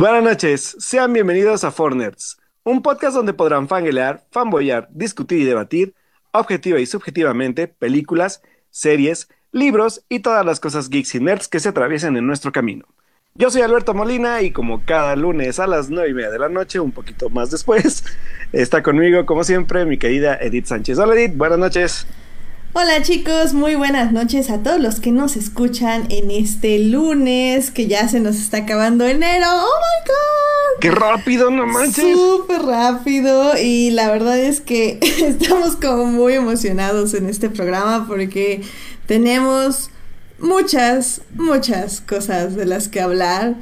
Buenas noches, sean bienvenidos a Fornerds, un podcast donde podrán fangelear, fanboyar, discutir y debatir, objetiva y subjetivamente, películas, series, libros y todas las cosas geeks y nerds que se atraviesen en nuestro camino. Yo soy Alberto Molina y como cada lunes a las nueve y media de la noche, un poquito más después, está conmigo como siempre mi querida Edith Sánchez. Hola Edith, buenas noches. Hola chicos, muy buenas noches a todos los que nos escuchan en este lunes que ya se nos está acabando enero. ¡Oh my god! ¡Qué rápido, no manches! Súper rápido y la verdad es que estamos como muy emocionados en este programa porque tenemos muchas, muchas cosas de las que hablar.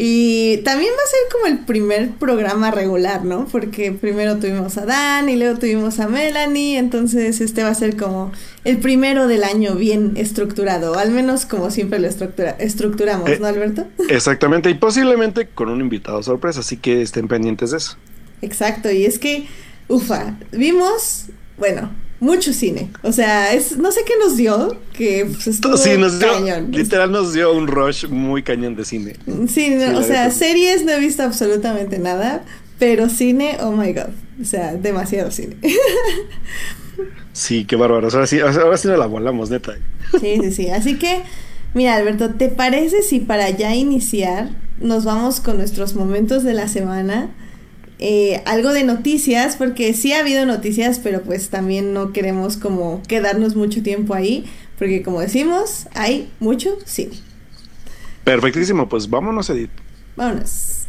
Y también va a ser como el primer programa regular, ¿no? Porque primero tuvimos a Dan y luego tuvimos a Melanie, entonces este va a ser como el primero del año bien estructurado, al menos como siempre lo estructura estructuramos, ¿no, Alberto? Exactamente, y posiblemente con un invitado sorpresa, así que estén pendientes de eso. Exacto, y es que, ufa, vimos, bueno, mucho cine. O sea, es, no sé qué nos dio, que pues, estuvo Sí, nos dio, cañón. literal nos dio un rush muy cañón de cine. Sí, no, o sea, series no he visto absolutamente nada, pero cine, oh my god. O sea, demasiado cine. Sí, qué bárbaro. Ahora sí, ahora sí nos la volamos, neta. Sí, sí, sí. Así que, mira, Alberto, ¿te parece si para ya iniciar nos vamos con nuestros momentos de la semana? Eh, algo de noticias, porque sí ha habido noticias, pero pues también no queremos como quedarnos mucho tiempo ahí, porque como decimos, hay mucho cine. Perfectísimo, pues vámonos, Edith. Vámonos.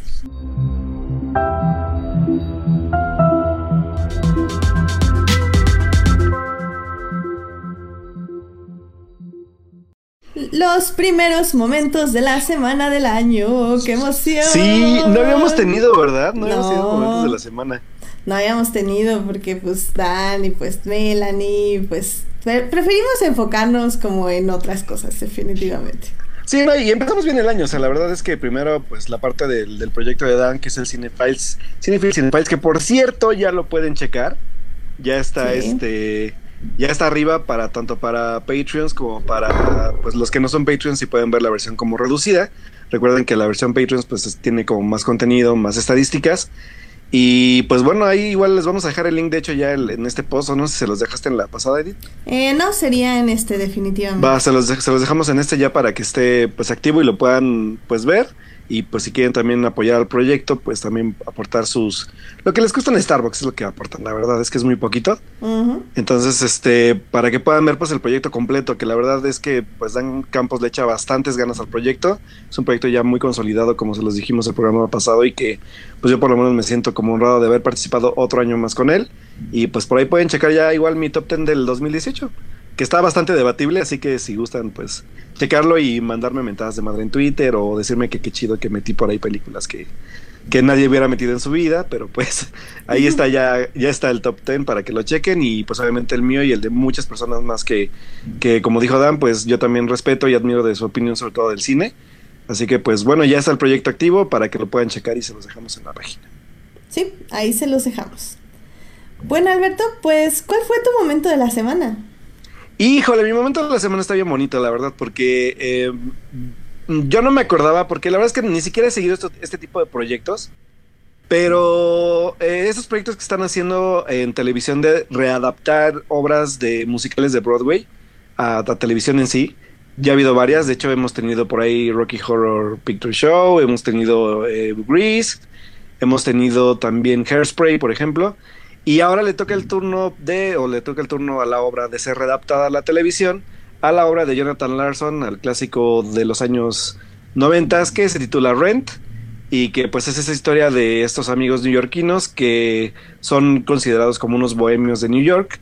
Los primeros momentos de la semana del año. ¡Qué emoción! Sí, no habíamos tenido, ¿verdad? No, habíamos tenido No. momentos de la semana. No habíamos tenido porque pues Dan y pues Melanie, pues pre- preferimos enfocarnos como en otras cosas, definitivamente. Sí, no, y empezamos bien el año. O sea, la verdad es que primero, pues la parte del, del proyecto de Dan, que es el Cinefiles, Cinefiles, Cinefiles, que por cierto ya lo pueden checar. Ya está Sí. este. Ya está arriba para tanto para Patreons como para pues los que no son Patreons y pueden ver la versión como reducida. Recuerden que la versión Patreons pues es- tiene como más contenido, más estadísticas. Y pues bueno, ahí igual les vamos a dejar el link, de hecho, ya el- en este post, o no sé si se los dejaste en la pasada, Edith. Eh, no, sería en este definitivamente. Va, se los, se los dejamos en este ya para que esté pues activo y lo puedan pues ver. Y pues si quieren también apoyar al proyecto, pues también aportar sus... Lo que les cuesta en Starbucks es lo que aportan, la verdad es que es muy poquito. Entonces, este, para que puedan ver pues el proyecto completo, que la verdad es que pues Dan Campos le echa bastantes ganas al proyecto. Es un proyecto ya muy consolidado, como se los dijimos el programa pasado, y que pues yo por lo menos me siento como honrado de haber participado otro año más con él. Y pues por ahí pueden checar ya igual mi top 10 del 2018, que está bastante debatible, así que si gustan pues checarlo y mandarme mentadas de madre en Twitter o decirme que qué chido que metí por ahí películas que, que nadie hubiera metido en su vida, pero pues ahí está ya, ya está el top 10 para que lo chequen y pues obviamente el mío y el de muchas personas más que, que como dijo Dan, pues yo también respeto y admiro de su opinión sobre todo del cine. Así que pues bueno, ya está el proyecto activo para que lo puedan checar y se los dejamos en la página. Sí, ahí se los dejamos. Bueno, Alberto, pues, ¿cuál fue tu momento de la semana? Híjole, mi momento de la semana está bien bonito, la verdad, porque eh, yo no me acordaba, porque la verdad es que ni siquiera he seguido este tipo de proyectos, pero eh, esos proyectos que están haciendo en televisión de readaptar obras de musicales de Broadway a, a televisión en sí, ya ha habido varias, de hecho hemos tenido por ahí Rocky Horror Picture Show, hemos tenido eh, Grease, hemos tenido también Hairspray, por ejemplo, y ahora le toca el turno de, o le toca el turno a la obra de ser readaptada a la televisión, a la obra de Jonathan Larson, al clásico de los años 90 que se titula Rent, y que pues es esa historia de estos amigos neoyorquinos que son considerados como unos bohemios de New York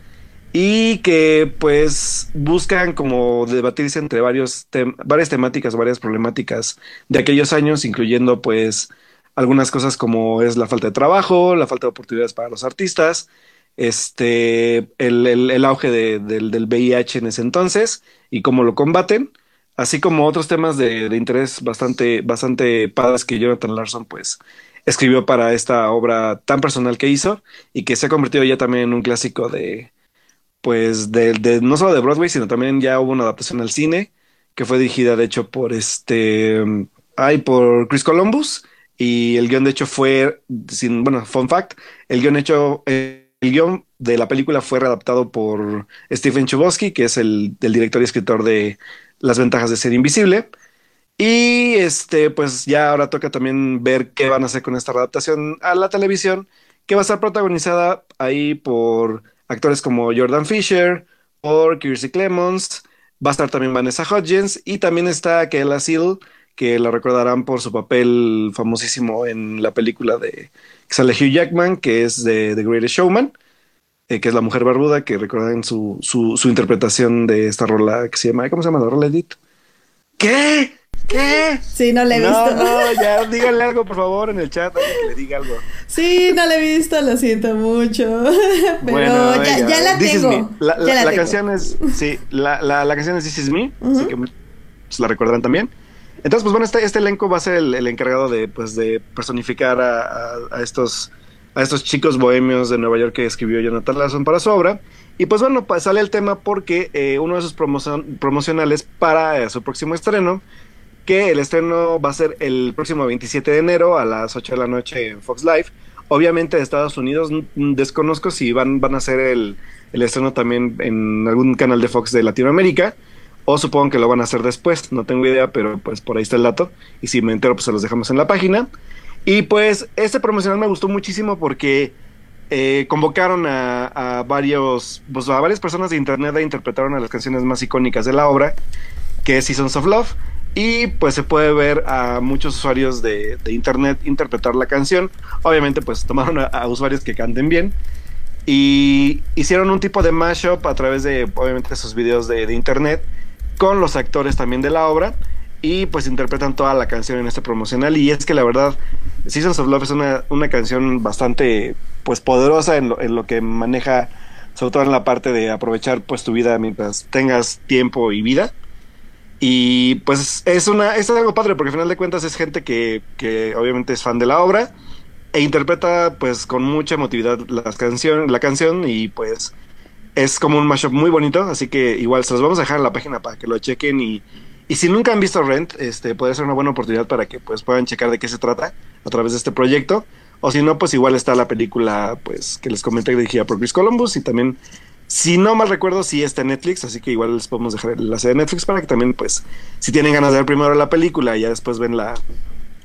y que pues buscan como debatirse entre varios tem- varias temáticas, varias problemáticas de aquellos años, incluyendo pues algunas cosas como es la falta de trabajo, la falta de oportunidades para los artistas, este, el, el- el auge de- del, del VIH en ese entonces y cómo lo combaten, así como otros temas de, interés bastante, bastante padres que Jonathan Larson pues escribió para esta obra tan personal que hizo y que se ha convertido ya también en un clásico de, pues, de- no solo de Broadway, sino también ya hubo una adaptación al cine que fue dirigida de hecho por este, ay, por Chris Columbus Y el guion, de hecho, fue, sin, bueno, fun fact, el guion hecho, el guion de la película fue readaptado por Stephen Chbosky, que es el, el, director y escritor de Las ventajas de ser invisible. Y este, pues ya ahora toca también ver qué van a hacer con esta adaptación a la televisión, que va a estar protagonizada ahí por actores como Jordan Fisher, por Kirstie Clemons, va a estar también Vanessa Hudgens y también está Kayla Seal, que la recordarán por su papel famosísimo en la película de que sale Hugh Jackman, que es de The Greatest Showman, eh, que es la mujer barbuda, que recordarán su, su, su, interpretación de esta rola que se llama, ¿cómo se llama la rola, Edith? ¿Qué? ¿Qué? Sí, no le he visto. No, ya díganle algo, por favor, en el chat, que le diga algo. Sí, no le he visto, lo siento mucho. Pero bueno, ya, ya, la tengo. La, ya la, la canción es, sí, la, la, canción es This Is Me, uh -huh. así que pues, la recordarán también. Entonces, pues bueno, este, este elenco va a ser el, encargado de, pues, de personificar a, estos, a estos chicos bohemios de Nueva York que escribió Jonathan Larson para su obra. Y pues bueno, pues sale el tema porque eh, uno de sus promocion promocionales para eh, su próximo estreno que el estreno va a ser el próximo 27 de enero a las 8 de la noche en Fox Live. Obviamente de Estados Unidos, desconozco si van, van a hacer el, el, estreno también en algún canal de Fox de Latinoamérica, o supongo que lo van a hacer después, no tengo idea, pero pues por ahí está el dato, y si me entero pues se los dejamos en la página. Y pues este promocional me gustó muchísimo porque eh, convocaron a, varios, pues a varias personas de internet a interpretaron a las canciones más icónicas de la obra, que es Seasons of Love. Y pues se puede ver a muchos usuarios de, internet interpretar la canción. Obviamente pues tomaron a, usuarios que canten bien. Y hicieron un tipo de mashup a través de obviamente esos videos de, de internet con los actores también de la obra. Y pues interpretan toda la canción en este promocional. Y es que la verdad, Seasons of Love es una, una canción bastante pues poderosa en lo, en lo que maneja, sobre todo en la parte de aprovechar pues tu vida mientras tengas tiempo y vida. Y pues es una es algo padre porque al final de cuentas es gente que, que obviamente es fan de la obra e interpreta pues con mucha emotividad la canción y pues es como un mashup muy bonito, así que igual se los vamos a dejar en la página para que lo chequen y, y si nunca han visto Rent, este puede ser una buena oportunidad para que pues puedan checar de qué se trata a través de este proyecto. O si no, pues igual está la película pues que les comenté dirigida por Chris Columbus y también si no mal recuerdo, sí está en Netflix, así que igual les podemos dejar el enlace de Netflix para que también, pues, si tienen ganas de ver primero la película y ya después ven la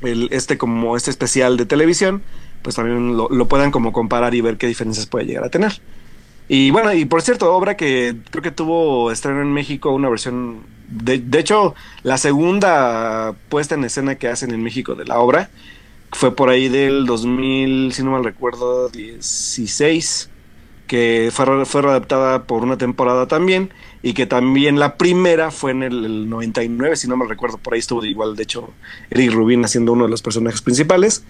este como este especial de televisión, pues también lo, lo, puedan como comparar y ver qué diferencias puede llegar a tener. Y bueno, y por cierto, obra que creo que tuvo estreno en México, una versión, de, de hecho, la segunda puesta en escena que hacen en México de la obra, fue por ahí del 2000, si no mal recuerdo, 16 que fue, fue readaptada por una temporada también y que también la primera fue en el, el, 99, si no me recuerdo, por ahí estuvo igual, de hecho, Eric Rubin haciendo uno de los personajes principales.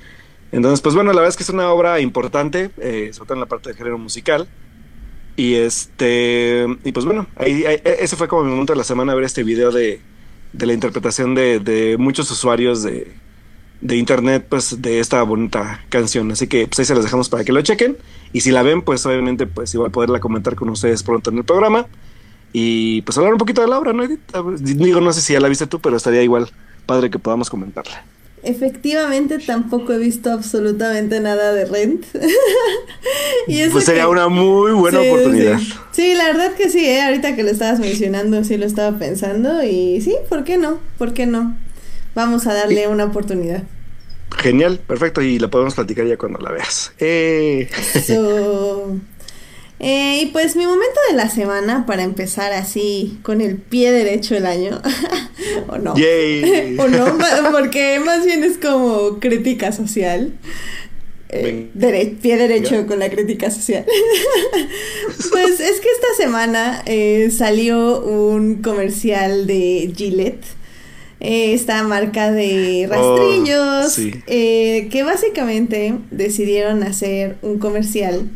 Entonces, pues bueno, la verdad es que es una obra importante, eh, sobre todo en la parte de género musical. Y este, y pues bueno, ahí, ahí, ese fue como mi momento de la semana, ver este video de, de la interpretación de, de muchos usuarios de, de internet pues de esta bonita canción. Así que pues ahí se las dejamos para que lo chequen. Y si la ven pues obviamente pues igual poderla comentar con ustedes pronto en el programa. Y pues hablar un poquito de la obra no Edith? digo no sé si ya la viste tú pero estaría igual padre que podamos comentarla Efectivamente, tampoco he visto absolutamente nada de Rent. y eso pues sería que... una muy buena sí, oportunidad. Sí. sí. la verdad que sí, ¿eh? ahorita que lo estabas mencionando, sí lo estaba pensando. Y sí, ¿por qué no? ¿Por qué no? Vamos a darle una oportunidad. Genial, perfecto, y la podemos platicar ya cuando la veas. Eh. So, eh, y pues mi momento de la semana para empezar así con el pie derecho del año. o no. O no, porque más bien es como crítica social. Eh, dere pie derecho con la crítica social. pues es que esta semana eh, salió un comercial de Gillette eh, esta marca de rastrillos, oh, sí. eh, que básicamente decidieron hacer un comercial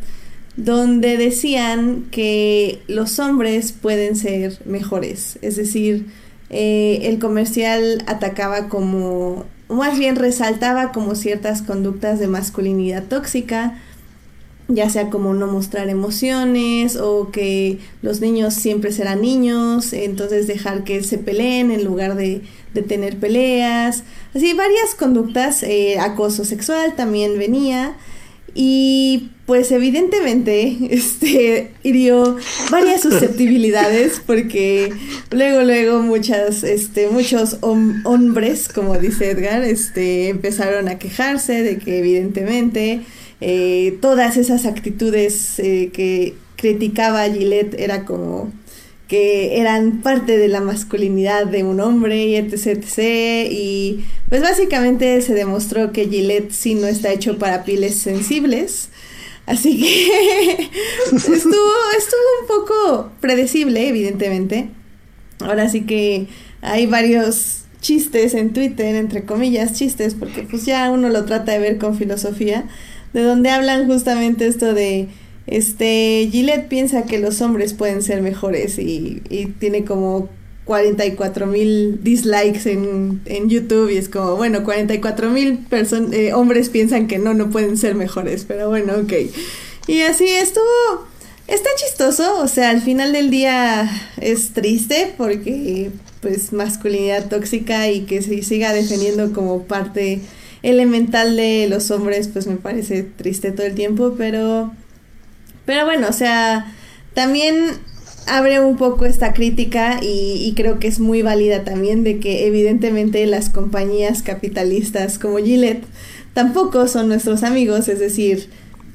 donde decían que los hombres pueden ser mejores. Es decir, eh, el comercial atacaba como, más bien resaltaba como ciertas conductas de masculinidad tóxica ya sea como no mostrar emociones o que los niños siempre serán niños, entonces dejar que se peleen en lugar de, de tener peleas, así varias conductas, eh, acoso sexual también venía y pues evidentemente este hirió varias susceptibilidades porque luego luego muchas este muchos hombres como dice Edgar este empezaron a quejarse de que evidentemente eh, todas esas actitudes eh, que criticaba Gillette era como que eran parte de la masculinidad de un hombre y etc, etc. Y pues básicamente se demostró que Gillette sí no está hecho para pieles sensibles. Así que estuvo, estuvo un poco predecible, evidentemente. Ahora sí que hay varios chistes en Twitter, entre comillas, chistes, porque pues ya uno lo trata de ver con filosofía, de donde hablan justamente esto de este, Gillette piensa que los hombres pueden ser mejores y, tiene como 44 mil dislikes en, en, YouTube y es como, bueno, 44 mil eh, hombres piensan que no, no pueden ser mejores, pero bueno, ok. Y así estuvo, está chistoso, o sea, al final del día es triste porque pues masculinidad tóxica y que se siga defendiendo como parte elemental de los hombres, pues me parece triste todo el tiempo, pero pero bueno, o sea, también abre un poco esta crítica y, creo que es muy válida también de que evidentemente las compañías capitalistas como Gillette tampoco son nuestros amigos, es decir,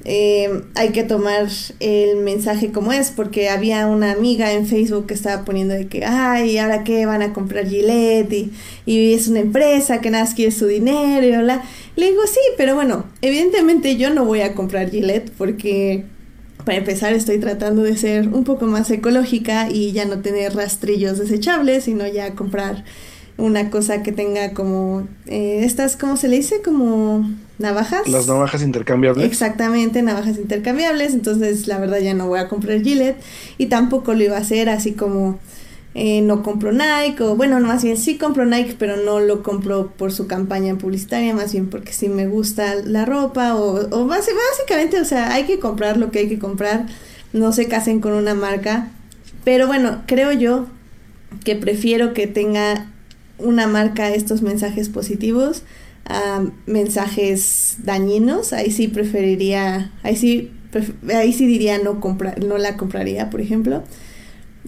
eh, hay que tomar el mensaje como es, porque había una amiga en Facebook que estaba poniendo de que, ay, ¿ahora qué van a comprar Gillette? Y, y es una empresa que nada más quiere su dinero y bla. Le digo, sí, pero bueno, evidentemente yo no voy a comprar Gillette porque para empezar, estoy tratando de ser un poco más ecológica y ya no tener rastrillos desechables, sino ya comprar una cosa que tenga como eh, estas, ¿cómo se le dice? Como navajas. Las navajas intercambiables. Exactamente, navajas intercambiables. Entonces, la verdad, ya no voy a comprar Gillette y tampoco lo iba a hacer así como eh, no compro Nike, o bueno, más bien sí compro Nike, pero no lo compro por su campaña publicitaria, más bien porque sí me gusta la ropa, o, o básicamente, o sea, hay que comprar lo que hay que comprar, no se casen con una marca, pero bueno, creo yo que prefiero que tenga una marca estos mensajes positivos a mensajes dañinos, ahí sí preferiría, ahí sí, ahí sí diría no comprar, no la compraría, por ejemplo.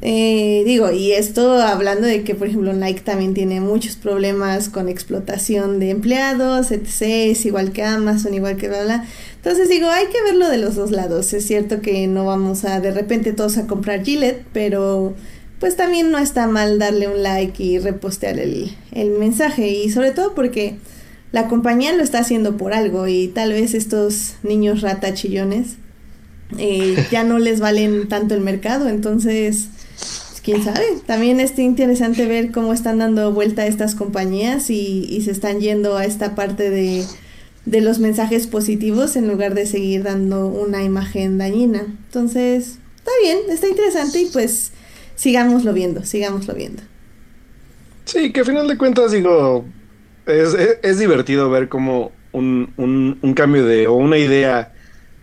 Eh, digo, y esto hablando de que, por ejemplo, Nike también tiene muchos problemas con explotación de empleados, etc. Es igual que Amazon, igual que bla, bla. Entonces digo, hay que verlo de los dos lados. Es cierto que no vamos a de repente todos a comprar Gillette, pero pues también no está mal darle un like y repostear el, el mensaje. Y sobre todo porque la compañía lo está haciendo por algo y tal vez estos niños rata chillones eh, ya no les valen tanto el mercado. Entonces quién sabe. También es interesante ver cómo están dando vuelta estas compañías y, se están yendo a esta parte de, los mensajes positivos en lugar de seguir dando una imagen dañina. Entonces, está bien, está interesante y pues sigámoslo viendo, sigámoslo viendo. Sí, que a final de cuentas digo, es, divertido ver cómo un, un, un, cambio de o una idea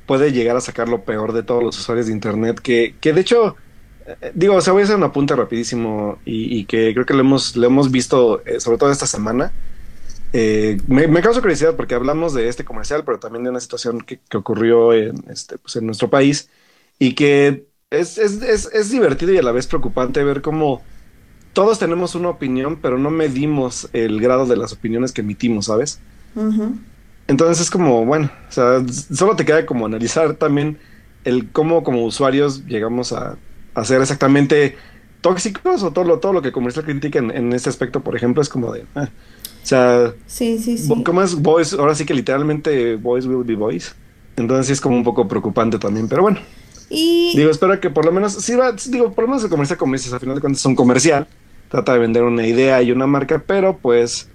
puede llegar a sacar lo peor de todos los usuarios de Internet, que, que de hecho digo, o sea, voy a hacer un apunte rapidísimo y, que creo que lo hemos, lo hemos visto eh, sobre todo esta semana. Eh, me, me, causa curiosidad porque hablamos de este comercial, pero también de una situación que, ocurrió en, este, pues en nuestro país y que es, es, es, divertido y a la vez preocupante ver cómo todos tenemos una opinión, pero no medimos el grado de las opiniones que emitimos, ¿sabes? Entonces es como, bueno, o sea, solo te queda como analizar también el cómo como usuarios llegamos a hacer exactamente tóxicos o todo lo, todo lo que comercial critica en, este aspecto, por ejemplo, es como de... Ah, o sea, sí, sí, sí. ¿cómo es boys? Ahora sí que literalmente boys will be boys. Entonces sí es como un poco preocupante también, pero bueno. Y... Digo, espero que por lo menos, sí va, digo, por lo menos el comercial como dices, al final de cuentas es un comercial, trata de vender una idea y una marca, pero pues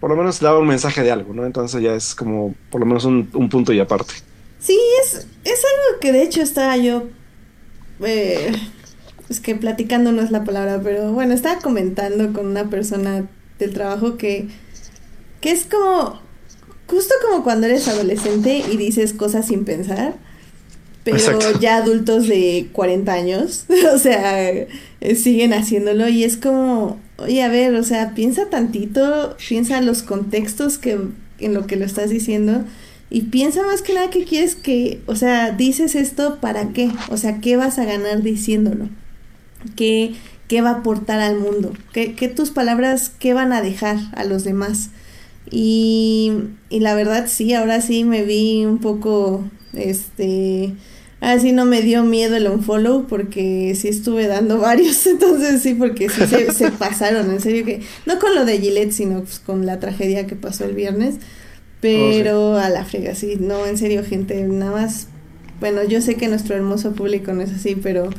por lo menos da un mensaje de algo, ¿no? Entonces ya es como por lo menos un, un punto y aparte. Sí, es, es algo que de hecho estaba yo eh, es que platicando no es la palabra, pero bueno, estaba comentando con una persona del trabajo que, que es como, justo como cuando eres adolescente y dices cosas sin pensar. pero ya adultos de 40 años, o sea, eh, siguen haciéndolo y es como, oye, a ver, o sea, piensa tantito, piensa en los contextos que en lo que lo estás diciendo y piensa más que nada que quieres que, o sea, dices esto para qué, o sea, ¿qué vas a ganar diciéndolo? ¿Qué, qué va a aportar al mundo? ¿Qué, ¿Qué, tus palabras, qué van a dejar a los demás? Y, y la verdad sí, ahora sí me vi un poco, este, Así no me dio miedo el unfollow porque sí estuve dando varios, entonces sí, porque sí se, pasaron, en serio que, no con lo de Gillette, sino pues con la tragedia que pasó el viernes, pero oh, a la frega, sí, no, en serio gente, nada más, bueno, yo sé que nuestro hermoso público no es así, pero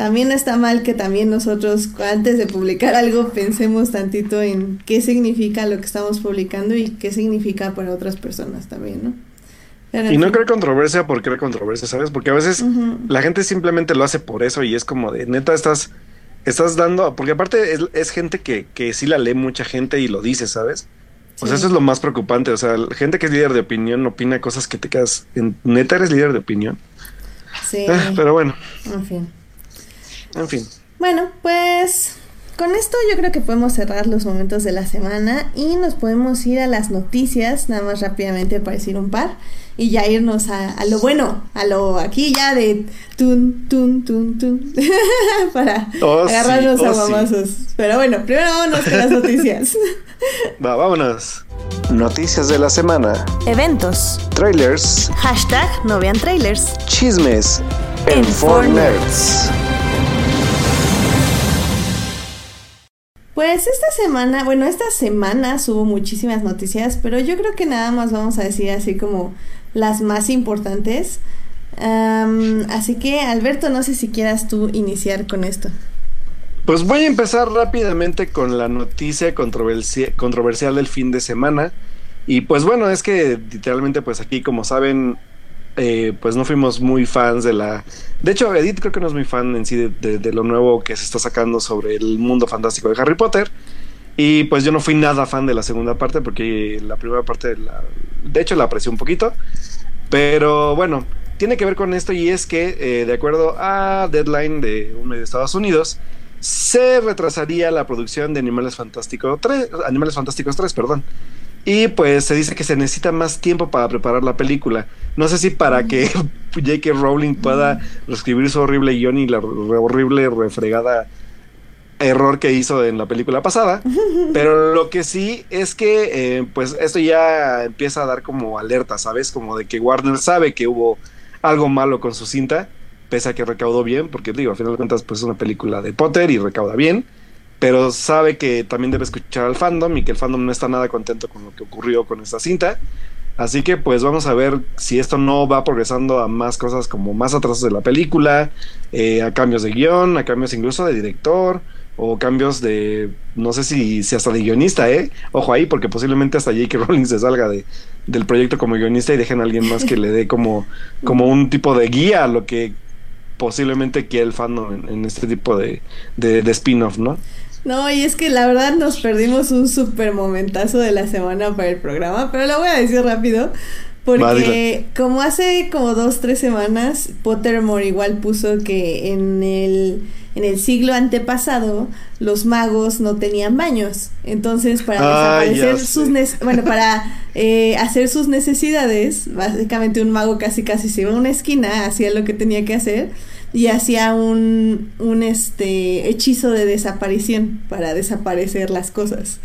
también está mal que también nosotros antes de publicar algo pensemos tantito en qué significa lo que estamos publicando y qué significa para otras personas también, ¿no? Y no creo controversia por creer controversia, ¿sabes? Porque a veces la gente simplemente lo hace por eso y es como de neta estás, estás dando, porque aparte es, gente que, que sí la lee mucha gente y lo dice, ¿sabes? O sea, eso es lo más preocupante. O sea, gente que es líder de opinión opina cosas que te quedas. En, neta eres líder de opinión. Sí. Ah, pero bueno. En fin. En fin. Bueno, pues con esto yo creo que podemos cerrar los momentos de la semana y nos podemos ir a las noticias, nada más rápidamente para decir un par y ya irnos a, lo bueno, a lo aquí ya de tun, tun, tun, tun, para oh, agarrarnos a oh, mamazos. Pero bueno, primero vámonos con las noticias. Va, vámonos. Noticias de la semana. Eventos. Trailers. Hashtag no vean trailers. Chismes. En, en Pues esta semana, bueno, esta semana hubo muchísimas noticias, pero yo creo que nada más vamos a decir así como las más importantes. así que, Alberto, no sé si quieras tú iniciar con esto. Pues voy a empezar rápidamente con la noticia controversial del fin de semana. Y pues bueno, es que literalmente pues aquí, como saben, eh, pues no fuimos muy fans de la... De hecho, Edith creo que no es muy fan en sí de, lo nuevo que se está sacando sobre el mundo fantástico de Harry Potter. Y pues yo no fui nada fan de la segunda parte porque la primera parte, de, hecho la aprecié un poquito. Pero bueno, tiene que ver con esto y es que eh, de acuerdo a Deadline de un medio de Estados Unidos, se retrasaría la producción de Animales Fantásticos 3, Animales Fantásticos 3, perdón. Y pues se dice que se necesita más tiempo para preparar la película. No sé si para que J.K. Rowling pueda reescribir su horrible guion y la horrible refregada error que hizo en la película pasada. Pero lo que sí es que eh, pues esto ya empieza a dar como alerta, ¿sabes? Como de que Warner sabe que hubo algo malo con su cinta, pese a que recaudó bien, porque digo, a final de cuentas pues es una película de Potter y recauda bien pero sabe que también debe escuchar al fandom y que el fandom no está nada contento con lo que ocurrió con esta cinta. Así que pues vamos a ver si esto no va progresando a más cosas como más atrasos de la película, eh, a cambios de guion, a cambios incluso de director o cambios de, no sé si, si hasta de guionista, ¿eh? Ojo ahí, porque posiblemente hasta J.K. Rowling se salga de, del proyecto como guionista y dejen a alguien más que le dé como, como un tipo de guía a lo que posiblemente quiere el fandom en, este tipo de, de, de spin-off, ¿no? No, y es que la verdad nos perdimos un súper momentazo de la semana para el programa, pero lo voy a decir rápido. Porque como hace como dos, tres semanas, Pottermore igual puso que en el, en el siglo antepasado los magos no tenían baños. Entonces, para desaparecer sus bueno, para eh, hacer sus necesidades, básicamente un mago casi casi se iba a una esquina, hacía lo que tenía que hacer y hacía un, un este, hechizo de desaparición para desaparecer las cosas.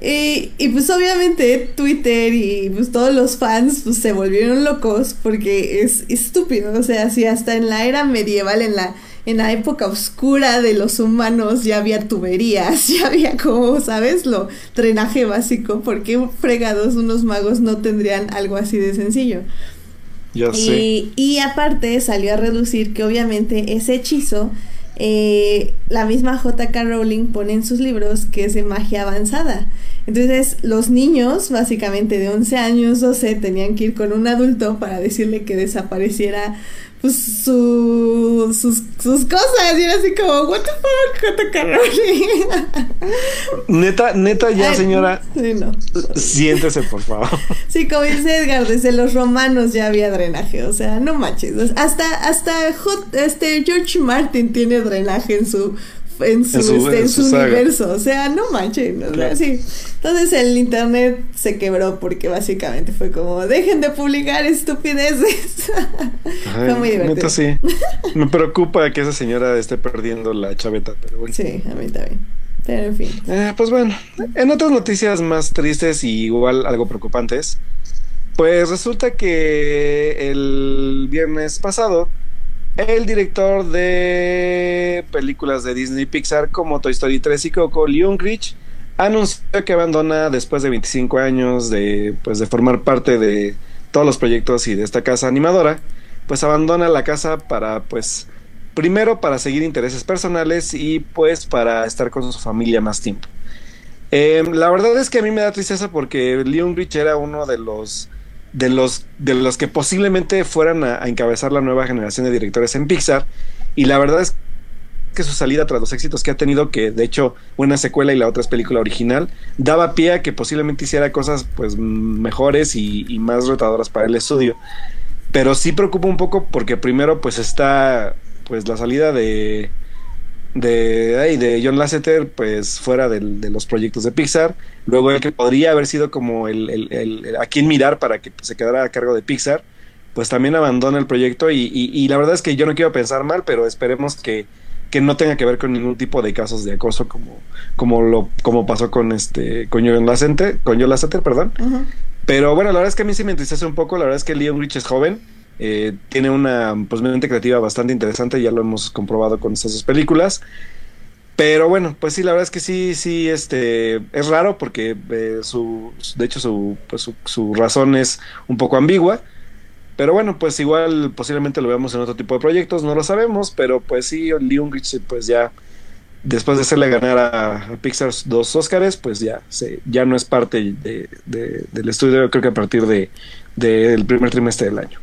Y, y, pues obviamente Twitter y pues todos los fans pues se volvieron locos porque es, estúpido, o sea, si hasta en la era medieval, en la, en la época oscura de los humanos ya había tuberías, ya había como, ¿sabes? Lo drenaje básico, ¿por qué fregados unos magos no tendrían algo así de sencillo? Y, y aparte salió a reducir que obviamente ese hechizo, eh, la misma JK Rowling pone en sus libros que es de magia avanzada. Entonces los niños, básicamente de 11 años, 12, tenían que ir con un adulto para decirle que desapareciera pues, su, sus sus cosas y era así como, what the fuck, Neta, neta ya, señora. Sí, no. Siéntese, por favor. Sí, como dice Edgar, desde los romanos ya había drenaje, o sea, no manches. Hasta, hasta este George Martin tiene drenaje en su en su, este, universo. O sea, no manches. Entonces el internet se quebró porque básicamente fue como, dejen de publicar estupideces. fue muy divertido. sí. Me preocupa que esa señora esté perdiendo la chaveta, pero bueno. Sí, a mí también. Pero en fin. Eh, pues bueno, en otras noticias más tristes y igual algo preocupantes, pues resulta que el viernes pasado el director de películas de Disney Pixar como Toy Story 3 y Coco, Leon Rich, anunció que abandona después de 25 años de, pues, de formar parte de todos los proyectos y de esta casa animadora, pues abandona la casa para, pues, primero para seguir intereses personales y pues para estar con su familia más tiempo. Em, la verdad es que a mí me da tristeza porque Leon Rich era uno de los de los, de los que posiblemente fueran a, encabezar la nueva generación de directores en Pixar. Y la verdad es que su salida tras los éxitos que ha tenido, que de hecho una secuela y la otra es película original, daba pie a que posiblemente hiciera cosas pues mejores y, más retadoras para el estudio. Pero sí preocupa un poco porque primero pues está pues la salida de de, de John Lasseter, pues fuera de los proyectos de Pixar. Luego el que podría haber sido como el, a quien mirar para que se quedara a cargo de Pixar, pues también abandona el proyecto. Y, la verdad es que yo no quiero pensar mal, pero esperemos que, que, no tenga que ver con ningún tipo de casos de acoso como, como lo como pasó con este con John Lasseter, con John Lasseter, perdón. Pero bueno, la verdad es que a mí sí me entristece un poco. La verdad es que Leon Rich es joven eh, tiene una pues, mente creativa bastante interesante, ya lo hemos comprobado con estas dos películas. Pero bueno, pues sí, la verdad es que sí, sí, este, es raro porque eh, su, de hecho su, pues, su, razón es un poco ambigua. Pero bueno, pues igual posiblemente lo veamos en otro tipo de proyectos, no lo sabemos, pero pues sí, Leon Rich pues ya después de hacerle ganar a, Pixar dos Oscars, pues ya, se, ya no es parte de, del estudio, creo que a partir de del primer trimestre del año.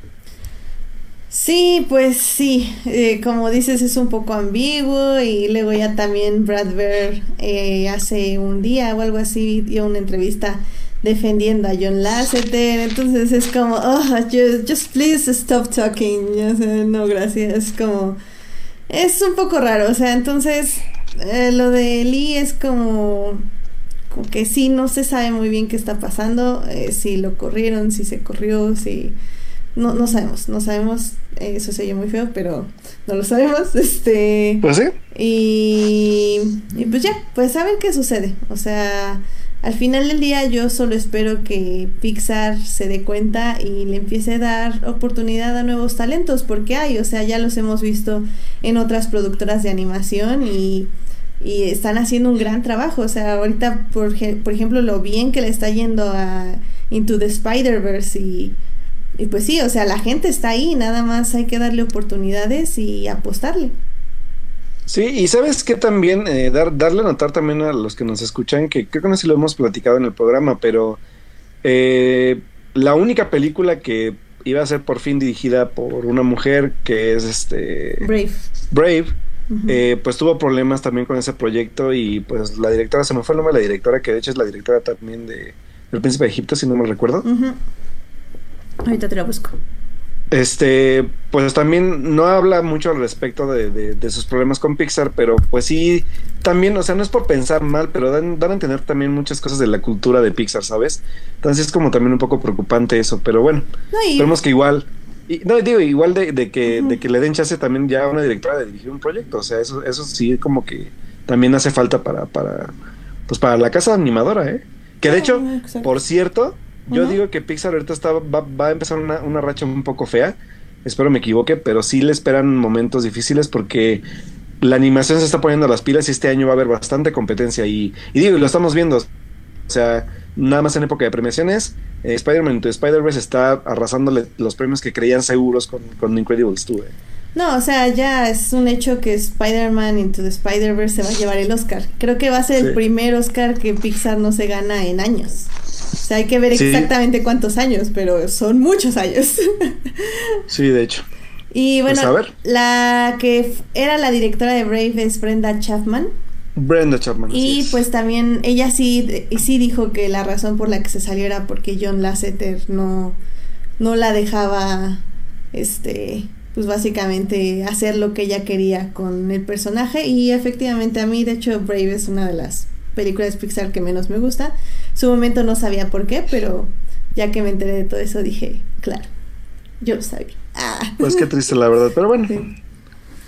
Sí, pues sí, eh, como dices es un poco ambiguo y luego ya también Brad Bear eh, hace un día o algo así dio una entrevista defendiendo a John Lasseter, entonces es como, oh, just, please stop talking, no gracias, como, es un poco raro, o sea, entonces eh, lo de Lee es como, como que sí, no se sabe muy bien qué está pasando, si lo corrieron, si se corrió, si no, no sabemos, no sabemos, eso se oye muy feo, pero no lo sabemos, este... Pues sí. Y, y pues ya, pues a ver qué sucede, o sea, al final del día yo solo espero que Pixar se dé cuenta y le empiece a dar oportunidad a nuevos talentos, porque hay, o sea, ya los hemos visto en otras productoras de animación y, y están haciendo un gran trabajo, o sea, ahorita, por, por ejemplo, lo bien que le está yendo a Into the Spider-Verse y y pues sí, o sea, la gente está ahí, nada más hay que darle oportunidades y apostarle. Sí, y sabes que también, eh, dar, darle a notar también a los que nos escuchan, que creo que no sé si lo hemos platicado en el programa, pero eh, la única película que iba a ser por fin dirigida por una mujer que es este Brave. Brave, eh, pues tuvo problemas también con ese proyecto y pues la directora, se me fue el nombre de la directora, que de hecho es la directora también de El Príncipe de Egipto, si no me recuerdo. Ahorita te lo busco. Este, pues también no habla mucho al respecto de, sus problemas con Pixar, pero pues sí, también, o sea, no es por pensar mal, pero dan, dan a entender también muchas cosas de la cultura de Pixar, ¿sabes? Entonces es como también un poco preocupante eso, pero bueno, no, que igual, y, no digo, igual de, que, de que le den chance también ya a una directora de dirigir un proyecto, o sea, eso, eso sí como que también hace falta para, para, pues para la casa animadora, ¿eh? Que de ah, hecho, por cierto, yo digo que Pixar ahorita está, va, a empezar una, una, racha un poco fea. Espero me equivoque, pero sí le esperan momentos difíciles porque la animación se está poniendo a las pilas y este año va a haber bastante competencia. Y, y digo, lo estamos viendo. O sea, nada más en época de premiaciones, eh, Spider-Man to Spider-Verse está arrasándole los premios que creían seguros con, con Incredibles 2. No, o sea, ya es un hecho que Spider-Man Into the Spider-Verse se va a llevar el Oscar. Creo que va a ser el primer Oscar que Pixar no se gana en años. O sea, hay que ver exactamente cuántos años, pero son muchos años. sí, de hecho. Y Pues, bueno, a ver. la que era la directora de Brave es Brenda Chapman. Brenda Chapman. Y es. pues también ella sí, sí dijo que la razón por la que se salió era porque John Lasseter no, no la dejaba, este, pues básicamente hacer lo que ella quería con el personaje. Y efectivamente a mí, de hecho, Brave es una de las películas Pixar que menos me gusta. Su momento no sabía por qué, pero ya que me enteré de todo eso dije, claro, yo lo sabía. Ah. Pues qué triste la verdad, pero bueno.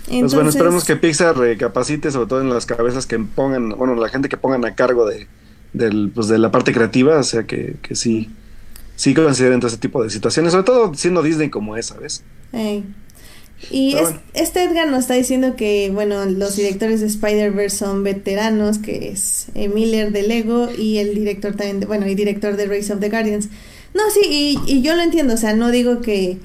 Sí. Pues bueno, Entonces- esperemos que Pixar recapacite, sobre todo en las cabezas que pongan, bueno, la gente que pongan a cargo de, del, pues de la parte creativa, o sea, que, que sí, sí consideren todo ese tipo de situaciones, sobre todo siendo Disney como es, ¿sabes? Y es- bueno. este Edgar nos está diciendo que, bueno, los directores de Spider-Verse son veteranos, que es eh, Miller de Lego y el director también, de- bueno, y director de Race of the Guardians. No, sí, y, y yo lo entiendo, o sea, no digo que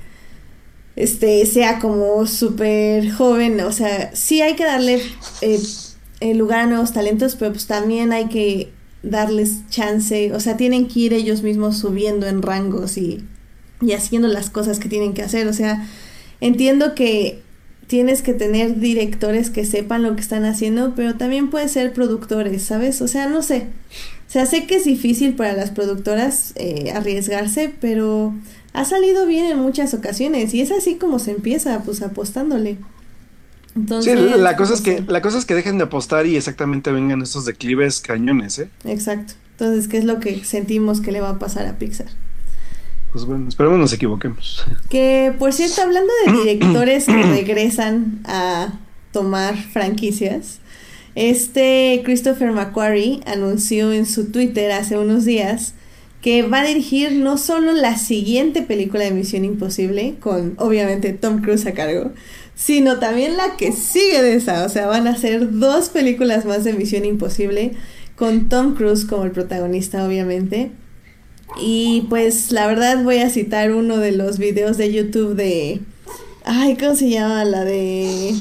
este sea como súper joven, o sea, sí hay que darle eh, lugar a nuevos talentos, pero pues también hay que darles chance, o sea, tienen que ir ellos mismos subiendo en rangos y, y haciendo las cosas que tienen que hacer, o sea, entiendo que tienes que tener directores que sepan lo que están haciendo, pero también puede ser productores, ¿sabes? O sea, no sé. O sea, sé que es difícil para las productoras eh, arriesgarse, pero ha salido bien en muchas ocasiones y es así como se empieza, pues apostándole. Entonces, sí, la cosa es que, la cosa es que dejen de apostar y exactamente vengan estos declives cañones, ¿eh? Exacto. Entonces, ¿qué es lo que sentimos que le va a pasar a Pixar? Pues bueno, esperemos nos equivoquemos. Que, por cierto, hablando de directores que regresan a tomar franquicias, este Christopher McQuarrie anunció en su Twitter hace unos días que va a dirigir no solo la siguiente película de Misión Imposible, con obviamente Tom Cruise a cargo, sino también la que sigue de esa. O sea, van a ser dos películas más de Misión Imposible, con Tom Cruise como el protagonista, obviamente. Y pues la verdad voy a citar uno de los videos de YouTube de... Ay, ¿cómo se llama? La de...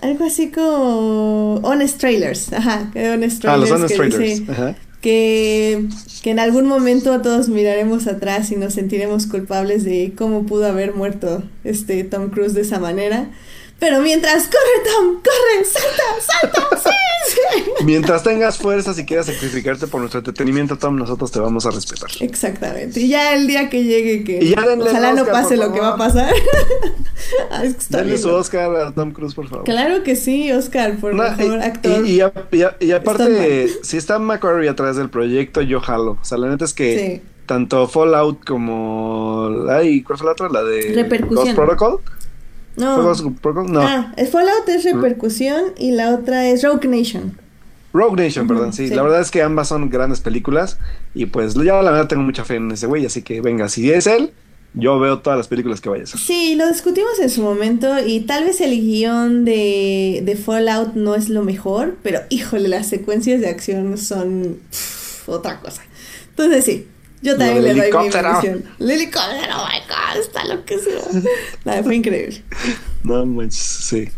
Algo así como... Honest Trailers. Ajá, que Honest Ah, Trailers. los Honest que Trailers. dice Ajá. que, que en algún momento todos miraremos atrás y nos sentiremos culpables de cómo pudo haber muerto este Tom Cruise de esa manera. Pero mientras corre Tom, corre, salta, salta, sí, sí. Mientras tengas fuerzas y quieras sacrificarte por nuestro entretenimiento, Tom, nosotros te vamos a respetar. Exactamente. Y ya el día que llegue, que Y ya denle ojalá no pase lo que va a favor. pasar. Ay, es que está Dale bien su. Oscar a Tom Cruise, por favor. Claro que sí, Oscar, por No, mejor y- actor. Y, y y aparte, si está McQuarrie atrás del proyecto, yo jalo. O sea, la neta es que Sí. tanto Fallout como. Ay, ¿cuál fue la otra? La de Repercusión. Ghost Protocol. ¿Fue No. No. Ah, el Fallout es repercusión y la otra es Rogue Nation. Rogue Nation, perdón. Sí, sí. la verdad es que ambas son grandes películas. Y pues ya la verdad tengo mucha fe en ese güey. Así que venga, si es él, yo veo todas las películas que vaya a hacer. Sí, lo discutimos en su momento y tal vez el guion de, de Fallout no es lo mejor, pero híjole, las secuencias de acción son pff, otra cosa. Entonces sí, yo Lo también le doy mi. El helicóptero, oh my god, está loquísimo. Nada, fue increíble. No manches, sí.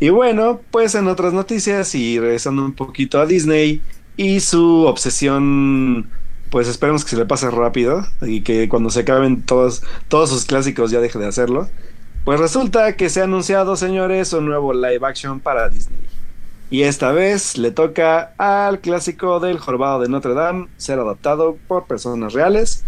Y bueno, pues en otras noticias y regresando un poquito a Disney y su obsesión, pues esperemos que se le pase rápido y que cuando se acaben todos, todos sus clásicos ya deje de hacerlo. Pues resulta que se ha anunciado, señores, un nuevo live action para Disney. Y esta vez le toca al clásico del Jorobado de Notre Dame ser adaptado por personas reales.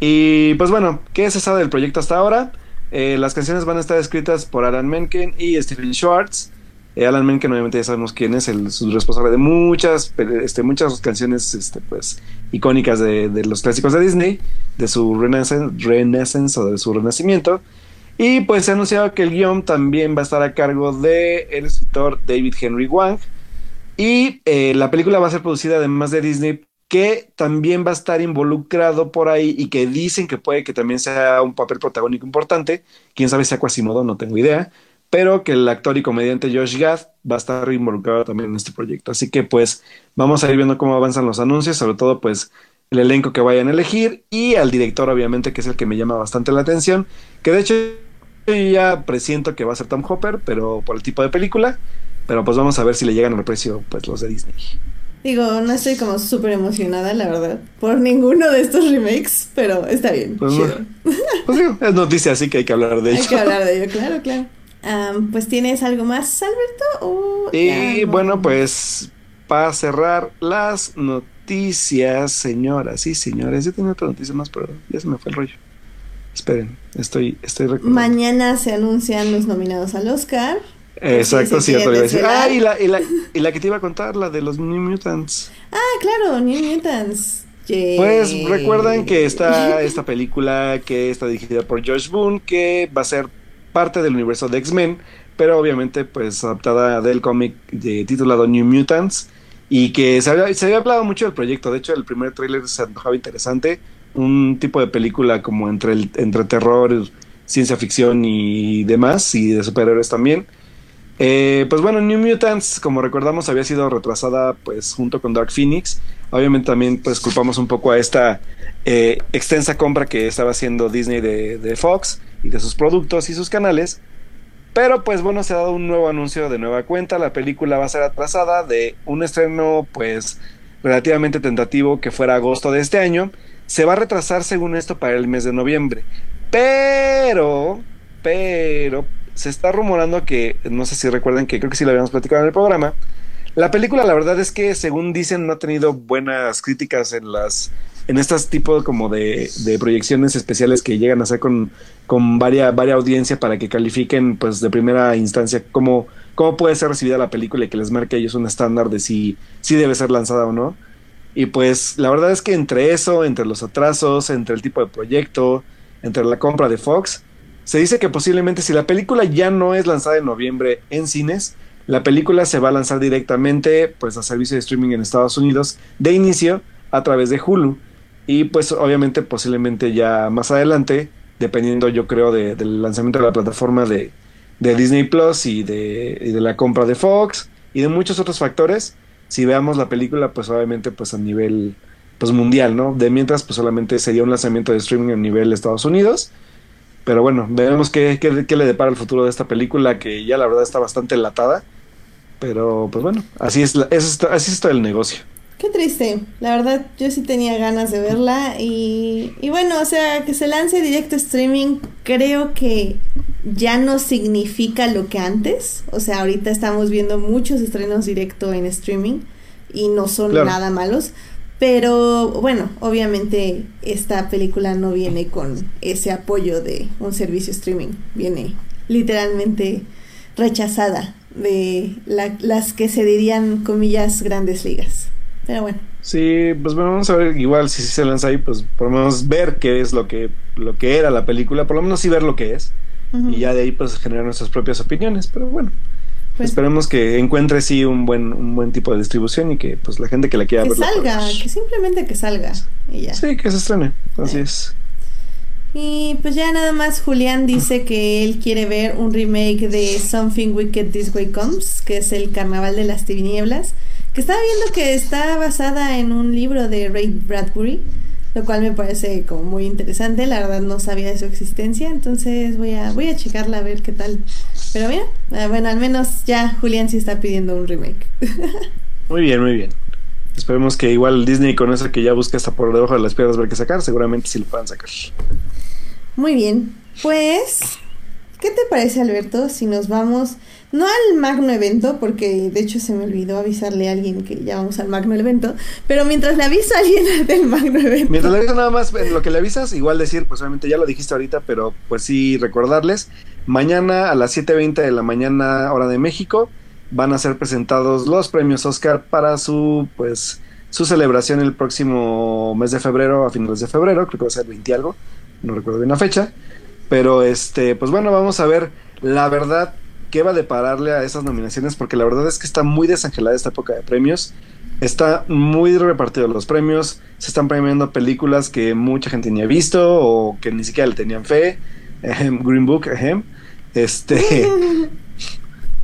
Y pues bueno, ¿qué se sabe del proyecto hasta ahora? Eh, las canciones van a estar escritas por Alan Menken y Stephen Schwartz. Eh, Alan Menken obviamente ya sabemos quién es, el responsable de muchas, este, muchas canciones este, pues, icónicas de, los clásicos de Disney, de su renaissance, de su renacimiento. Y pues se ha anunciado que el guion también va a estar a cargo del el escritor David Henry Wang. Y eh, la película va a ser producida además de Disney, que también va a estar involucrado por ahí y que dicen que puede que también sea un papel protagónico importante. Quién sabe si sea Quasimodo, no tengo idea. Pero que el actor y comediante Josh Gad va a estar involucrado también en este proyecto. Así que pues vamos a ir viendo cómo avanzan los anuncios, sobre todo pues el elenco que vayan a elegir y al director obviamente que es el que me llama bastante la atención. Que de hecho ya presiento que va a ser Tom Hopper, pero por el tipo de película. Pero pues vamos a ver si le llegan al precio pues los de Disney. Digo, no estoy como súper emocionada, la verdad, por ninguno de estos remakes, pero está bien. Pues, pues digo, es noticia, así que hay que hablar de ello. Hay que hablar de ello, claro, claro. pues tienes algo más, Alberto. y bueno, pues para cerrar las noticias, señoras y señores, yo tenía otra noticia más, pero ya se me fue el rollo. Esperen, estoy, estoy recordando. Mañana se anuncian los nominados al Oscar. Exacto, sí, te iba a decir. Ah, y la, y, la, y la que te iba a contar, la de los New Mutants. Ah, claro, New Mutants. Pues recuerdan que está esta película que está dirigida por George Boone, que va a ser parte del universo de X-Men, pero obviamente pues adaptada del cómic de, titulado New Mutants y que se había, se había hablado mucho del proyecto. De hecho, el primer tráiler se antojaba interesante, un tipo de película como entre el, entre terror, ciencia ficción y demás, y de superhéroes también. Eh, pues bueno, New Mutants, como recordamos, había sido retrasada pues junto con Dark Phoenix. Obviamente también pues culpamos un poco a esta eh, extensa compra que estaba haciendo Disney de, Fox y de sus productos y sus canales. Pero pues bueno, se ha dado un nuevo anuncio de nueva cuenta. La película va a ser atrasada de un estreno pues relativamente tentativo que fuera agosto de este año. Se va a retrasar según esto para el mes de noviembre. Pero, pero, se está rumorando que, no sé si recuerden que creo que sí lo habíamos platicado en el programa, la película la verdad es que según dicen no ha tenido buenas críticas en las en estos tipos como de, de, proyecciones especiales que llegan a hacer con, con varia, varia audiencia para que califiquen pues de primera instancia cómo, cómo puede ser recibida la película y que les marque a ellos un estándar de si, si debe ser lanzada o no. Y pues la verdad es que entre eso, entre los atrasos, entre el tipo de proyecto, entre la compra de Fox, se dice que posiblemente si la película ya no es lanzada en noviembre en cines, la película se va a lanzar directamente pues a servicio de streaming en Estados Unidos de inicio a través de Hulu. Y pues obviamente posiblemente ya más adelante dependiendo yo creo del lanzamiento de la plataforma de, Disney Plus y de, y de, la compra de Fox y de muchos otros factores si veamos la película pues obviamente pues a nivel pues mundial no de mientras pues solamente sería un lanzamiento de streaming a nivel Estados Unidos pero bueno, veremos qué, qué, le depara el futuro de esta película que ya la verdad está bastante enlatada. Pero pues bueno, así es, es, así es todo el negocio. Qué triste, la verdad yo sí tenía ganas de verla y, y bueno, o sea, que se lance directo streaming creo que ya no significa lo que antes, o sea, ahorita estamos viendo muchos estrenos directo en streaming y no son nada malos, pero bueno, obviamente esta película no viene con ese apoyo de un servicio streaming, viene literalmente rechazada de las que se dirían comillas grandes ligas. Pero bueno. Sí, pues vamos a ver, igual si se lanza ahí, pues por lo menos ver qué es lo que, lo que era la película, por lo menos sí ver lo que es. Y ya de ahí pues generar nuestras propias opiniones, pero bueno. Pues Esperemos que encuentre sí un buen, un buen tipo de distribución y que pues la gente que la quiera que salga, que simplemente que salga y ya. Sí, que se estrene, así es. Y pues ya nada más Julián dice que él quiere ver un remake de Something Wicked This Way Comes, que es el Carnaval de las Tinieblas, que estaba viendo que está basada en un libro de Ray Bradbury lo cual me parece como muy interesante. La verdad no sabía de su existencia, entonces voy a voy a checarla a ver qué tal. Pero mira, eh, bueno, al menos ya Julián sí está pidiendo un remake. muy bien, muy bien. Esperemos que igual Disney con eso que ya busca hasta por debajo de las piedras ver qué sacar, seguramente sí lo puedan sacar. Muy bien, pues, ¿qué te parece Alberto si nos vamos no al magno evento, porque de hecho se me olvidó avisarle a alguien que ya vamos al magno evento, pero mientras le aviso a alguien del magno evento. Mientras le aviso nada más, lo que le avisas, igual decir, pues obviamente ya lo dijiste ahorita, pero pues sí recordarles, mañana a las 7.20 de la mañana hora de México van a ser presentados los premios Oscar para su, pues, su celebración el próximo mes de febrero, a finales de febrero, creo que va a ser 20 algo, no recuerdo bien la fecha, pero este, pues bueno, vamos a ver la verdad qué va a depararle a esas nominaciones, porque la verdad es que está muy desangelada esta época de premios. Está muy repartido los premios. Se están premiando películas que mucha gente ni ha visto o que ni siquiera le tenían fe. Green Book, Este.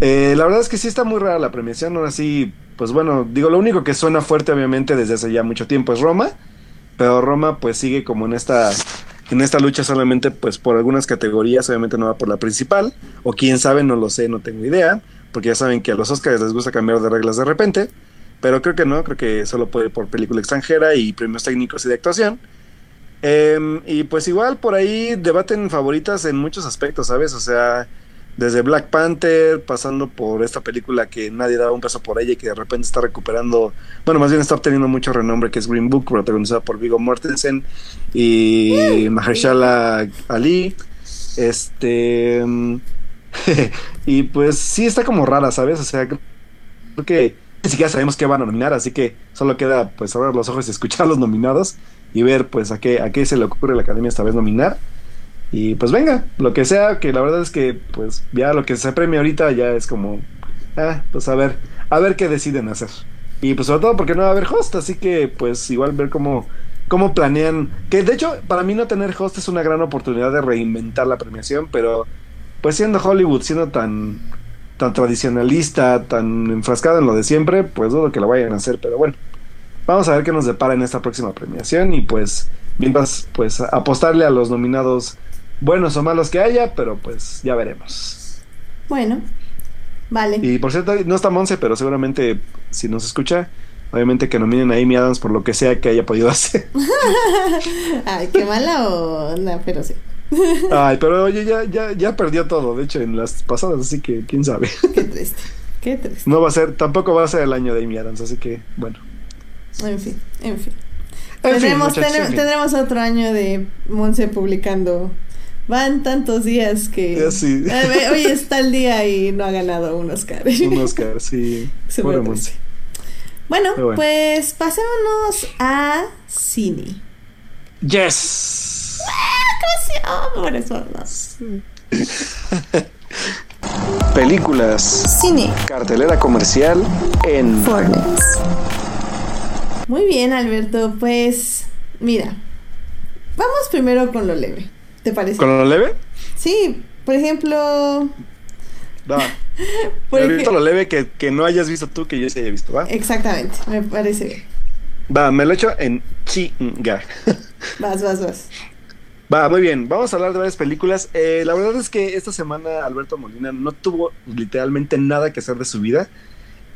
Eh, la verdad es que sí está muy rara la premiación. Ahora sí, pues bueno, digo, lo único que suena fuerte, obviamente, desde hace ya mucho tiempo es Roma. Pero Roma, pues sigue como en esta en esta lucha solamente pues por algunas categorías, obviamente no va por la principal, o quién sabe, no lo sé, no tengo idea, porque ya saben que a los Oscars les gusta cambiar de reglas de repente, pero creo que no, creo que solo puede por película extranjera y premios técnicos y de actuación. Em, y pues igual por ahí debaten favoritas en muchos aspectos, ¿sabes? O sea, desde Black Panther, pasando por esta película que nadie daba un peso por ella y que de repente está recuperando, bueno, más bien está obteniendo mucho renombre, que es Green Book, protagonizada por Viggo Mortensen y Mahershala Ali. Este. y pues sí está como rara, ¿sabes? O sea, creo que ni siquiera sabemos qué van a nominar, así que solo queda pues abrir los ojos y escuchar a los nominados y ver pues a qué, a qué se le ocurre a la academia esta vez nominar. Y pues venga, lo que sea, que la verdad es que pues ya lo que se premia ahorita ya es como, ah, pues a ver, a ver qué deciden hacer. Y pues sobre todo porque no va a haber host, así que pues igual ver cómo, cómo planean, que de hecho para mí no tener host es una gran oportunidad de reinventar la premiación, pero pues siendo Hollywood, siendo tan, tan tradicionalista, tan enfrascado en lo de siempre, pues dudo que lo vayan a hacer, pero bueno, vamos a ver qué nos depara en esta próxima premiación y pues mientras pues apostarle a los nominados buenos o malos que haya, pero pues ya veremos. Bueno, vale. Y por cierto, no está Monse, pero seguramente si nos escucha, obviamente que nominen a Amy Adams por lo que sea que haya podido hacer. Ay, qué mala onda, pero sí. Ay, pero oye, ya, ya, ya perdió todo, de hecho, en las pasadas, así que quién sabe. Qué triste, qué triste. No va a ser, tampoco va a ser el año de Amy Adams, así que, bueno. En fin, en fin. En fin, tendremos, muchachos, en fin. tendremos otro año de Monse publicando. Van tantos días que. Sí. Hoy está el día y no ha ganado un Oscar. Un Oscar, sí. Pobre. Monse. Bueno, pues pasémonos a cine. Yes. ¡Qué emoción! Por eso no. Películas. Cine. Cartelera comercial en Fortnite. Muy bien, Alberto. Pues, mira. Vamos primero con lo leve. ¿Te parece? ¿Con lo leve? Sí, por ejemplo. Va. por Me visto ej- lo leve que, que no hayas visto tú, que yo sí haya visto, ¿va? Exactamente, me parece bien. Va, me lo echo en chinga. Vas, vas, vas. Va, muy bien. Vamos a hablar de varias películas. Eh, la verdad es que esta semana Alberto Molina no tuvo literalmente nada que hacer de su vida.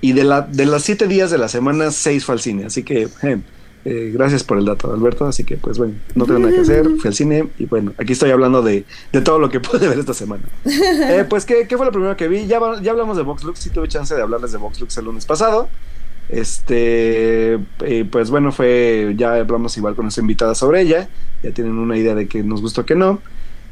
Y de, la, de los siete días de la semana, seis fue al cine. Así que, eh, eh, gracias por el dato, Alberto. Así que, pues bueno, no tengo nada que hacer. Fui al cine y bueno, aquí estoy hablando de, de todo lo que pude ver esta semana. Eh, pues, ¿qué, qué fue lo primero que vi? Ya, ya hablamos de Vox Lux. Sí tuve chance de hablarles de Vox Lux el lunes pasado. Este, eh, pues bueno, fue, ya hablamos igual con nuestra invitada sobre ella, ya tienen una idea de que nos gustó que no.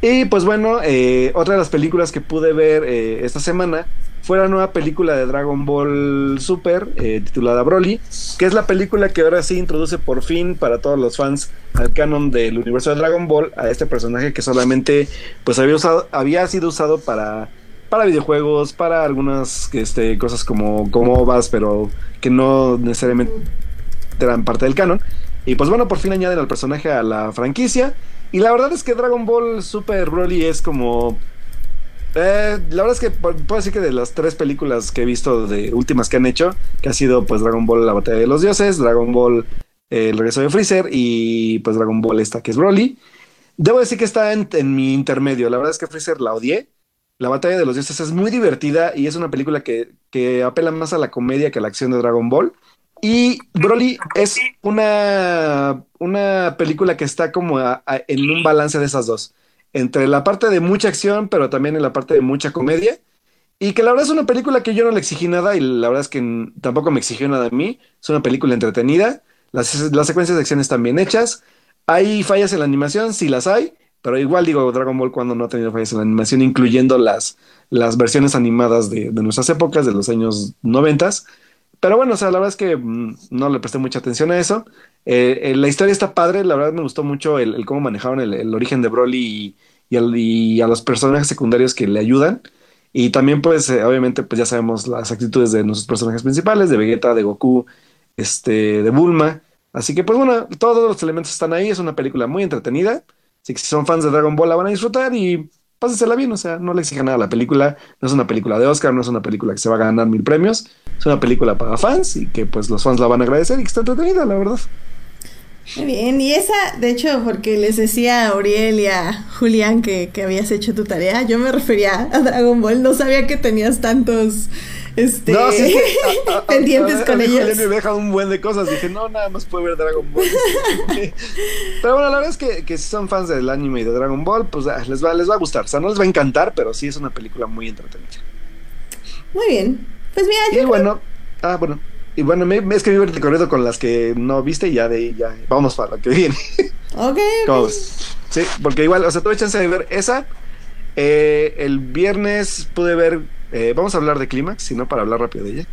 Y pues bueno, eh, otra de las películas que pude ver esta semana fue la nueva película de Dragon Ball Super, eh, titulada Broly, que es la película que ahora sí introduce por fin para todos los fans al canon del universo de Dragon Ball a este personaje que solamente pues había, usado, había sido usado para para videojuegos, para algunas este, cosas como, como OVAs, pero que no necesariamente eran parte del canon. Y pues bueno, por fin añaden al personaje a la franquicia. Y la verdad es que Dragon Ball Super Broly es como... eh, la verdad es que pu- puedo decir que de las tres películas que he visto de últimas que han hecho, que ha sido pues Dragon Ball La Batalla de los Dioses, Dragon Ball El Regreso de Freezer y pues Dragon Ball esta que es Broly. Debo decir que está en, mi intermedio. La verdad es que Freezer la odié. La batalla de los dioses es muy divertida y es una película que, que apela más a la comedia que a la acción de Dragon Ball. Y Broly es una, una película que está como en un balance de esas dos. Entre la parte de mucha acción, pero también en la parte de mucha comedia. Y que la verdad es una película que yo no le exigí nada y la verdad es que tampoco me exigió nada a mí. Es una película entretenida. Las, las secuencias de acción están bien hechas. ¿Hay fallas en la animación? Sí las hay. Pero igual digo, Dragon Ball cuando no ha tenido fallas en la animación, incluyendo las, las versiones animadas de, de nuestras épocas, de los años noventas. Pero bueno, o sea, la verdad es que mm, no le presté mucha atención a eso. Eh, eh, la historia está padre, la verdad me gustó mucho el, cómo manejaron el, origen de Broly y a los personajes secundarios que le ayudan. Y también, pues, eh, obviamente, pues ya sabemos las actitudes de nuestros personajes principales, de Vegeta, de Goku, este, de Bulma. Así que, pues bueno, todos los elementos están ahí. Es una película muy entretenida. Así que si son fans de Dragon Ball la van a disfrutar y pásensela bien. O sea, no le exijan nada a la película. No es una película de Oscar, no es una película que se va a ganar mil premios. Es una película para fans y que pues los fans la van a agradecer y que está entretenida, la verdad. Muy bien, y esa, de hecho, porque les decía a Uriel y a Julián que, que habías hecho tu tarea, yo me refería a Dragon Ball, no sabía que tenías tantos este, pendientes con ellos. me deja un buen de cosas. Dije, no, nada más puede ver Dragon Ball. pero bueno, la verdad es que, que, si son fans del anime y de Dragon Ball, pues ah, les va, les va a gustar. O sea, no les va a encantar, pero sí es una película muy entretenida. Muy bien. Pues mira, Y bueno, ah, bueno. Y bueno, me, es que me he recorrido con las que no viste y ya de ahí, ya. Vamos para lo que viene. Ok. Sí, porque igual, o sea, tuve chance de ver esa. Eh, el viernes pude ver. Eh, vamos a hablar de Clímax, si no, para hablar rápido de ella.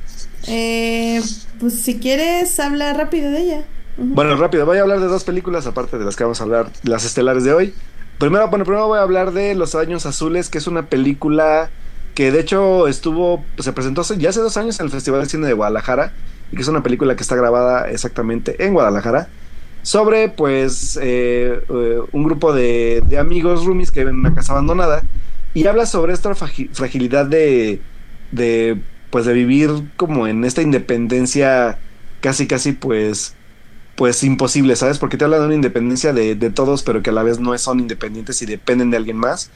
Eh, pues si quieres, habla rápido de ella. Bueno, rápido, voy a hablar de dos películas, aparte de las que vamos a hablar, las estelares de hoy. Primero, bueno, primero voy a hablar de Los Años Azules, que es una película que de hecho estuvo, se presentó ya hace dos años en el Festival de Cine de Guadalajara, y que es una película que está grabada exactamente en Guadalajara, sobre pues eh, eh, un grupo de, amigos roomies que viven en una casa abandonada, y habla sobre esta fragilidad de, de, pues de vivir como en esta independencia casi casi pues pues imposible, ¿sabes? Porque te habla de una independencia de, de todos, pero que a la vez no son independientes y dependen de alguien más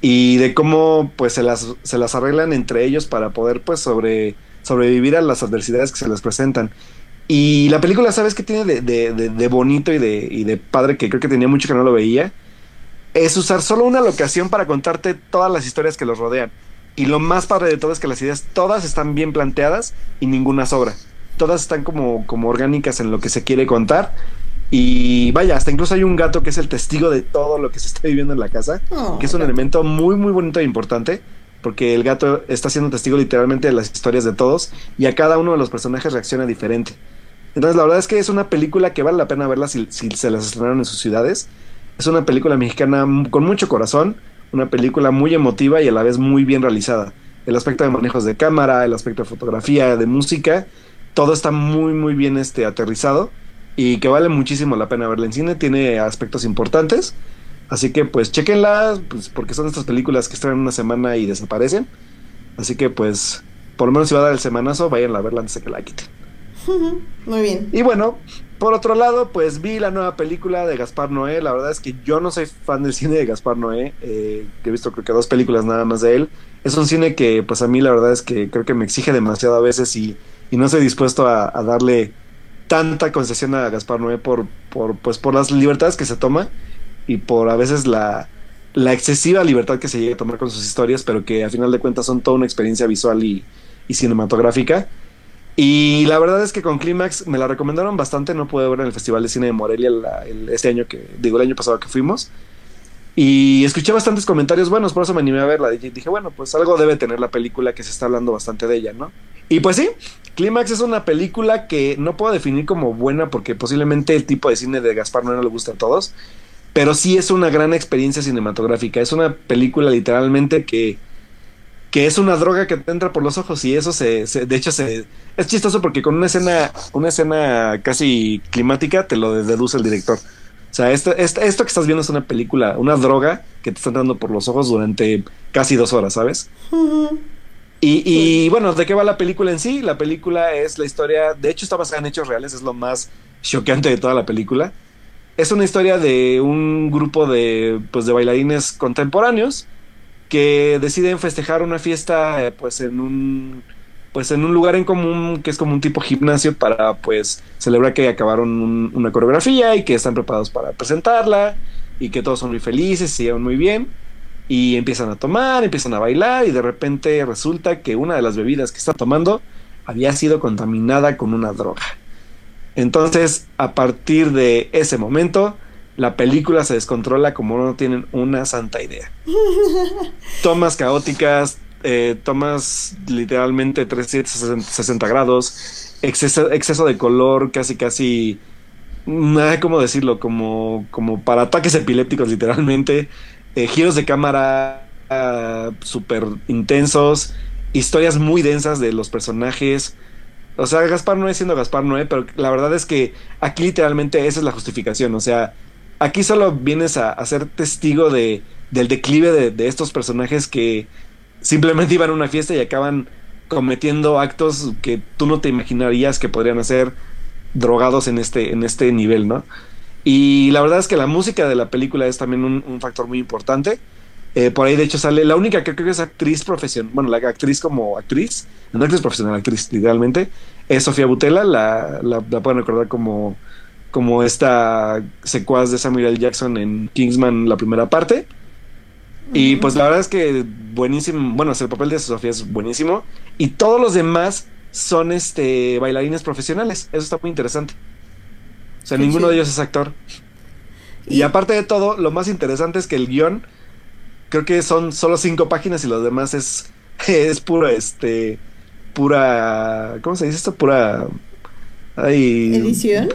y de cómo pues se las, se las arreglan entre ellos para poder pues sobre, sobrevivir a las adversidades que se les presentan. Y la película, ¿sabes qué tiene de, de, de, bonito y de, y de padre que creo que tenía mucho que no lo veía? Es usar solo una locación para contarte todas las historias que los rodean. Y lo más padre de todo es que las ideas todas están bien planteadas y ninguna sobra. Todas están como, como orgánicas en lo que se quiere contar y vaya, hasta incluso hay un gato que es el testigo de todo lo que se está viviendo en la casa, oh, que es un elemento muy, muy bonito e importante, porque el gato está siendo testigo literalmente de las historias de todos y a cada uno de los personajes reacciona diferente. Entonces, la verdad es que es una película que vale la pena verla si, se las estrenaron en sus ciudades. Es una película mexicana con mucho corazón, una película muy emotiva y a la vez muy bien realizada. El aspecto de manejos de cámara, el aspecto de fotografía, de música, todo está muy, muy bien este, aterrizado y que vale muchísimo la pena verla en cine, tiene aspectos importantes. Así que pues chequenla, pues, porque son estas películas que están en una semana y desaparecen. Así que pues, por lo menos si va a dar el semanazo, vayan a verla antes de que la quiten. Muy bien. Y bueno, por otro lado, pues vi la nueva película de Gaspar Noé. La verdad es que yo no soy fan del cine de Gaspar Noé. Eh, he visto creo que dos películas nada más de él. Es un cine que pues a mí la verdad es que creo que me exige demasiado a veces y, y no estoy dispuesto a darle tanta concesión a Gaspar Noé por, por, pues, por las libertades que se toma y por a veces la, la excesiva libertad que se llega a tomar con sus historias, pero que a final de cuentas son toda una experiencia visual y, cinematográfica. Y la verdad es que con Clímax me la recomendaron bastante, no pude ver en el Festival de Cine de Morelia este año que, digo, el año pasado que fuimos. Y escuché bastantes comentarios buenos, por eso me animé a verla. Y dije, bueno, pues algo debe tener la película que se está hablando bastante de ella, ¿no? Y pues sí, Clímax es una película que no puedo definir como buena porque posiblemente el tipo de cine de Gaspar no le gusta a todos, pero sí es una gran experiencia cinematográfica. Es una película literalmente que, que es una droga que te entra por los ojos y eso se, de hecho se, es chistoso porque con una escena, una escena casi climática te lo deduce el director. O sea, esto, esto, esto que estás viendo es una película, una droga que te está entrando por los ojos durante casi dos horas, ¿sabes? Y, bueno, ¿de qué va la película en sí? La película es la historia, de hecho está basada en hechos reales, es lo más choqueante de toda la película. Es una historia de un grupo de, pues, de bailarines contemporáneos que deciden festejar una fiesta eh, pues en un pues en un lugar en común que es como un tipo gimnasio para pues celebrar que acabaron una coreografía y que están preparados para presentarla y que todos son muy felices se muy bien y empiezan a tomar, empiezan a bailar y de repente resulta que una de las bebidas que están tomando había sido contaminada con una droga. Entonces, a partir de ese momento, la película se descontrola como no tienen una santa idea. Tomas caóticas, eh, tomas literalmente 360 grados, exceso, exceso de color, casi casi, ¿cómo decirlo? Como, como para ataques epilépticos literalmente. Eh, giros de cámara uh, súper intensos, historias muy densas de los personajes. O sea, Gaspar Noé siendo Gaspar Noé, pero la verdad es que aquí literalmente esa es la justificación. O sea, aquí solo vienes a, ser testigo de, del declive de, de, estos personajes que simplemente iban a una fiesta y acaban cometiendo actos que tú no te imaginarías que podrían hacer drogados en este, en este nivel, ¿no? Y la verdad es que la música de la película es también un, factor muy importante. Eh, por ahí, de hecho, sale la única que creo que es actriz profesional. Bueno, la actriz como actriz, no actriz profesional, actriz literalmente, es Sofía Butela. La, la, la pueden recordar como, como esta secuaz de Samuel L. Jackson en Kingsman, la primera parte. Y pues la verdad es que buenísimo. Bueno, el papel de Sofía es buenísimo. Y todos los demás son este bailarines profesionales. Eso está muy interesante. O sea, Qué ninguno chido. de ellos es actor. Y aparte de todo, lo más interesante es que el guion, creo que son solo cinco páginas y los demás es, es pura, este, pura, ¿cómo se dice esto? Pura, ay, ¿Edición?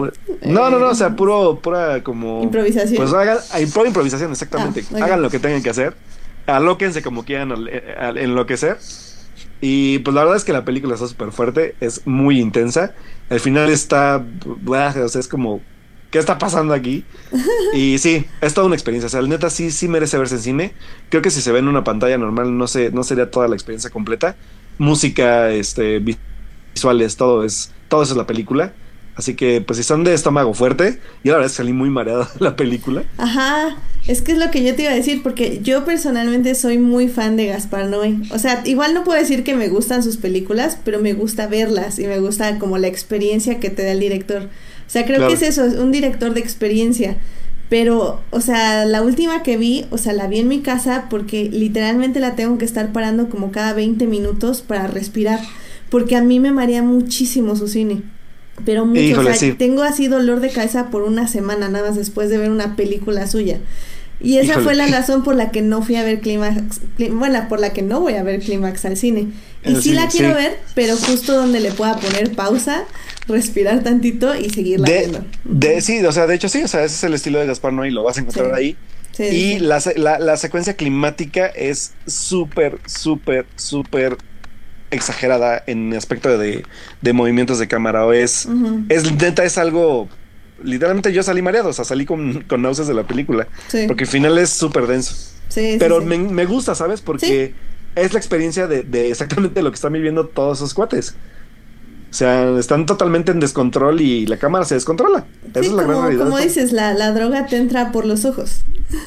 no, no, no, o sea, puro, pura como... Improvisación. Pues hagan, hay pura improvisación, exactamente. Ah. Hagan lo que tengan que hacer, alóquense como quieran al- al- enloquecer. Y pues la verdad es que la película está súper fuerte, es muy intensa. El final está, o sea, es como, ¿qué está pasando aquí? Y sí, es toda una experiencia. O sea, neta sí, sí merece verse en cine. Creo que si se ve en una pantalla normal no sé, no sería toda la experiencia completa. Música, este, visuales, todo es, todo eso es la película. Así que, pues si son de estómago fuerte, yo la verdad salí muy mareado de la película. Ajá, es que es lo que yo te iba a decir, porque yo personalmente soy muy fan de Gaspar Noé. O sea, igual no puedo decir que me gustan sus películas, pero me gusta verlas y me gusta como la experiencia que te da el director. O sea, creo Claro. que es eso, es un director de experiencia. Pero, o sea, la última que vi, o sea, la vi en mi casa porque literalmente la tengo que estar parando como cada 20 minutos para respirar. Porque a mí me marea muchísimo su cine. Pero mucho, Híjole, o sea, sí. tengo así dolor de cabeza por una semana nada más después de ver una película suya. Y esa Híjole. fue la razón por la que no fui a ver Clímax, Clí- bueno, por la que no voy a ver Clímax al cine. Y sí la quiero sí. ver, pero justo donde le pueda poner pausa, respirar tantito y seguirla De, viendo. de, sí, o sea, de hecho sí, o sea, ese es el estilo de Gaspar Noé y lo vas a encontrar ahí. Y la, la, la secuencia climática es súper, súper, súper exagerada en aspecto de, de movimientos de cámara. O es, es neta, es algo. Literalmente yo salí mareado, o sea, salí con, con náuseas de la película. Sí. Porque el final es súper denso. Sí, Pero sí. Me, me gusta, ¿sabes? Porque es la experiencia de, de exactamente lo que están viviendo todos esos cuates. O sea, están totalmente en descontrol y la cámara se descontrola. Esa Sí, es la gran realidad. como dices, la, la droga te entra por los ojos.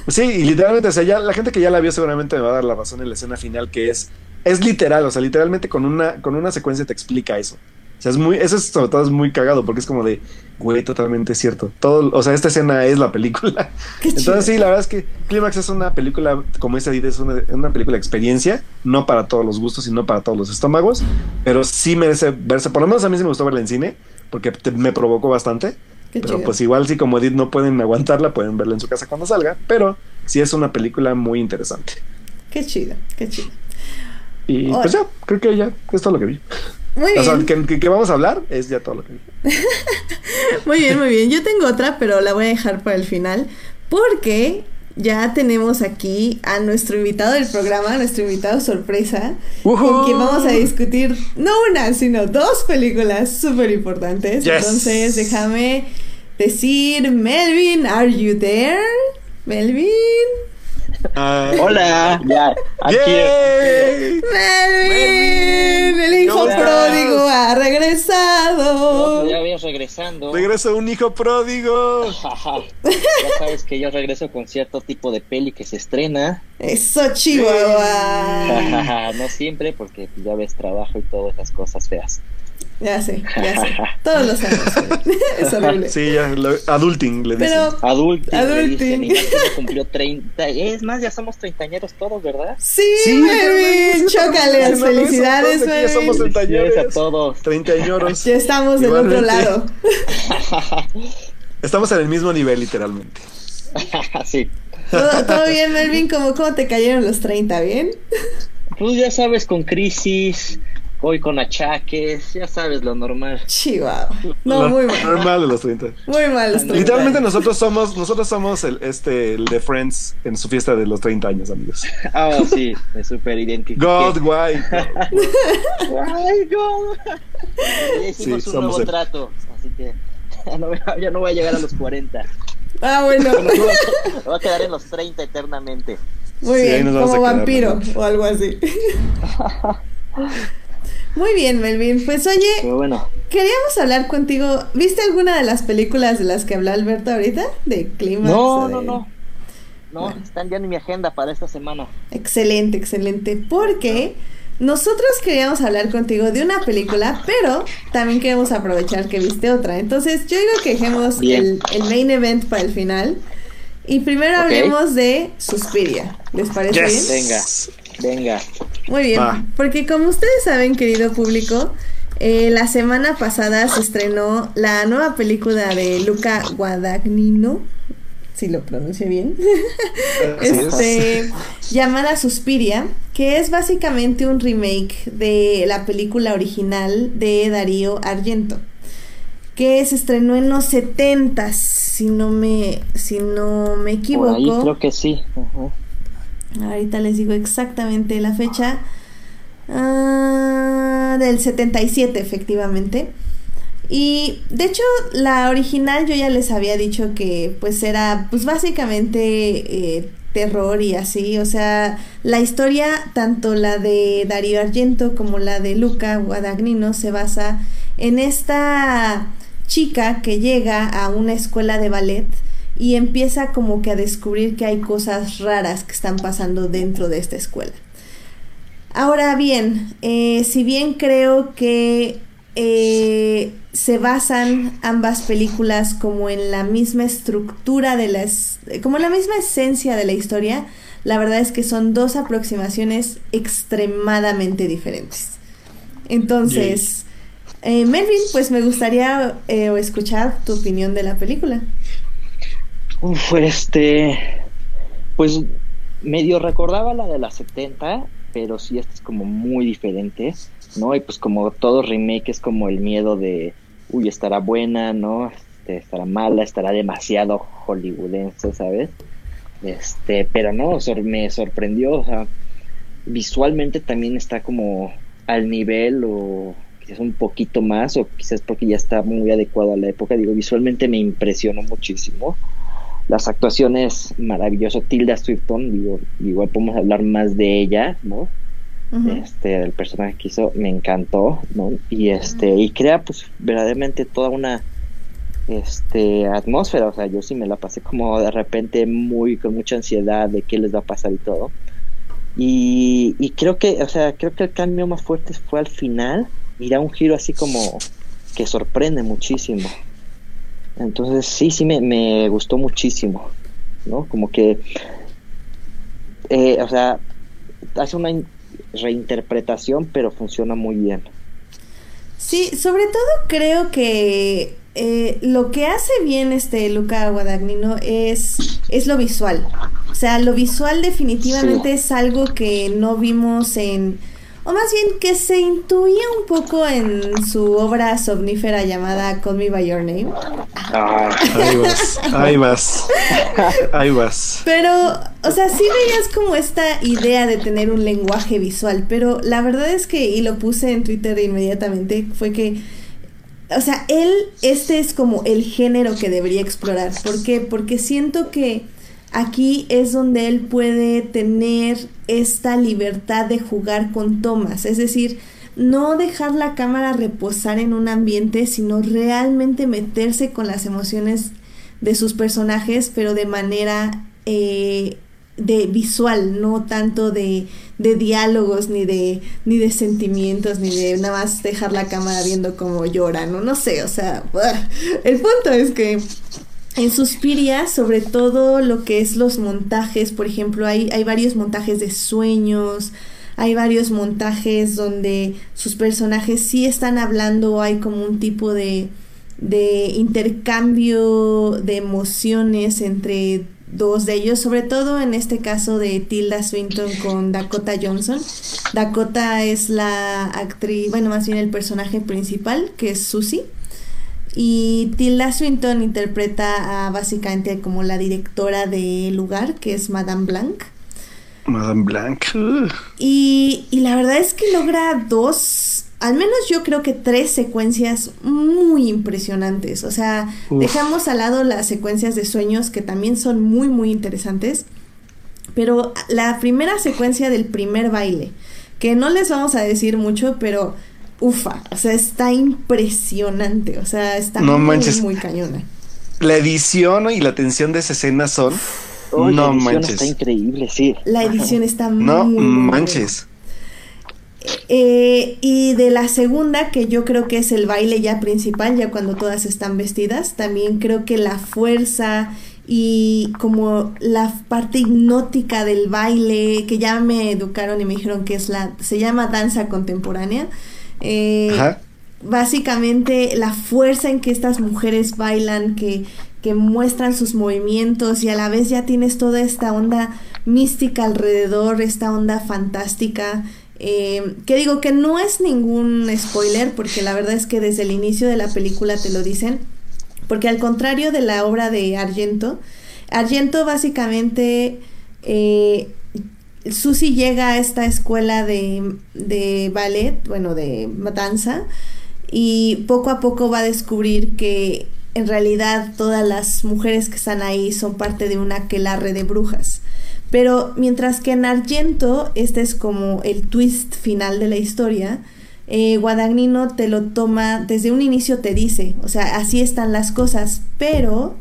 Sí, y literalmente, o sea, ya la gente que ya la vio seguramente me va a dar la razón en la escena final, que es, es literal, o sea, literalmente con una, con una secuencia te explica eso. O sea, es muy, eso es sobre todo es muy cagado, porque es como de, güey, totalmente cierto. Todo, o sea, esta escena es la película. Qué chido. Entonces, sí, la verdad es que Clímax es una película, como dice Edith, es una, una película de experiencia, no para todos los gustos y no para todos los estómagos, pero sí merece verse, por lo menos a mí sí me gustó verla en cine, porque te- me provocó bastante. Qué Pero chido. pues igual si como Edith no pueden aguantarla, pueden verla en su casa cuando salga. Pero sí es una película muy interesante. Qué chido, qué chido. Y pues ya, creo que ya es todo lo que vi. Muy O sea, bien, que, que- vamos a hablar es ya todo lo que vi. muy bien, muy bien. Yo tengo otra, pero la voy a dejar para el final. Porque ya tenemos aquí a nuestro invitado del programa, nuestro invitado sorpresa, ¡Ujú! con quien vamos a discutir no una, sino dos películas súper importantes. Yes. Entonces, déjame decir, Melvin, ¿are you there? Melvin. Ah, Hola, ya, aquí ¡Yay! Melvin, el hijo pródigo ha regresado. ya vienes regresando. Regreso un hijo pródigo. Ya sabes que yo regreso con cierto tipo de peli que se estrena. Eso, Chihuahua. Jajaja, no siempre, porque ya ves trabajo y todas esas cosas feas. Ya sé, ya sé. Todos lo sabemos. es horrible. Sí, ya, lo- adulting le dicen. Pero Adulting, Adulting. me dicen, y Martín ya cumplió 30. Es más, ya somos treintañeros todos, ¿verdad? sí, Sí, Melvin, no, chócales. no, no, Felicidades, ya somos Melvin. Felicidades a treintañeros. todos. Treintañeros. Ya estamos del otro lado. Estamos en el mismo nivel, literalmente. sí. ¿Todo, todo bien, Melvin? ¿Cómo, ¿Cómo te cayeron los 30? ¿Bien? Pues ya sabes, con crisis, hoy con achaques, ya sabes lo normal. Chihuahua. No, Lo muy mal. Normal de los 30. Muy mal los 30. Literalmente nosotros somos, nosotros somos el, este, el de Friends en su fiesta de los 30 años, amigos. Ah, sí, me super identifiqué. God, why? Ay, God. Ya hicimos Sí, un somos nuevo el- trato, así que ya no, voy a- ya no voy a llegar a los 40. Ah, bueno. Me voy a quedar en los 30 eternamente. Muy Sí, bien, como vampiro ¿no? o algo así. Muy bien, Melvin. Pues oye, Pero bueno, queríamos hablar contigo. ¿Viste alguna de las películas de las que habló Alberto ahorita? De Climax. no, de- no, no. ¿no? Están ya en mi agenda para esta semana. Excelente, excelente. Porque nosotros queríamos hablar contigo de una película, pero también queremos aprovechar que viste otra. Entonces, yo digo que dejemos el, main event para el final. Y primero hablemos de Suspiria. ¿Les parece bien? Venga, venga. Muy bien, porque como ustedes saben, querido público, eh, la semana pasada se estrenó la nueva película de Luca Guadagnino, si lo pronuncio bien, este, llamada Suspiria, que es básicamente un remake de la película original de Darío Argento, que se estrenó en los 70 si no me, si no me equivoco. creo que sí. Ahorita les digo exactamente la fecha. Ah, del 77, efectivamente. Y de hecho, la original yo ya les había dicho que pues era pues básicamente eh, terror y así. O sea, la historia, tanto la de Darío Argento como la de Luca Guadagnino, se basa en esta chica que llega a una escuela de ballet y empieza como que a descubrir que hay cosas raras que están pasando dentro de esta escuela. Ahora bien, eh, si bien creo que eh, se basan ambas películas como en la misma estructura de las, como en la misma esencia de la historia, la verdad es que son dos aproximaciones extremadamente diferentes. Entonces, eh, Melvin, pues me gustaría escuchar tu opinión de la película. Uf, este, pues medio recordaba la de las 70 pero sí esta es como muy diferente, ¿no? Y pues como todo remake es como el miedo de, uy, estará buena, ¿no? Este, estará mala, estará demasiado hollywoodense, ¿sabes? Este, pero no, me sorprendió, o sea, visualmente también está como al nivel o quizás un poquito más o quizás porque ya está muy adecuado a la época, digo, visualmente me impresionó muchísimo las actuaciones maravilloso Tilda Swifton digo igual podemos hablar más de ella no este el personaje que hizo me encantó no y este y crea pues verdaderamente toda una este atmósfera o sea yo sí me la pasé como de repente muy con mucha ansiedad de qué les va a pasar y todo. Y, y creo que o sea creo que el cambio más fuerte fue al final y da un giro así como que sorprende muchísimo entonces sí, sí me, gustó muchísimo, ¿no? Como que, eh, o sea, hace una reinterpretación, pero funciona muy bien. Sí, sobre todo creo que eh, lo que hace bien este Luca Guadagnino es, es lo visual. O sea, lo visual definitivamente es algo que no vimos en o más bien que se intuía un poco en su obra somnífera llamada Call Me By Your Name. ahí vas, ahí vas, ahí vas. Pero, o sea, sí veías como esta idea de tener un lenguaje visual, pero la verdad es que, y lo puse en Twitter inmediatamente, fue que, o sea, él, este es como el género que debería explorar. ¿Por qué? Porque siento que aquí es donde él puede tener esta libertad de jugar con tomas, es decir, no dejar la cámara reposar en un ambiente, sino realmente meterse con las emociones de sus personajes, pero de manera eh, de visual, no tanto de, de, diálogos, ni de, ni de sentimientos, ni de nada más dejar la cámara viendo cómo lloran, no, no sé, o sea, el punto es que en Suspiria, sobre todo lo que es los montajes, por ejemplo, hay, varios montajes de sueños, hay varios montajes donde sus personajes sí están hablando, hay como un tipo de, de intercambio de emociones entre dos de ellos, sobre todo en este caso de Tilda Swinton con Dakota Johnson. Dakota es la actriz, bueno, más bien el personaje principal, que es Susie. Y Tilda Swinton interpreta a básicamente como la directora del lugar, que es Madame Blanc. Madame Blanc. Y, y la verdad es que logra dos, al menos yo creo que tres secuencias muy impresionantes. O sea, dejamos al lado las secuencias de sueños que también son muy, muy interesantes. Pero la primera secuencia del primer baile, que no les vamos a decir mucho, pero ufa, o sea, está impresionante, o sea, está muy, muy cañona. La edición y la tensión de esa escena son, Oh, No la edición manches. está increíble, sí. La edición está No muy, muy manches. Eh, y de la segunda, que yo creo que es el baile ya principal, ya cuando todas están vestidas, también creo que la fuerza y como la parte hipnótica del baile, que ya me educaron y me dijeron que es la, se llama danza contemporánea. Eh, Ajá. básicamente la fuerza en que estas mujeres bailan, que, que muestran sus movimientos y a la vez ya tienes toda esta onda mística alrededor, esta onda fantástica. eh, que digo que no es ningún spoiler porque la verdad es que desde el inicio de la película te lo dicen. Porque al contrario de la obra de Argento, Argento básicamente eh, Susi llega a esta escuela de, de ballet, bueno, de danza, y poco a poco va a descubrir que en realidad todas las mujeres que están ahí son parte de una aquelarre de brujas. Pero mientras que en Argento, este es como el twist final de la historia, eh, Guadagnino te lo toma, desde un inicio te dice, o sea, así están las cosas, pero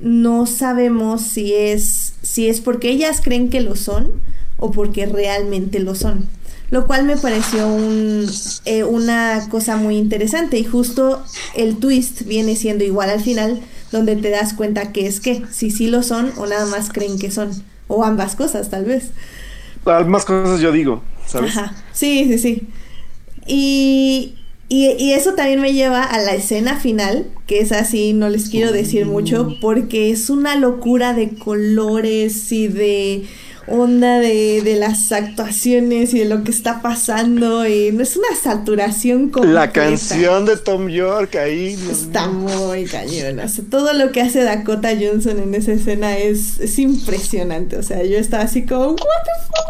no sabemos si es, si es porque ellas creen que lo son o porque realmente lo son. Lo cual me pareció un, eh, una cosa muy interesante y justo el twist viene siendo igual al final, donde te das cuenta que es que, si sí lo son o nada más creen que son, o ambas cosas tal vez. Más cosas yo digo, ¿sabes? Ajá. Sí, sí, sí. Y, y, y eso también me lleva a la escena final, que es así, no les quiero decir mucho, porque es una locura de colores y de onda de, de las actuaciones y de lo que está pasando y no es una saturación completa. La canción de Tom York ahí. Está muy cañona. O sea, todo lo que hace Dakota Johnson en esa escena es, es impresionante. O sea, yo estaba así como, ¿What the fuck?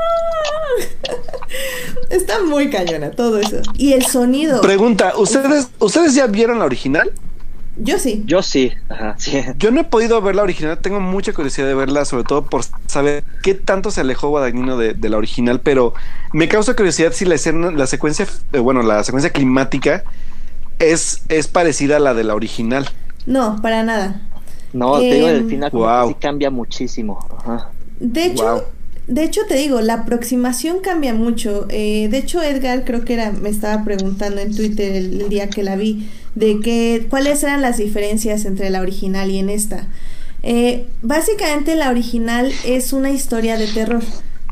Está muy cañona todo eso. Y el sonido. Pregunta, ¿ustedes, ¿ustedes ya vieron la original? Yo sí. Yo sí, ajá, sí. Yo no he podido ver la original, tengo mucha curiosidad de verla, sobre todo por saber qué tanto se alejó Guadagnino de, de la original, pero me causa curiosidad si la escena, la secuencia, eh, bueno, la secuencia climática es, es parecida a la de la original. No, para nada. No, te digo, Em, el final como que Wow. sí cambia muchísimo. Ajá. De hecho, Wow. de hecho te digo, la aproximación cambia mucho. Eh, de hecho, Edgar creo que era, me estaba preguntando en Twitter el, el día que la vi, de que cuáles eran las diferencias entre la original y en esta. Eh, básicamente la original es una historia de terror.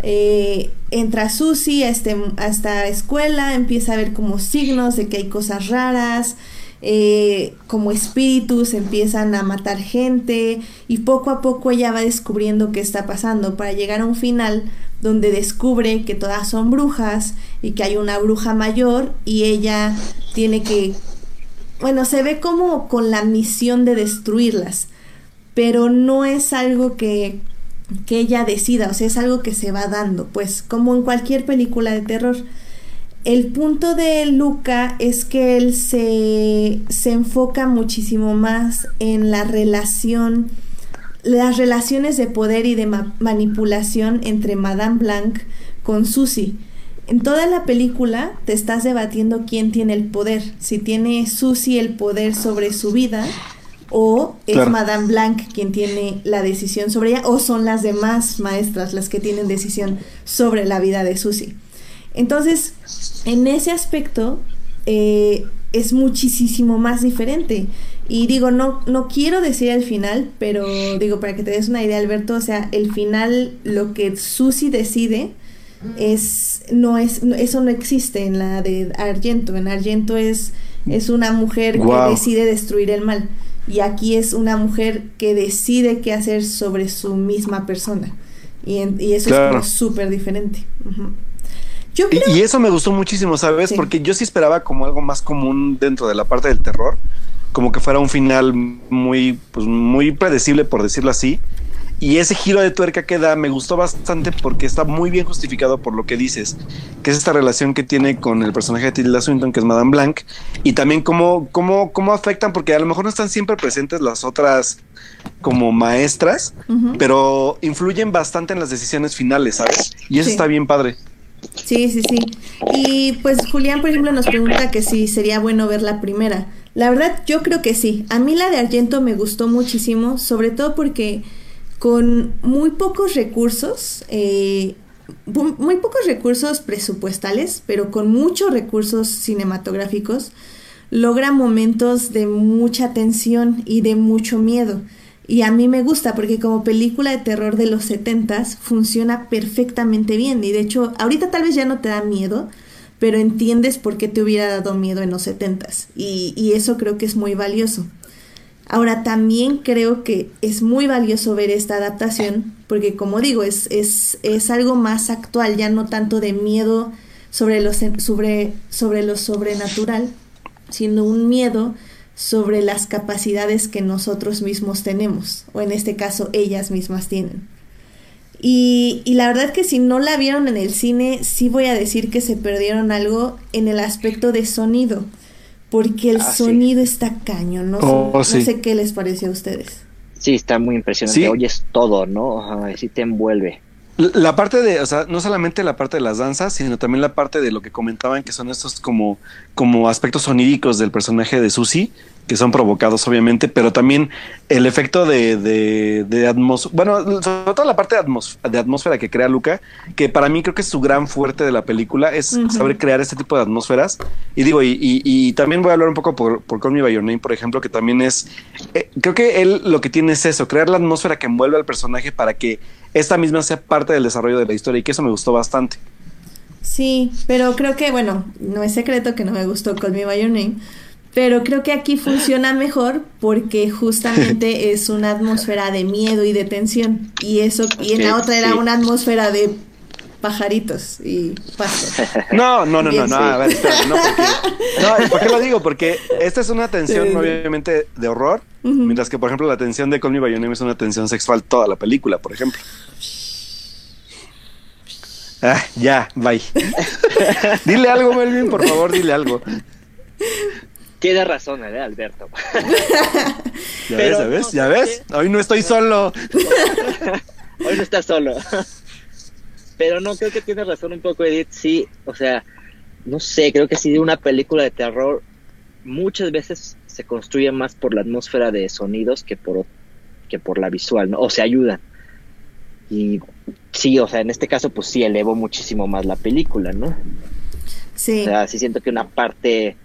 Eh, entra Susie a, este, a esta escuela, empieza a ver como signos de que hay cosas raras, eh, como espíritus empiezan a matar gente y poco a poco ella va descubriendo qué está pasando para llegar a un final donde descubre que todas son brujas y que hay una bruja mayor y ella tiene que, bueno, se ve como con la misión de destruirlas, pero no es algo que, que ella decida, o sea, es algo que se va dando, pues como en cualquier película de terror. El punto de Luca es que él se, se enfoca muchísimo más en la relación, las relaciones de poder y de ma- manipulación entre Madame Blanc con Susie. En toda la película te estás debatiendo quién tiene el poder, si tiene Susie el poder sobre su vida o es Claro. Madame Blanc quien tiene la decisión sobre ella o son las demás maestras las que tienen decisión sobre la vida de Susie. Entonces, en ese aspecto eh, es muchísimo más diferente. Y digo, no, no quiero decir el final, pero digo, para que te des una idea, Alberto, o sea, el final, lo que Susie decide es, no es, no- eso no existe en la de Argento. En Argento es, es una mujer que decide destruir el mal. Y aquí es una mujer que decide qué hacer sobre su misma persona. Y, en- y eso es Claro. súper diferente. Ujú. Yo creo Y, y eso me gustó muchísimo, ¿sabes? Sí. Porque yo sí esperaba como algo más común dentro de la parte del terror, como que fuera un final muy, pues muy predecible, por decirlo así. Y ese giro de tuerca que da me gustó bastante porque está muy bien justificado por lo que dices, que es esta relación que tiene con el personaje de Tilda Swinton, que es Madame Blanc, y también cómo, cómo, cómo afectan, porque a lo mejor no están siempre presentes las otras como maestras, pero influyen bastante en las decisiones finales, ¿sabes? Y eso Sí. está bien padre. Sí, sí, sí. Y pues Julián, por ejemplo, nos pregunta que si sería bueno ver la primera. La verdad, yo creo que sí. A mí la de Argento me gustó muchísimo, sobre todo porque con muy pocos recursos, eh, muy pocos recursos presupuestales, pero con muchos recursos cinematográficos, logra momentos de mucha tensión y de mucho miedo. Y a mí me gusta porque como película de terror de los setentas funciona perfectamente bien. Y de hecho, ahorita tal vez ya no te da miedo, pero entiendes por qué te hubiera dado miedo en los setentas. Y, y eso creo que es muy valioso. Ahora también creo que es muy valioso ver esta adaptación porque como digo, es, es, es algo más actual, ya no tanto de miedo sobre lo, sobre, sobre sobrenatural, sino un miedo sobre las capacidades que nosotros mismos tenemos, o en este caso ellas mismas tienen. Y, y, la verdad que si no la vieron en el cine, sí voy a decir que se perdieron algo en el aspecto de sonido, porque el ah, sonido está caño, no, oh, no sé qué les pareció a ustedes. Sí, está muy impresionante, oyes todo, ¿no? Así te envuelve. La parte de, o sea, no solamente la parte de las danzas, sino también la parte de lo que comentaban que son estos como, como aspectos soníricos del personaje de Susie, que son provocados obviamente, pero también el efecto de, de, de atmósfera, bueno, sobre todo la parte de, de, atmósfera que crea Luca, que para mí creo que es su gran fuerte de la película, es saber crear este tipo de atmósferas. Y digo, y, y, también voy a hablar un poco por, por Call Me By Your Name, por ejemplo, que también es, eh, creo que él lo que tiene es eso, crear la atmósfera que envuelve al personaje para que esta misma sea parte del desarrollo de la historia y que eso me gustó bastante. Sí, pero creo que, bueno, no es secreto que no me gustó Call Me By Your Name, pero creo que aquí funciona mejor porque justamente es una atmósfera de miedo y de tensión. Y eso, y en la otra era una atmósfera de pajaritos y pasto. No, no, no, no, no, a ver, espera, no, porque, no, ¿por qué lo digo? Porque esta es una tensión obviamente de horror, mientras que por ejemplo la tensión de Call Me By Your Name es una tensión sexual toda la película, por ejemplo. Ah, ya, bye. dile algo, Melvin, por favor, dile algo. Tiene razón, ¿eh, Alberto? ya ves, ya ves, ya ves. Hoy no estoy solo. Hoy no estás solo. Pero no, creo que tiene razón un poco, Edith. Sí, o sea, no sé, creo que sí, una película de terror muchas veces se construye más por la atmósfera de sonidos que por, que por la visual, ¿no? O se ayudan. Y sí, o sea, en este caso, pues sí, elevo muchísimo más la película, ¿no? Sí. O sea, sí siento que una parte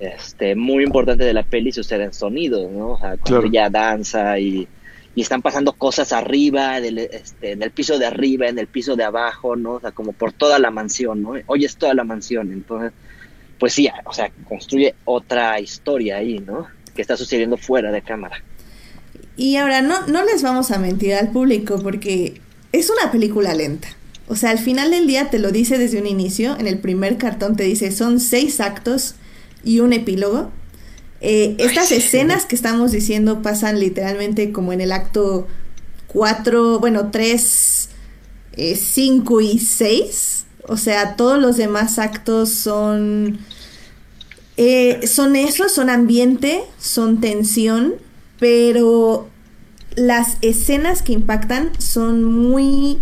este, muy importante de la peli sucede en sonidos, ¿no? O sea, cuando ella danza y, están pasando cosas arriba, del, este, en el piso de arriba, en el piso de abajo, ¿no? O sea, como por toda la mansión, ¿no? Oyes toda la mansión, entonces, pues sí, o sea, construye otra historia ahí, ¿no? Que está sucediendo fuera de cámara. Y ahora, no, no les vamos a mentir al público porque es una película lenta. O sea, al final del día te lo dice desde un inicio, en el primer cartón te dice, son seis actos y un epílogo. Eh, estas escenas que estamos diciendo pasan literalmente como en el acto 4, bueno, 3, 5 eh, y 6. O sea, todos los demás actos son... Eh, son eso, son ambiente, son tensión, pero las escenas que impactan son muy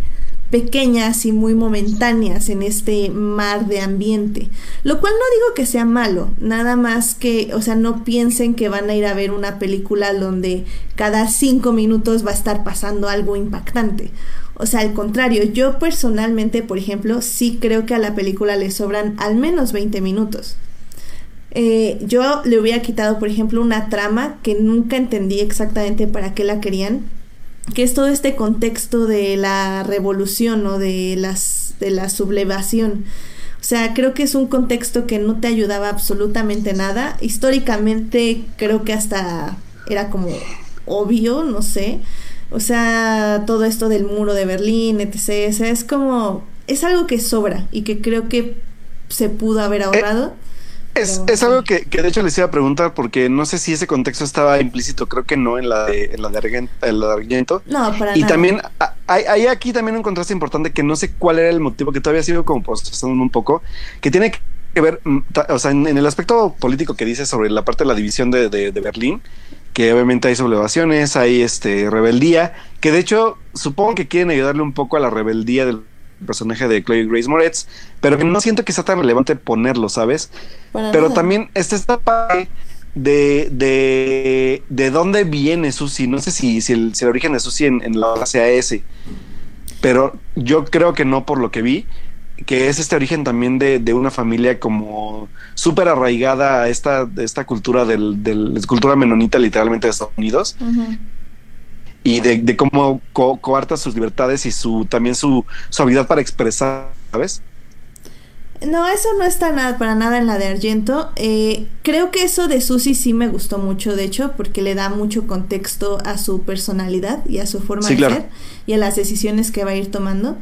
pequeñas y muy momentáneas en este mar de ambiente. Lo cual no digo que sea malo, nada más que, o sea, no piensen que van a ir a ver una película donde cada cinco minutos va a estar pasando algo impactante. O sea, al contrario, yo personalmente, por ejemplo, sí creo que a la película le sobran al menos 20 minutos. Eh, yo le hubiera quitado, por ejemplo, una trama que nunca entendí exactamente para qué la querían, que es todo este contexto de la revolución o de las de la sublevación. O sea, creo que es un contexto que no te ayudaba absolutamente nada. Históricamente creo que hasta era como obvio, no sé. O sea, todo esto del muro de Berlín, etc. O sea, es como es algo que sobra y que creo que se pudo haber eh, ahorrado. Es, es algo que, que, de hecho les iba a preguntar porque no sé si ese contexto estaba implícito, creo que no en la de, en la de, Argento, No, para Y también hay, hay, aquí también un contraste importante que no sé cuál era el motivo, que todavía sigo como procesando un poco, que tiene que ver, mm, o sea, en, el aspecto político que dice sobre la parte de la división de, de, de Berlín, que obviamente hay sublevaciones, hay este rebeldía, que de hecho supongo que quieren ayudarle un poco a la rebeldía del personaje de Chloe Grace Moretz, pero que no siento que sea tan relevante ponerlo, ¿sabes? pero también está esta parte de, de, de dónde viene Susi. No sé si, si, el, si el origen de Susi en, en la sea ese, pero yo creo que no por lo que vi, que es este origen también de, de una familia como súper arraigada a esta, esta cultura del, del cultura menonita literalmente de Estados Unidos. Y de, de cómo co coarta sus libertades y su también su, su habilidad para expresar, ¿sabes? No, eso no está nada, para nada en la de Argento. Eh, creo que eso de Susi sí me gustó mucho, de hecho, porque le da mucho contexto a su personalidad y a su forma Sí, de claro. ser y a las decisiones que va a ir tomando.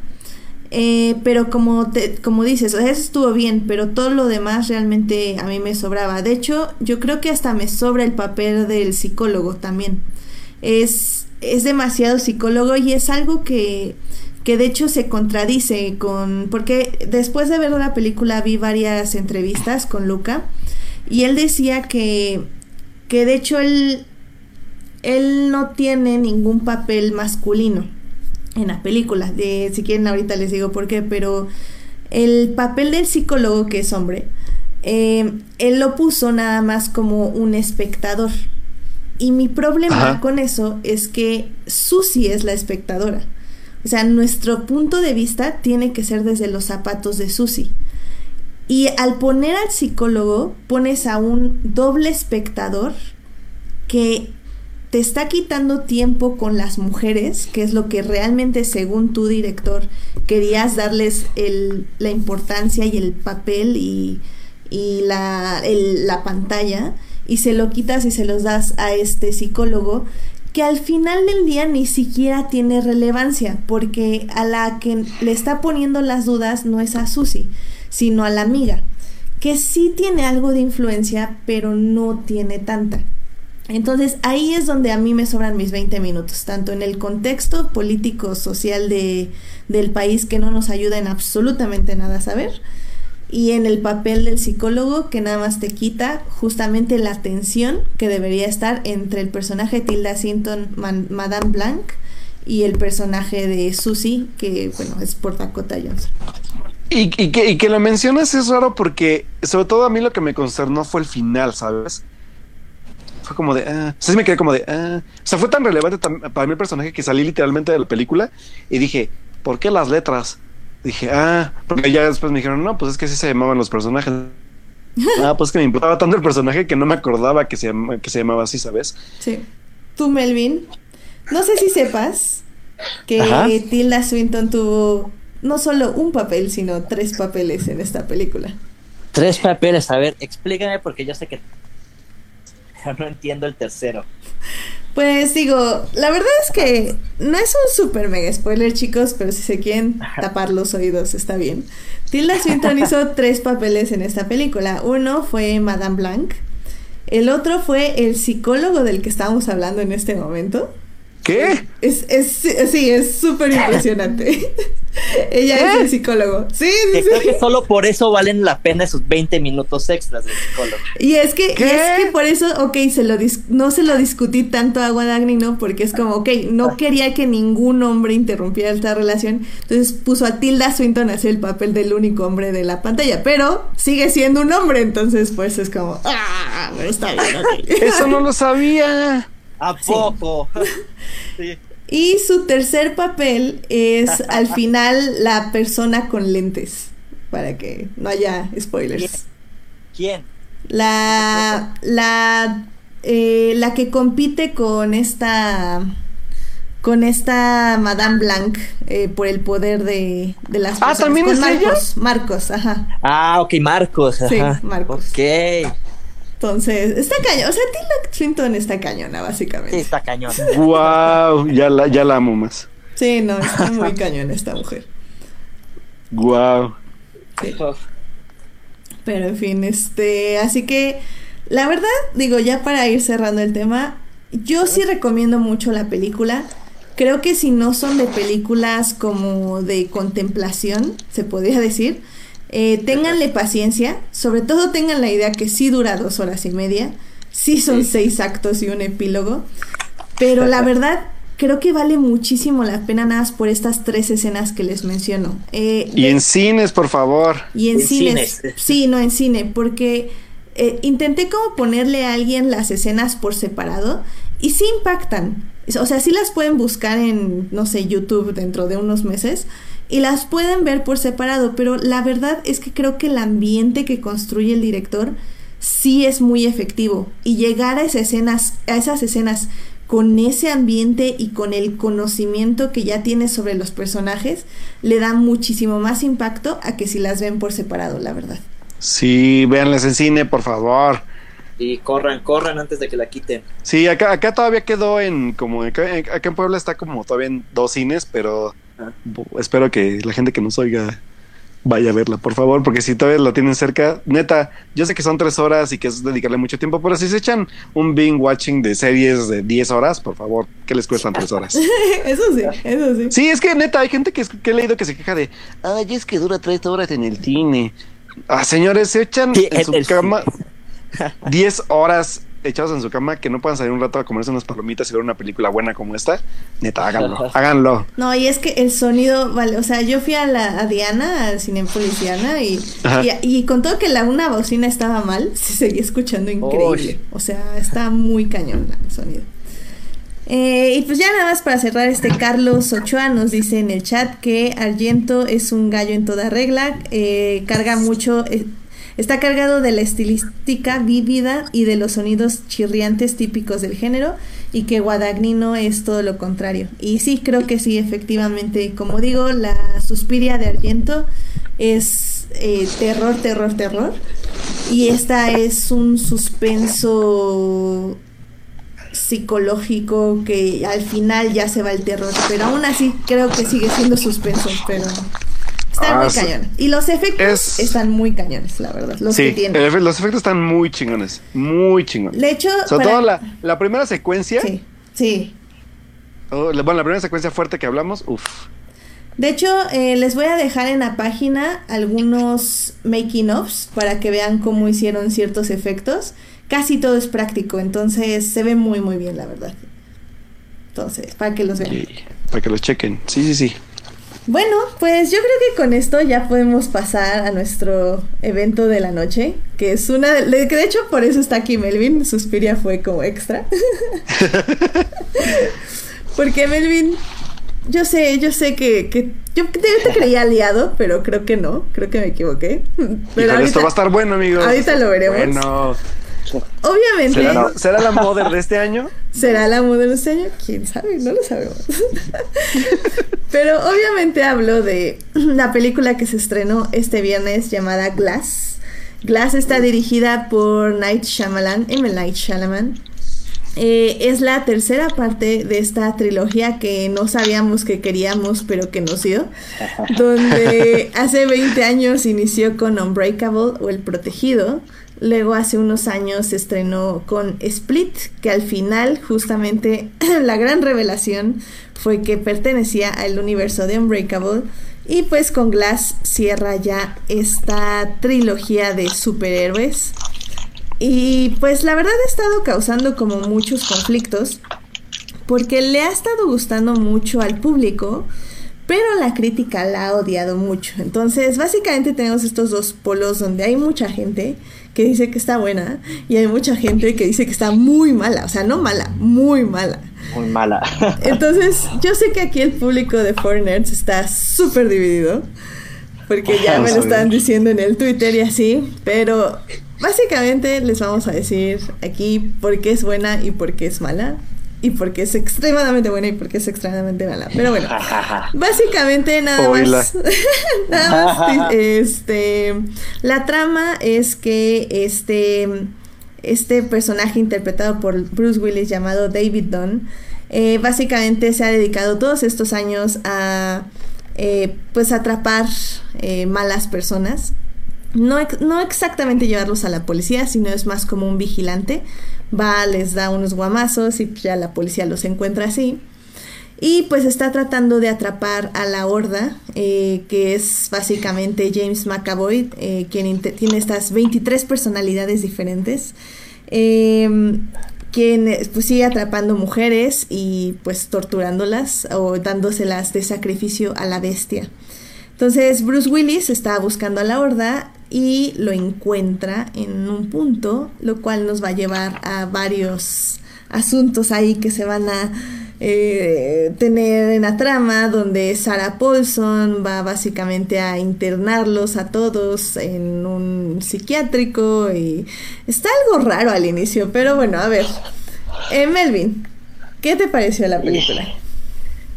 Eh, pero como, te, como dices, eso estuvo bien, pero todo lo demás realmente a mí me sobraba. De hecho, yo creo que hasta me sobra el papel del psicólogo también. Es, es demasiado psicólogo y es algo que, que de hecho se contradice con... Porque después de ver la película vi varias entrevistas con Luca y él decía que, que de hecho él, él no tiene ningún papel masculino en la película. De, si quieren ahorita les digo por qué, pero el papel del psicólogo, que es hombre, eh, él lo puso nada más como un espectador. Y mi problema Ajá. con eso es que Susi es la espectadora. O sea, nuestro punto de vista tiene que ser desde los zapatos de Susi. Y al poner al psicólogo, pones a un doble espectador que te está quitando tiempo con las mujeres, que es lo que realmente, según tu director, querías darles el- la importancia y el papel y, y la, el- la pantalla, y se lo quitas y se los das a este psicólogo, que al final del día ni siquiera tiene relevancia, porque a la que le está poniendo las dudas no es a Susi, sino a la amiga, que sí tiene algo de influencia, pero no tiene tanta. Entonces ahí es donde a mí me sobran mis 20 minutos, tanto en el contexto político, social de, del país que no nos ayuda en absolutamente nada a saber, y en el papel del psicólogo que nada más te quita justamente la tensión que debería estar entre el personaje de Tilda Swinton, Man- Madame Blanc, y el personaje de Susie, que bueno, es por Dakota Johnson. Y, y que, y que lo mencionas es raro porque, sobre todo a mí lo que me concernó fue el final, ¿sabes? Fue como de, ah, o sea, sí me quedé como de, ah, o sea, fue tan relevante para mí el personaje que salí literalmente de la película y dije, ¿por qué las letras? Dije, ah, porque ya después me dijeron, no, pues es que así se llamaban los personajes. ah, pues que me importaba tanto el personaje que no me acordaba que se, llama- que se llamaba así, ¿sabes? Sí. Tú, Melvin, no sé si sepas que Ajá. Tilda Swinton tuvo no solo un papel, sino tres papeles en esta película. Tres papeles, a ver, explícame porque yo sé que no entiendo el tercero. Pues digo, la verdad es que no es un super mega spoiler, chicos, pero si se quieren tapar los oídos, está bien. Tilda Swinton hizo tres papeles en esta película. Uno fue Madame Blanc. El otro fue el psicólogo del que estábamos hablando en este momento. ¿Qué? Es, es, sí, es súper impresionante. Ella es el psicólogo. Sí, sí, Que creo sí. que solo por eso valen la pena esos 20 minutos extras del psicólogo. Y es que, es que por eso, ok, se lo dis- no se lo discutí tanto a Guadagni, ¿no? Porque es como, ok, no quería que ningún hombre interrumpiera esta relación. Entonces puso a Tilda Swinton a hacer el papel del único hombre de la pantalla. Pero sigue siendo un hombre, entonces pues es como, ah, está bien, ok. Eso no lo sabía. ¿A poco? Sí. Y su tercer papel es al final la persona con lentes. Para que no haya spoilers. ¿Quién? La. La. eh, la que compite con esta. Con esta Madame Blanc eh, por el poder de, de las Ah, personas. ¿también con es ella? Marcos, Marcos, ajá. Ah, ok, Marcos. Sí. Marcos. Ok. Entonces, está cañón. O sea, Tilda Swinton está cañona, Sí, básicamente. está cañón. Wow, ya la, ya la amo más. Sí, no, está muy cañona esta mujer. Wow. Sí. Pero en fin, este, así que la verdad, digo, ya para ir cerrando el tema, yo sí recomiendo mucho la película. Creo que si no son de películas como de contemplación, se podría decir, eh, ténganle paciencia, sobre todo tengan la idea que sí dura dos horas y media, sí son Sí. seis actos y un epílogo, pero la verdad creo que vale muchísimo la pena nada más por estas tres escenas que les menciono. Eh, Y en cines, por favor. y en, En cines. cines. Sí, no en cine, porque eh, intenté como ponerle a alguien las escenas por separado y sí impactan. O sea, sí las pueden buscar en, no sé, YouTube dentro de unos meses y las pueden ver por separado, pero la verdad es que creo que el ambiente que construye el director sí es muy efectivo y llegar a esas escenas, a esas escenas con ese ambiente y con el conocimiento que ya tiene sobre los personajes, le da muchísimo más impacto a que si las ven por separado, la verdad. Sí, véanlas en cine, por favor. Y corran, corran antes de que la quiten. Sí, acá, acá todavía quedó en, como, acá, en Puebla está como todavía en dos cines, pero. Espero que la gente que nos oiga vaya a verla, por favor, porque si todavía la tienen cerca, neta, yo sé que son tres horas y que es dedicarle mucho tiempo, pero si se echan un binge watching de series de 10 horas, por favor, ¿qué les cuestan tres horas? eso sí, eso sí. Sí, es que neta, hay gente que, que he leído que se queja de, ay, es que dura tres horas en el cine. Ah, señores, se echan en su cama 10 horas echados en su cama que no puedan salir un rato a comerse unas palomitas y ver una película buena como esta, neta, háganlo, háganlo. No, y es que el sonido, vale, o sea, yo fui a la a Diana, al Cinepolis Diana, y, y, con todo que la una bocina estaba mal, se seguía escuchando increíble. O sea, está muy cañón el sonido. Eh, y pues ya nada más para cerrar, este Carlos Ochoa nos dice en el chat que Argento es un gallo en toda regla, eh, carga mucho, eh, Está cargado de la estilística vívida y de los sonidos chirriantes típicos del género y que Guadagnino es todo lo contrario. Y sí, creo que sí, efectivamente, como digo, la Suspiria de Argento es eh, terror, terror, terror. Y esta es un suspenso psicológico que al final ya se va el terror, pero aún así creo que sigue siendo suspenso, pero están muy ah, cañones. Y los efectos están muy cañones, la verdad. Los sí, los efectos están muy chingones. Muy chingones. De hecho, sobre todo la, la, primera secuencia. Sí. Sí. Oh, bueno, la primera secuencia fuerte que hablamos, uff. De hecho, eh, les voy a dejar en la página algunos making ofs para que vean cómo hicieron ciertos efectos. Casi todo es práctico, entonces se ve muy muy bien, la verdad. Entonces, para que los vean. para que los chequen. Sí, sí, sí. Bueno, pues yo creo que con esto ya podemos pasar a nuestro evento de la noche, que es una de, que de hecho por eso está aquí Melvin, Suspiria fue como extra. Porque Melvin, yo sé, yo sé que, que yo te, creía aliado, pero creo que no, creo que me equivoqué. Pero esto va a estar bueno, amigos. Ahorita lo veremos. Bueno. Obviamente. ¿Será la, ¿Será de este año? ¿Será la model de este año? ¿Quién sabe? No lo sabemos. Pero obviamente hablo de la película que se estrenó este viernes llamada Glass. Glass está dirigida por Night Shyamalan, M. Night Shyamalan. Eh, es la tercera parte de esta trilogía que no sabíamos que queríamos, pero que nos dio. Donde hace 20 años inició con Unbreakable o El Protegido Luego hace unos años se estrenó con Split, que al final justamente la gran revelación fue que pertenecía al universo de Unbreakable. Y pues con Glass cierra ya esta trilogía de superhéroes. Y pues la verdad ha estado causando como muchos conflictos porque le ha estado gustando mucho al público, pero la crítica la ha odiado mucho. Entonces básicamente tenemos estos dos polos donde hay mucha gente que dice que está buena y hay mucha gente que dice que está muy mala, o sea, no mala, muy mala. Muy mala. Entonces, yo sé que aquí el público de Foreigners está súper dividido, porque ya me lo están diciendo en el Twitter y así, pero básicamente les vamos a decir aquí por qué es buena y por qué es mala y porque es extremadamente buena y porque es extremadamente mala. Pero bueno, básicamente nada más, nada más, este, la trama es que este, este personaje interpretado por Bruce Willis llamado David Dunn, eh, básicamente se ha dedicado todos estos años a, eh, pues, atrapar eh, malas personas. No, no exactamente llevarlos a la policía, sino es más como un vigilante va, les da unos guamazos y ya la policía los encuentra así. Y pues está tratando de atrapar a la horda, eh, que es básicamente James McAvoy, eh, quien tiene estas 23 personalidades diferentes. Em, quien pues sigue atrapando mujeres y pues torturándolas o dándoselas de sacrificio a la bestia. Entonces Bruce Willis está buscando a la horda y lo encuentra en un punto, lo cual nos va a llevar a varios asuntos ahí que se van a eh, tener en la trama donde Sarah Paulson va básicamente a internarlos a todos en un psiquiátrico y está algo raro al inicio, pero bueno, a ver, eh, Melvin, ¿qué te pareció la película?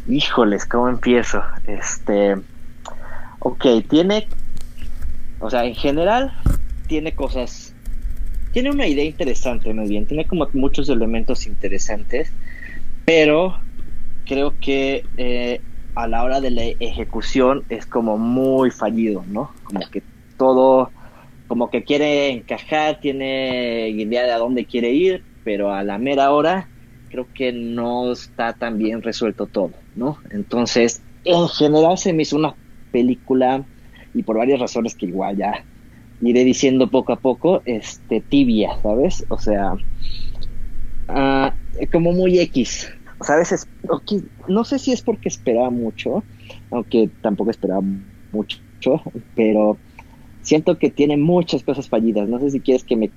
Híjoles, ¿cómo empiezo? Este, ok, tiene, o sea, en general tiene cosas, tiene una idea interesante, muy bien, tiene como muchos elementos interesantes pero creo que eh, a la hora de la ejecución es como muy fallido, ¿no? Como que todo, como que quiere encajar, tiene idea de a dónde quiere ir, pero a la mera hora creo que no está tan bien resuelto todo, ¿no? Entonces, en general se me hizo una película, y por varias razones que igual ya iré diciendo poco a poco, este, tibia, ¿sabes? O sea, uh, como muy X, o sea, a veces, no sé si es porque esperaba mucho, aunque tampoco esperaba mucho, pero siento que tiene muchas cosas fallidas. No sé si quieres que me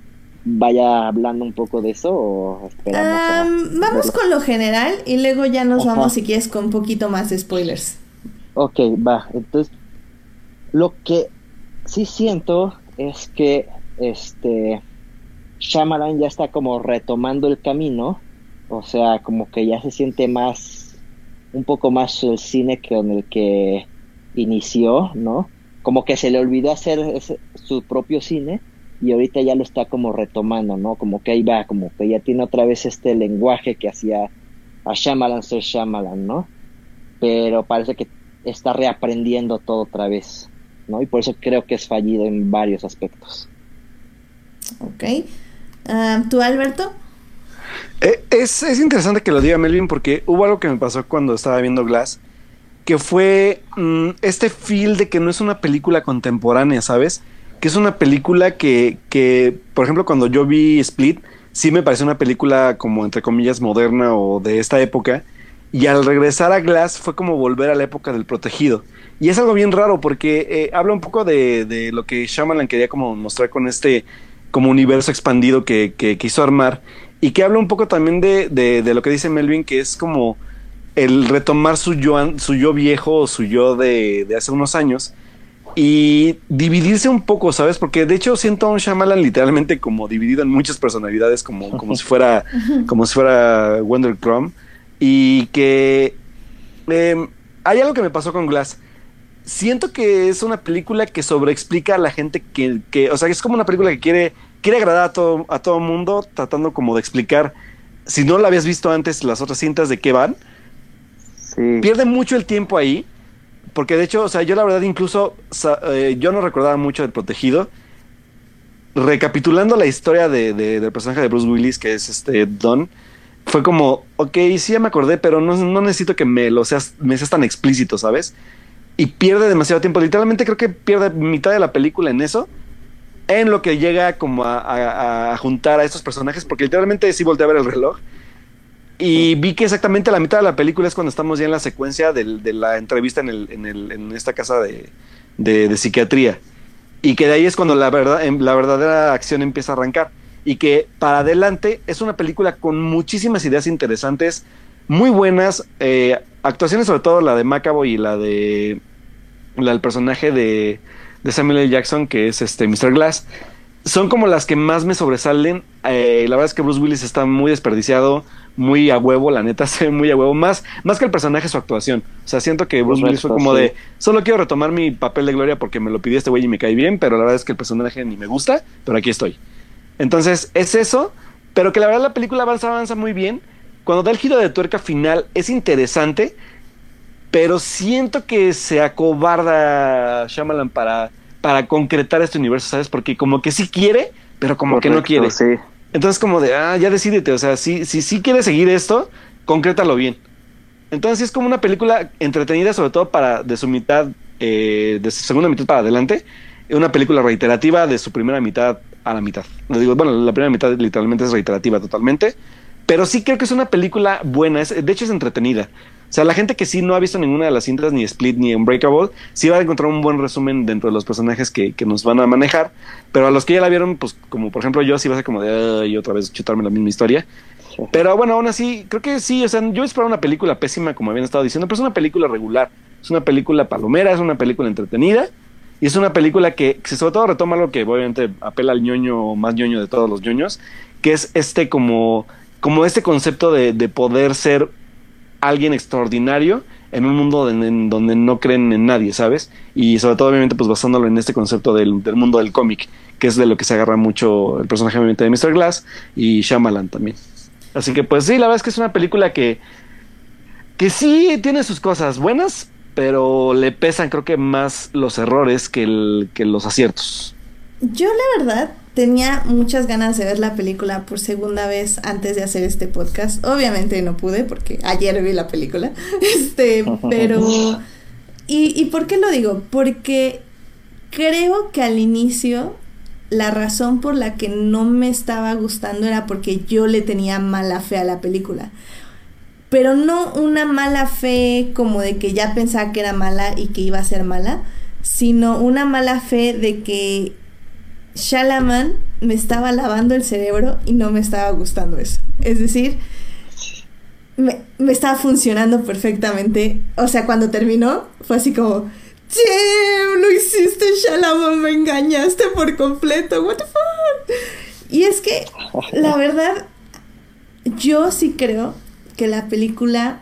vaya hablando un poco de eso o esperamos. vamos con lo general y luego ya nos vamos, si quieres, con un poquito más de spoilers. Ok, va. Entonces, lo que sí siento es que este Shyamalan ya está como retomando el camino o sea, como que ya se siente más, un poco más el cine que con el que inició, ¿no? Como que se le olvidó hacer su propio cine y ahorita ya lo está como retomando, ¿no? Como que ahí va, como que ya tiene otra vez este lenguaje que hacía a Shyamalan ser Shyamalan, ¿no? Pero parece que está reaprendiendo todo otra vez, ¿no? Y por eso creo que es fallido en varios aspectos. Ok. Ah, ¿Tú, Alberto? Eh, es, interesante que lo diga Melvin porque hubo algo que me pasó cuando estaba viendo Glass, que fue mm, este feel de que no es una película contemporánea, ¿sabes? Que es una película que, que, por ejemplo, cuando yo vi Split, sí me pareció una película como entre comillas moderna o de esta época. Y al regresar a Glass fue como volver a la época del protegido. Y es algo bien raro porque eh, habla un poco de, de, lo que Shyamalan quería como mostrar con este como universo expandido que, que quiso armar y que habla un poco también de, de, lo que dice Melvin, que es como el retomar su yo, su yo viejo o su yo de, de, hace unos años y dividirse un poco, ¿sabes? Porque de hecho siento a un Shyamalan literalmente como dividido en muchas personalidades, como, como si fuera como si fuera Wonder Crumb y que em, hay algo que me pasó con Glass. Siento que es una película que sobreexplica a la gente que, que, o sea, es como una película que quiere quiere agradar a todo, a todo mundo, tratando como de explicar, si no la habías visto antes, las otras cintas de qué van. Pierde mucho el tiempo ahí, porque de hecho, o sea, yo la verdad incluso, eh, yo no recordaba mucho del protegido. Recapitulando la historia de, del personaje de Bruce Willis, que es este Don, fue como, ok, sí ya me acordé, pero no, no necesito que me lo seas, me seas tan explícito, ¿sabes? Y pierde demasiado tiempo. Literalmente creo que pierde mitad de la película en eso en lo que llega como a, juntar a estos personajes, porque literalmente sí volteé a ver el reloj. Y vi que exactamente la mitad de la película es cuando estamos ya en la secuencia de la entrevista en, el, en, el, en esta casa de, de, psiquiatría. Y que de ahí es cuando la, verdad, em, la verdadera acción empieza a arrancar. Y que para adelante es una película con muchísimas ideas interesantes, muy buenas. Eh, actuaciones, sobre todo la de Macabo y la de. Del personaje de, de Samuel L. Jackson, que es este Mr. Glass, son como las que más me sobresalen. Eh, la verdad es que Bruce Willis está muy desperdiciado, muy a huevo, la neta, se ve muy a huevo, más, más que el personaje, su actuación. O sea, siento que Bruce Willis fue como de, solo quiero retomar mi papel de gloria porque me lo pidió este güey y me cae bien, pero la verdad es que el personaje ni me gusta, pero aquí estoy. Entonces, es eso, pero que la verdad la película avanza, avanza muy bien. Cuando da el giro de tuerca final, es interesante pero siento que se acobarda Shyamalan para, para concretar este universo, ¿sabes? Porque como que sí quiere, pero como que no quiere. Sí. Entonces como de, ah, ya decídete, o sea, si sí si, quiere seguir esto, concrétalo bien. Entonces es como una película entretenida, sobre todo para de su mitad, eh, de su segunda mitad para adelante, una película reiterativa de su primera mitad a la mitad. Digo, bueno, la primera mitad literalmente es reiterativa totalmente, pero sí creo que es una película buena, de hecho es entretenida. O sea, la gente que sí no ha visto ninguna de las cintas, ni Split ni Unbreakable, sí va a encontrar un buen resumen dentro de los personajes que, que nos van a manejar. Pero a los que ya la vieron, pues como por ejemplo yo, sí va a ser como de, y otra vez chutarme la misma historia. Pero bueno, aún así, creo que sí, o sea, yo esperaba una película pésima, como habían estado diciendo, pero es una película regular. Es una película palomera, es una película entretenida. Y es una película que, sobre todo retoma algo que obviamente apela al ñoño más ñoño de todos los ñoños, que es este como, como este concepto de, de poder ser alguien extraordinario en un mundo en, donde no creen en nadie, ¿sabes? Y sobre todo obviamente pues basándolo en este concepto del, del mundo del cómic, que es de lo que se agarra mucho el personaje obviamente de Mr. Glass y Shyamalan también. Así que pues sí, la verdad es que es una película que, que sí tiene sus cosas buenas, pero le pesan creo que más los errores que, que los aciertos. Yo la verdad tenía muchas ganas de ver la película por segunda vez antes de hacer este podcast. Obviamente no pude porque ayer vi la película. Este, pero... ¿Y, ¿Y por qué lo digo? Porque creo que al inicio la razón por la que no me estaba gustando era porque yo le tenía mala fe a la película. Pero no una mala fe como de que ya pensaba que era mala y que iba a ser mala, sino una mala fe de que Shalaman me estaba lavando el cerebro y no me estaba gustando eso. Es decir, me, me estaba funcionando perfectamente. O sea, cuando terminó, fue así como, Jim, lo hiciste, Shalaman, me engañaste por completo, what the fuck. Y es que, la verdad, yo sí creo que la película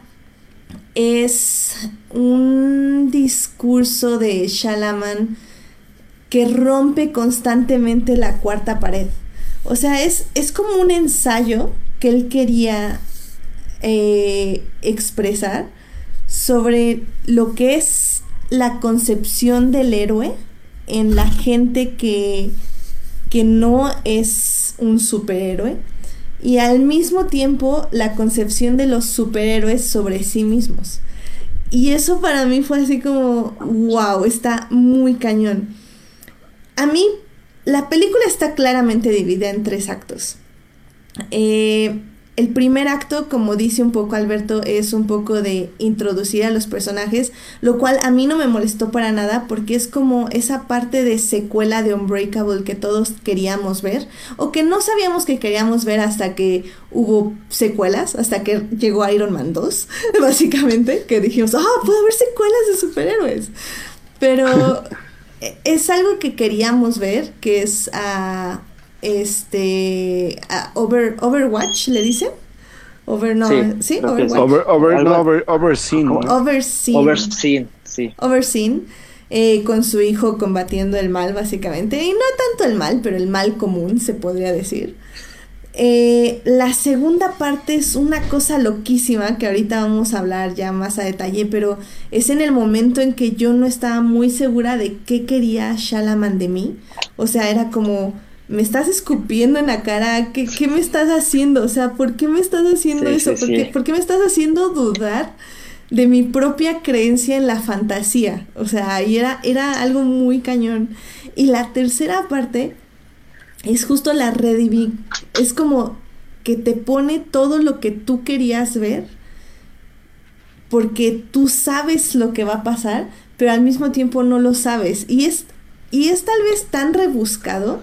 es un discurso de Shalaman que rompe constantemente la cuarta pared. O sea, es, es como un ensayo que él quería eh, expresar sobre lo que es la concepción del héroe en la gente que, que no es un superhéroe y al mismo tiempo la concepción de los superhéroes sobre sí mismos. Y eso para mí fue así como, wow, está muy cañón. A mí, la película está claramente dividida en tres actos. Eh, el primer acto, como dice un poco Alberto, es un poco de introducir a los personajes, lo cual a mí no me molestó para nada porque es como esa parte de secuela de Unbreakable que todos queríamos ver o que no sabíamos que queríamos ver hasta que hubo secuelas, hasta que llegó Iron Man 2, básicamente, que dijimos, ah, puede haber secuelas de superhéroes. Pero es algo que queríamos ver, que es a este uh, over Overwatch le dicen over no sí, ¿sí? Overwatch. Over, over, no, over, overseen, ¿no? overseen overseen sí overseen eh, con su hijo combatiendo el mal básicamente y no tanto el mal pero el mal común se podría decir eh, la segunda parte es una cosa loquísima que ahorita vamos a hablar ya más a detalle, pero es en el momento en que yo no estaba muy segura de qué quería Shalaman de mí. O sea, era como, me estás escupiendo en la cara, ¿qué, qué me estás haciendo? O sea, ¿por qué me estás haciendo Sí, eso? sí, ¿Por, qué, por qué me estás haciendo dudar de mi propia creencia en la fantasía? O sea, y era, era algo muy cañón. Y la tercera parte es justo la redivi es como que te pone todo lo que tú querías ver porque tú sabes lo que va a pasar, pero al mismo tiempo no lo sabes. Y es, y es tal vez tan rebuscado,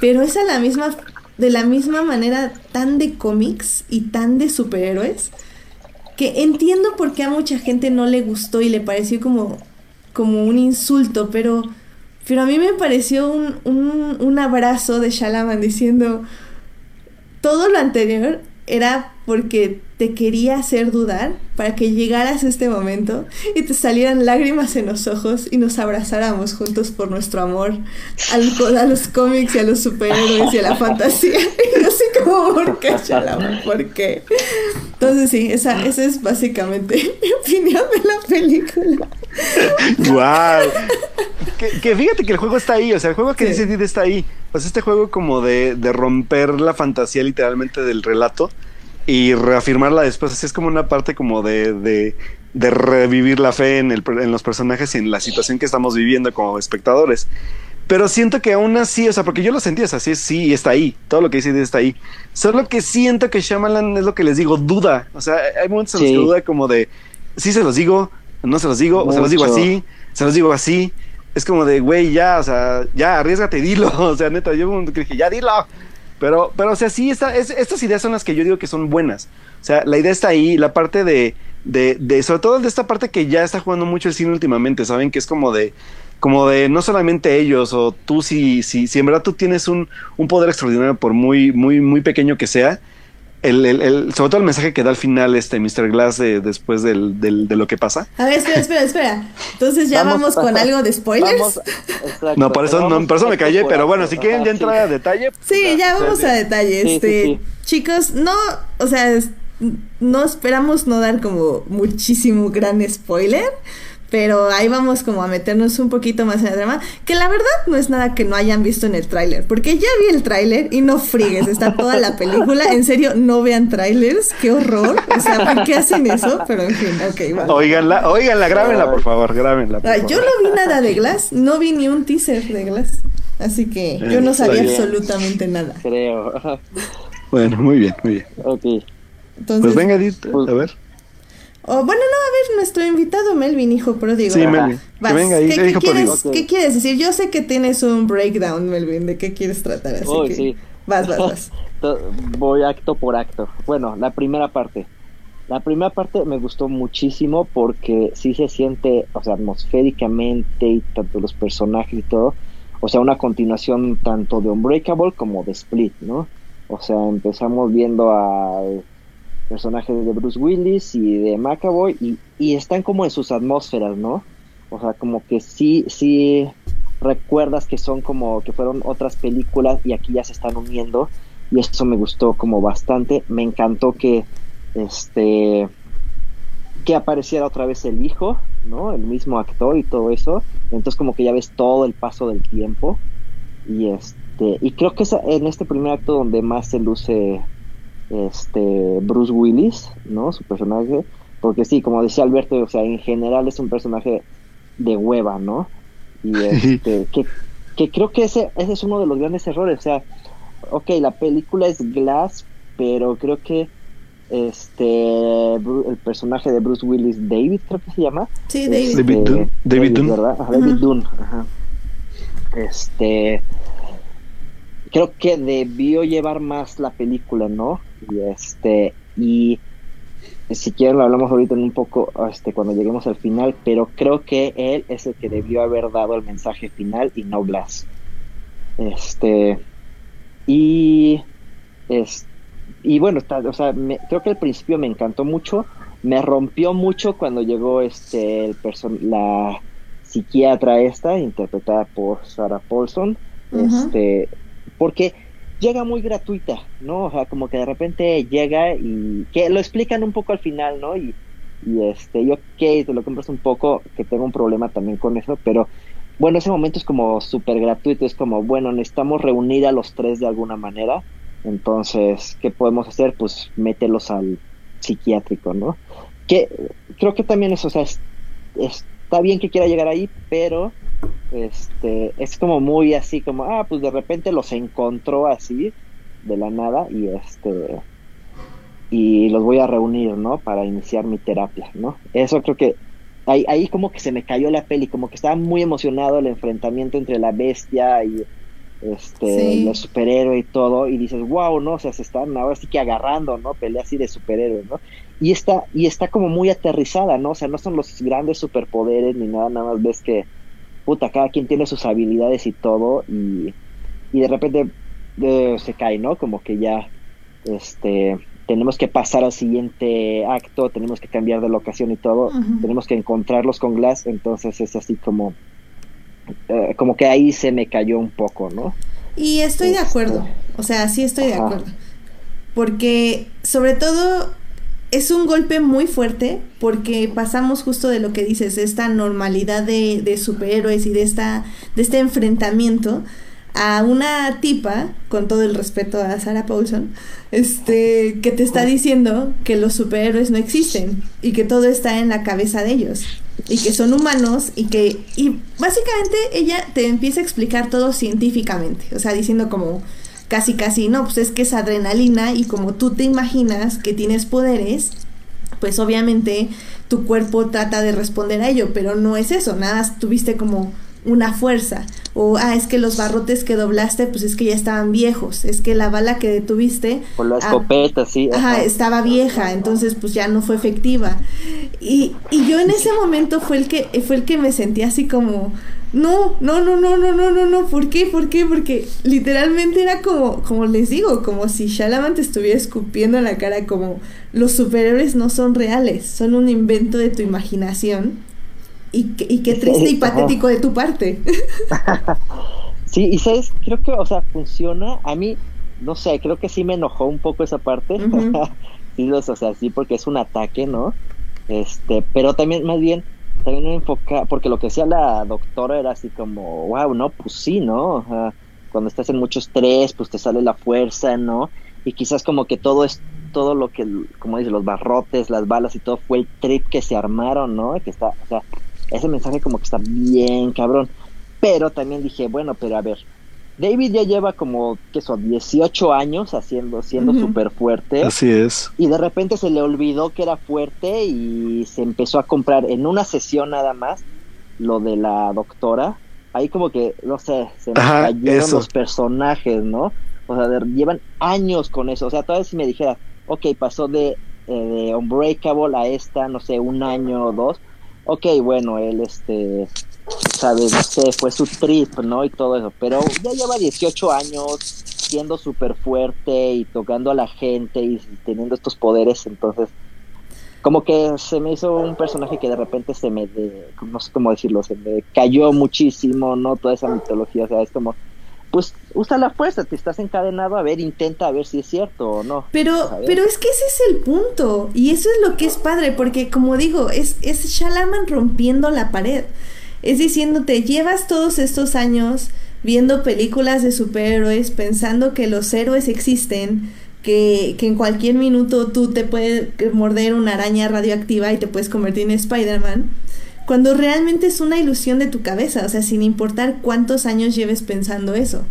pero es a la misma, de la misma manera tan de cómics y tan de superhéroes, que entiendo por qué a mucha gente no le gustó y le pareció como, como un insulto, pero, pero a mí me pareció un, un, un abrazo de Shalaman diciendo, todo lo anterior era porque te quería hacer dudar para que llegaras a este momento y te salieran lágrimas en los ojos y nos abrazáramos juntos por nuestro amor al, a los cómics y a los superhéroes y a la fantasía. Y así como, ¿por qué, Shalaman? ¿Por qué? Entonces sí, esa, esa es básicamente mi opinión de la película. ¡Guau! que, que fíjate que el juego está ahí, o sea, el juego que Sí. dice está ahí. Pues este juego como de, de romper la fantasía literalmente del relato y reafirmarla después. Así es como una parte como de, de, de revivir la fe en, el, en los personajes y en la situación que estamos viviendo como espectadores. Pero siento que aún así, o sea, porque yo lo sentí, o sea, sí, sí, está ahí. Todo lo que dice está ahí. Solo que siento que Shyamalan es lo que les digo, duda. O sea, hay momentos en los Sí. que duda como de sí se los digo, no se los digo, o se los digo Mucho. así, se los digo así. Es como de, güey, ya, o sea, ya, arriesgate, dilo. O sea, neta, yo dije, ya, dilo. Pero, pero, o sea, sí, esta, es- estas ideas son las que yo digo que son buenas. O sea, la idea está ahí, la parte de, de, de, sobre todo de esta parte que ya está jugando mucho el cine últimamente, ¿saben? Que es como de, como de no solamente ellos, o tú si, si, si en verdad tú tienes un, un poder extraordinario, por muy, muy, muy pequeño que sea, el, el, el- sobre todo el mensaje que da al final este Mr. Glass de- después del, del- de lo que pasa. A ver, espera, espera, espera. Entonces ya vamos, con algo de spoilers. Vamos- exacto, No, por eso, no, por eso me callé, pero bueno, si quieren ya entrar a detalle. pues Sí, ya vamos sí, a detalle. Sí, Este, sí. chicos, no, o sea, no esperamos no dar como muchísimo gran spoiler, pero ahí vamos como a meternos un poquito más en el drama, que la verdad no es nada que no hayan visto en el tráiler, porque ya vi el tráiler y no frigues, está toda la película, en serio, no vean trailers, qué horror, o sea, ¿por qué hacen eso? Pero en fin, ok, va. Oiganla, oiganla, grábenla, por favor, grábenla. por favor. yo no vi nada de Glass, no vi ni un teaser de Glass, así que yo no sabía absolutamente nada. Creo. Ajá. Bueno, muy bien, muy bien. Ok. Entonces, Pues venga, Edith, Pues- a ver. Oh, bueno, no, a ver, nuestro invitado Melvin, hijo pródigo. Sí, Ajá. Melvin. Que Vas, venga ahí, ¿qué, ¿qué qué dijo quieres, qué decir? Yo sé que tienes un breakdown, Melvin, de qué quieres tratar, así Uy, que sí. vas, vas, vas. Voy acto por acto. Bueno, la primera parte. La primera parte me gustó muchísimo porque sí se siente, o sea, atmosféricamente y tanto los personajes y todo, o sea, una continuación tanto de Unbreakable como de Split, ¿no? O sea, empezamos viendo al personaje de Bruce Willis y de McAvoy y, y están como en sus atmósferas, ¿no? O sea, como que sí, sí recuerdas que son como que fueron otras películas y aquí ya se están uniendo y eso me gustó como bastante. Me encantó que este que apareciera otra vez el hijo, ¿no? El mismo actor y todo eso. Entonces como que ya ves todo el paso del tiempo y este y creo que es en este primer acto donde más se luce este Bruce Willis, ¿no? Su personaje, porque sí, como decía Alberto, o sea, en general es un personaje de hueva, ¿no? Y este, que, que creo que ese, ese es uno de los grandes errores, o sea, ok, la película es Glass, pero creo que este el personaje de Bruce Willis, David, creo que se llama, Sí, David. David este, Dunn. David Dunn. ¿verdad? Ajá, David Ajá. Dunn, ajá. Este creo que debió llevar más la película, ¿no? Y este y si quieren lo hablamos ahorita en un poco este cuando lleguemos al final, pero creo que él es el que debió haber dado el mensaje final y no Glass. Este y es y bueno, está- o sea, me- creo que al principio me encantó mucho, me rompió mucho cuando llegó este el person la psiquiatra esta interpretada por Sarah Paulson, este porque llega muy gratuita, ¿no? O sea, como que de repente llega y que lo explican un poco al final, ¿no? Y, este, yo, ok, te lo compras un poco, que tengo un problema también con eso, pero bueno, ese momento es como súper gratuito, es como, bueno, necesitamos reunir a los tres de alguna manera, entonces, ¿qué podemos hacer? Pues mételos al psiquiátrico, ¿no? Que creo que también eso, o sea, es- está bien que quiera llegar ahí, pero este es como muy así como ah pues de repente los encontró así de la nada y este y los voy a reunir no para iniciar mi terapia no eso creo que ahí, ahí como que se me cayó la peli como que estaba muy emocionado el enfrentamiento entre la bestia y este Sí. el superhéroe y todo y dices wow no o sea se están ahora sí que agarrando no pelea así de superhéroe no y está y está como muy aterrizada no o sea no son los grandes superpoderes ni nada nada más ves que puta, cada quien tiene sus habilidades y todo, y, y de repente eh, se cae, ¿no? Como que ya, este, tenemos que pasar al siguiente acto, tenemos que cambiar de locación y todo, tenemos que encontrarlos con Glass, entonces es así como, eh, como que ahí se me cayó un poco, ¿no? Y estoy de Este, acuerdo, o sea, sí estoy de ajá. acuerdo. Porque sobre todo es un golpe muy fuerte porque pasamos justo de lo que dices, esta normalidad de, de superhéroes y de, esta, de este enfrentamiento a una tipa, con todo el respeto a Sarah Paulson, este, que te está diciendo que los superhéroes no existen y que todo está en la cabeza de ellos y que son humanos y que y básicamente ella te empieza a explicar todo científicamente, o sea, diciendo como casi casi no, pues es que es adrenalina y como tú te imaginas que tienes poderes, pues obviamente tu cuerpo trata de responder a ello, pero no es eso, nada, tuviste como una fuerza. O, ah, es que los barrotes que doblaste, pues es que ya estaban viejos. Es que la bala que detuviste. O la ah, escopeta, sí. Ajá, estaba vieja, entonces pues ya no fue efectiva. Y, y yo en ese momento fue el que, fue el que me sentí así como. No, no, no, no, no, no, no, no, ¿por qué? ¿Por qué? Porque literalmente era como, como les digo, como si Shalaman te estuviera escupiendo en la cara, como los superhéroes no son reales, son un invento de tu imaginación y, qué triste y patético de tu parte. sí, y sabes, creo que, o sea, funciona. A mí, no sé, creo que sí me enojó un poco esa parte. sí, o sea, sí, porque es un ataque, ¿no? Este, pero también, más bien, también me enfoca, porque lo que decía la doctora era así como, wow, no, pues sí, ¿no? O sea, cuando estás en mucho estrés, pues te sale la fuerza, ¿no? Y quizás como que todo es todo lo que, como dice, los barrotes, las balas y todo fue el trip que se armaron, ¿no? Que está, o sea, ese mensaje como que está bien cabrón. Pero también dije, bueno, pero a ver, David ya lleva como, ¿qué son? 18 años haciendo, siendo súper fuerte. Así es. Y de repente se le olvidó que era fuerte y se empezó a comprar en una sesión nada más lo de la doctora. Ahí como que, no sé, se me cayeron los personajes, ¿no? O sea, llevan años con eso. O sea, todavía si me dijera, ok, pasó de, eh, de Unbreakable a esta, no sé, un año o dos ok, bueno, él, este, sabes, no sé, fue su trip, ¿no? Y todo eso, pero ya lleva 18 años siendo súper fuerte y tocando a la gente y teniendo estos poderes, entonces, como que se me hizo un personaje que de repente se me, no sé cómo decirlo, se me cayó muchísimo, ¿no? Toda esa mitología, o sea, es como pues usa la fuerza, te estás encadenado, a ver, intenta a ver si es cierto o no. Pero, pero es que ese es el punto, y eso es lo que es padre, porque como digo, es, es Shalaman rompiendo la pared. Es diciéndote, llevas todos estos años viendo películas de superhéroes, pensando que los héroes existen, que, que en cualquier minuto tú te puedes morder una araña radioactiva y te puedes convertir en Spider-Man cuando realmente es una ilusión de tu cabeza, o sea, sin importar cuántos años lleves pensando eso.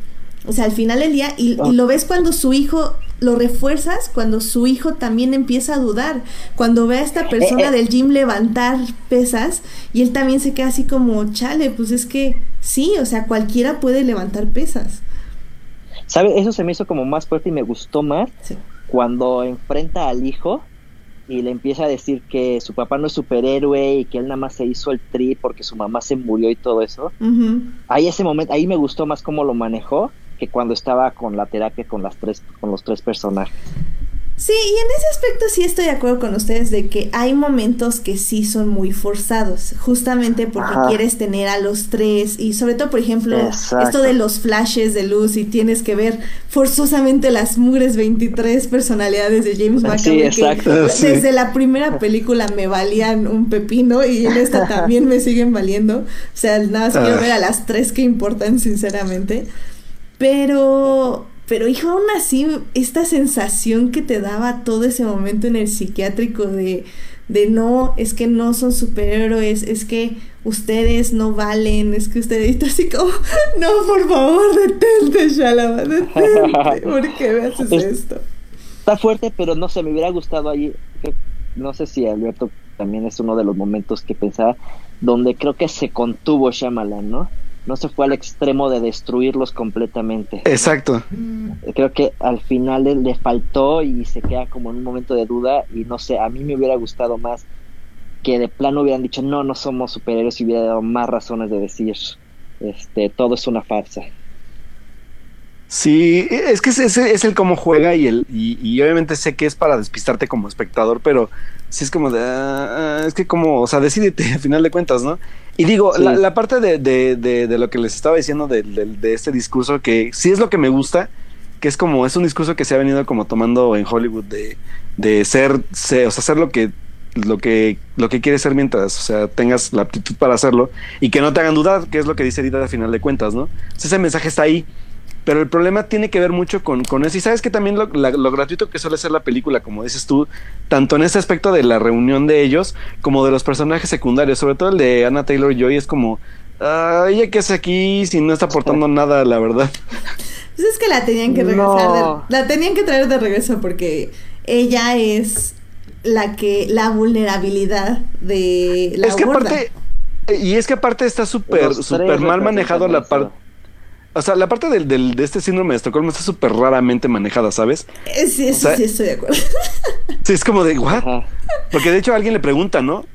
O sea, al final del día, y, ah. lo ves cuando su hijo, lo refuerzas cuando su hijo también empieza a dudar, cuando ve a esta persona eh, eh. del gym levantar pesas y él también se queda así como, chale, pues es que sí, o sea, cualquiera puede levantar pesas. ¿Sabe? Eso se me hizo como más fuerte y me gustó más cuando enfrenta al hijo y le empieza a decir que su papá no es superhéroe y que él nada más se hizo el tri porque su mamá se murió y todo eso. Ahí ese momento, ahí me gustó más cómo lo manejó que cuando estaba con la terapia con las tres, con los tres personajes. Sí, y en ese aspecto sí estoy de acuerdo con ustedes de que hay momentos que sí son muy forzados, justamente porque quieres tener a los tres y sobre todo, por ejemplo, esto de los flashes de luz y tienes que ver forzosamente las mugres 23 personalidades de James McAvoy que desde la primera película me valían un pepino y en esta también me siguen valiendo. O sea, nada más quiero ah. ver a las tres que importan, sinceramente. Pero pero hijo, aún así, esta sensación que te daba todo ese momento en el psiquiátrico de, de no, es que no son superhéroes, es que ustedes no valen, es que ustedes, así como, no, por favor, detente, Shalama, detente, ¿por qué me haces esto? Está fuerte, pero no sé, me hubiera gustado ahí, no sé si Alberto también es uno de los momentos que pensaba, donde creo que se contuvo Shyamalan, ¿no? No se fue al extremo de destruirlos completamente. Exacto. Creo que al final le, faltó y se queda como en un momento de duda y no sé, a mí me hubiera gustado más que de plano hubieran dicho no, no somos superhéroes y hubiera dado más razones de decir este todo es una farsa. Sí, es que ese es, el cómo juega y el y, obviamente sé que es para despistarte como espectador, pero sí es como de ah, es que como, o sea, decídete al final de cuentas, ¿no? Y digo, la, parte de, de, de, lo que les estaba diciendo de, de, este discurso, que sí es lo que me gusta, que es como, es un discurso que se ha venido como tomando en Hollywood de, de ser, o sea, hacer lo que, lo que, lo que quieres ser mientras, o sea, tengas la aptitud para hacerlo y que no te hagan dudar, que es lo que dice Edith al final de cuentas, ¿no? ese mensaje está ahí pero el problema tiene que ver mucho con, con eso. Y sabes que también lo, lo, gratuito que suele ser la película, como dices tú, tanto en ese aspecto de la reunión de ellos, como de los personajes secundarios, sobre todo el de Anna Taylor Joy, es como, ah, ella que hace aquí si no está aportando nada, la verdad. Pues es que la tenían que regresar, la tenían que traer de regreso porque ella es la que la vulnerabilidad de la es que aparte, y es que aparte está súper, súper mal manejado la parte. O sea, la parte del, del- de este síndrome de Estocolmo está súper raramente manejada, ¿sabes? Eh, Sí, eso o sea- sí estoy de acuerdo. Sí, es como de, ¿what? Ajá. Porque de hecho alguien le pregunta, ¿no?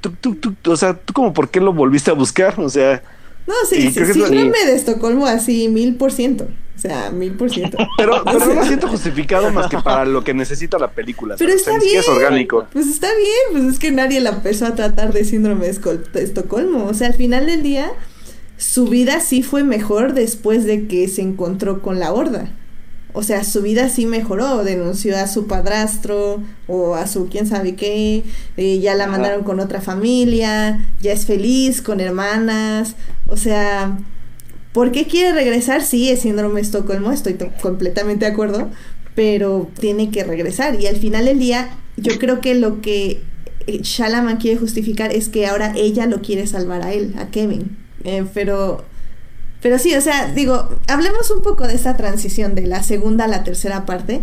Tú, tú, tú, o sea, ¿tú como por qué lo volviste a buscar? O sea, No, sí, sí, síndrome de Estocolmo así mil por ciento. O sea, mil por ciento. pero, pero no lo siento justificado más que para lo que necesita la película. Pero ¿sabes? O sea, está bien. es orgánico. Pues está bien, pues es que nadie la empezó a tratar de síndrome de Estocolmo. O sea, al final del día, su vida sí fue mejor después de que se encontró con la horda. O sea, su vida sí mejoró, denunció a su padrastro o a su quién sabe qué, eh, ya la Ajá. mandaron con otra familia, ya es feliz, con hermanas, o sea, ¿por qué quiere regresar? Sí, es síndrome Estocolmo, estoy to- completamente de acuerdo, pero tiene que regresar y al final del día yo creo que lo que Shalaman quiere justificar es que ahora ella lo quiere salvar a él, a Kevin, Eh, pero pero sí, o sea, digo, hablemos un poco de esa transición de la segunda a la tercera parte,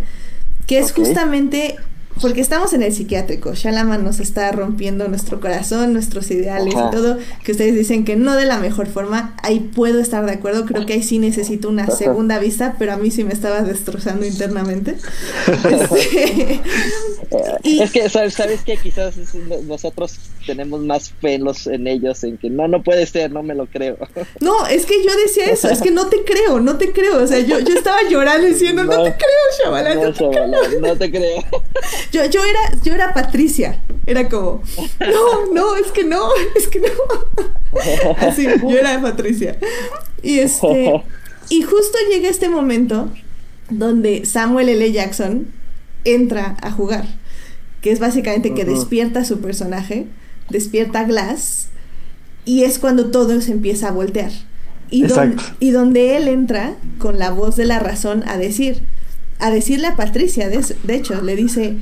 que es justamente porque estamos en el psiquiátrico. Shalaman nos está rompiendo nuestro corazón, nuestros ideales Ajá. y todo, que ustedes dicen que no de la mejor forma. Ahí puedo estar de acuerdo, creo que ahí sí necesito una Ajá. segunda vista, pero a mí sí me estaba destrozando internamente. Este, Y- Es que, ¿sabes, sabes que Quizás es- nosotros tenemos más fe en, los, en ellos, en que no, no puede ser, no me lo creo. no, es que yo decía eso, es que no te creo, no te creo. O sea, yo, yo estaba llorando diciendo, no, No. te creo, Shyamalan, no No, te creo. no te creo. Yo, yo era, yo era Patricia. Era como, no, no, es que no, es que no. Así, yo era Patricia. Y este, y justo llega este momento donde Samuel L. Jackson entra a jugar. Que es básicamente que despierta a su personaje, despierta a Glass, y es cuando todo se empieza a voltear. Y, don- y donde él entra con la voz de la razón a decir, a decirle a Patricia, de, de hecho, le dice,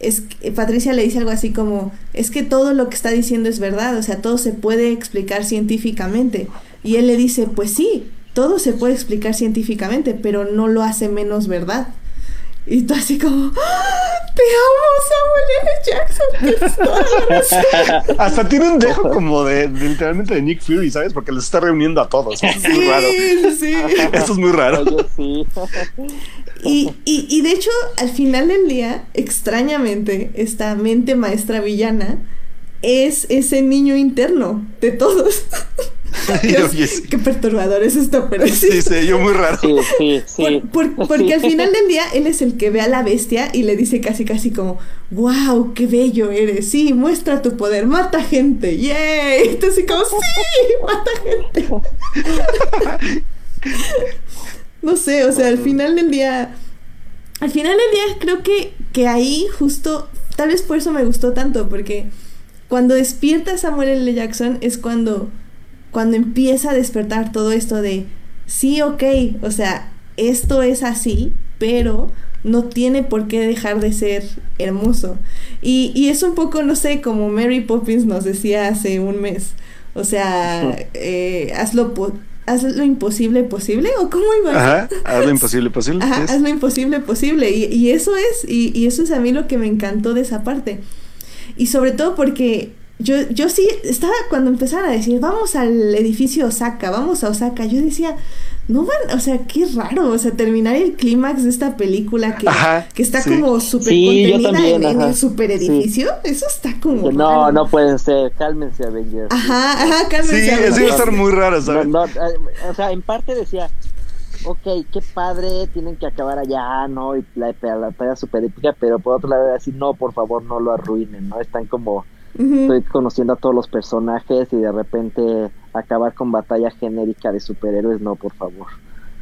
es que- Patricia le dice algo así como, es que todo lo que está diciendo es verdad, o sea, todo se puede explicar científicamente. Y él le dice, pues sí, todo se puede explicar científicamente, pero no lo hace menos verdad. Y tú así como, ¡Ah! te amo, Samuel L. Jackson. tienes toda la razón". Hasta tiene un dejo como de, de literalmente de Nick Fury, ¿sabes? Porque los está reuniendo a todos. Eso es muy raro. Sí, sí. Esto es muy raro. Oye, sí. Y, y, y de hecho, al final del día, extrañamente, esta mente maestra villana es ese niño interno de todos. Dios, sí. qué perturbador es esto, pero sí. Sí, se yo muy raro. Sí, sí, sí. Por- por- porque al final del día él es el que ve a la bestia y le dice casi casi como, wow, qué bello eres, sí, muestra tu poder, mata gente, yay, así como, sí, mata gente. no sé, o sea, al final del día, al final del día creo que, que ahí justo, tal vez por eso me gustó tanto, porque cuando despierta Samuel L. Jackson es cuando, cuando empieza a despertar todo esto de, sí, ok, o sea, esto es así, pero no tiene por qué dejar de ser hermoso. Y, y es un poco, no sé, como Mary Poppins nos decía hace un mes. O sea, eh, hazlo, po- haz lo imposible posible, o cómo iba Ajá, haz lo imposible posible. Ajá, haz lo imposible posible. Y, y eso es, y, y eso es a mí lo que me encantó de esa parte. Y sobre todo porque yo, yo sí estaba cuando empezaron a decir, vamos al edificio Osaka, vamos a Osaka, yo decía, no van, o sea, qué raro, o sea, terminar el clímax de esta película que, Ajá, que está sí. como súper Sí, yo contenida también, en, en el super edificio, eso está como... No, raro. no pueden ser. Cálmense, Avengers. Ajá, ajá, Sí, cálmense. eso iba a estar muy raro, No, ¿sabes? no, eh, o sea, en parte decía, ok, qué padre, tienen que acabar allá, ¿no? Y la, batalla super épica, pero por otro lado, era así, no, por favor, no lo arruinen, ¿no? Están como, estoy conociendo a todos los personajes y de repente acabar con batalla genérica de superhéroes, no, por favor.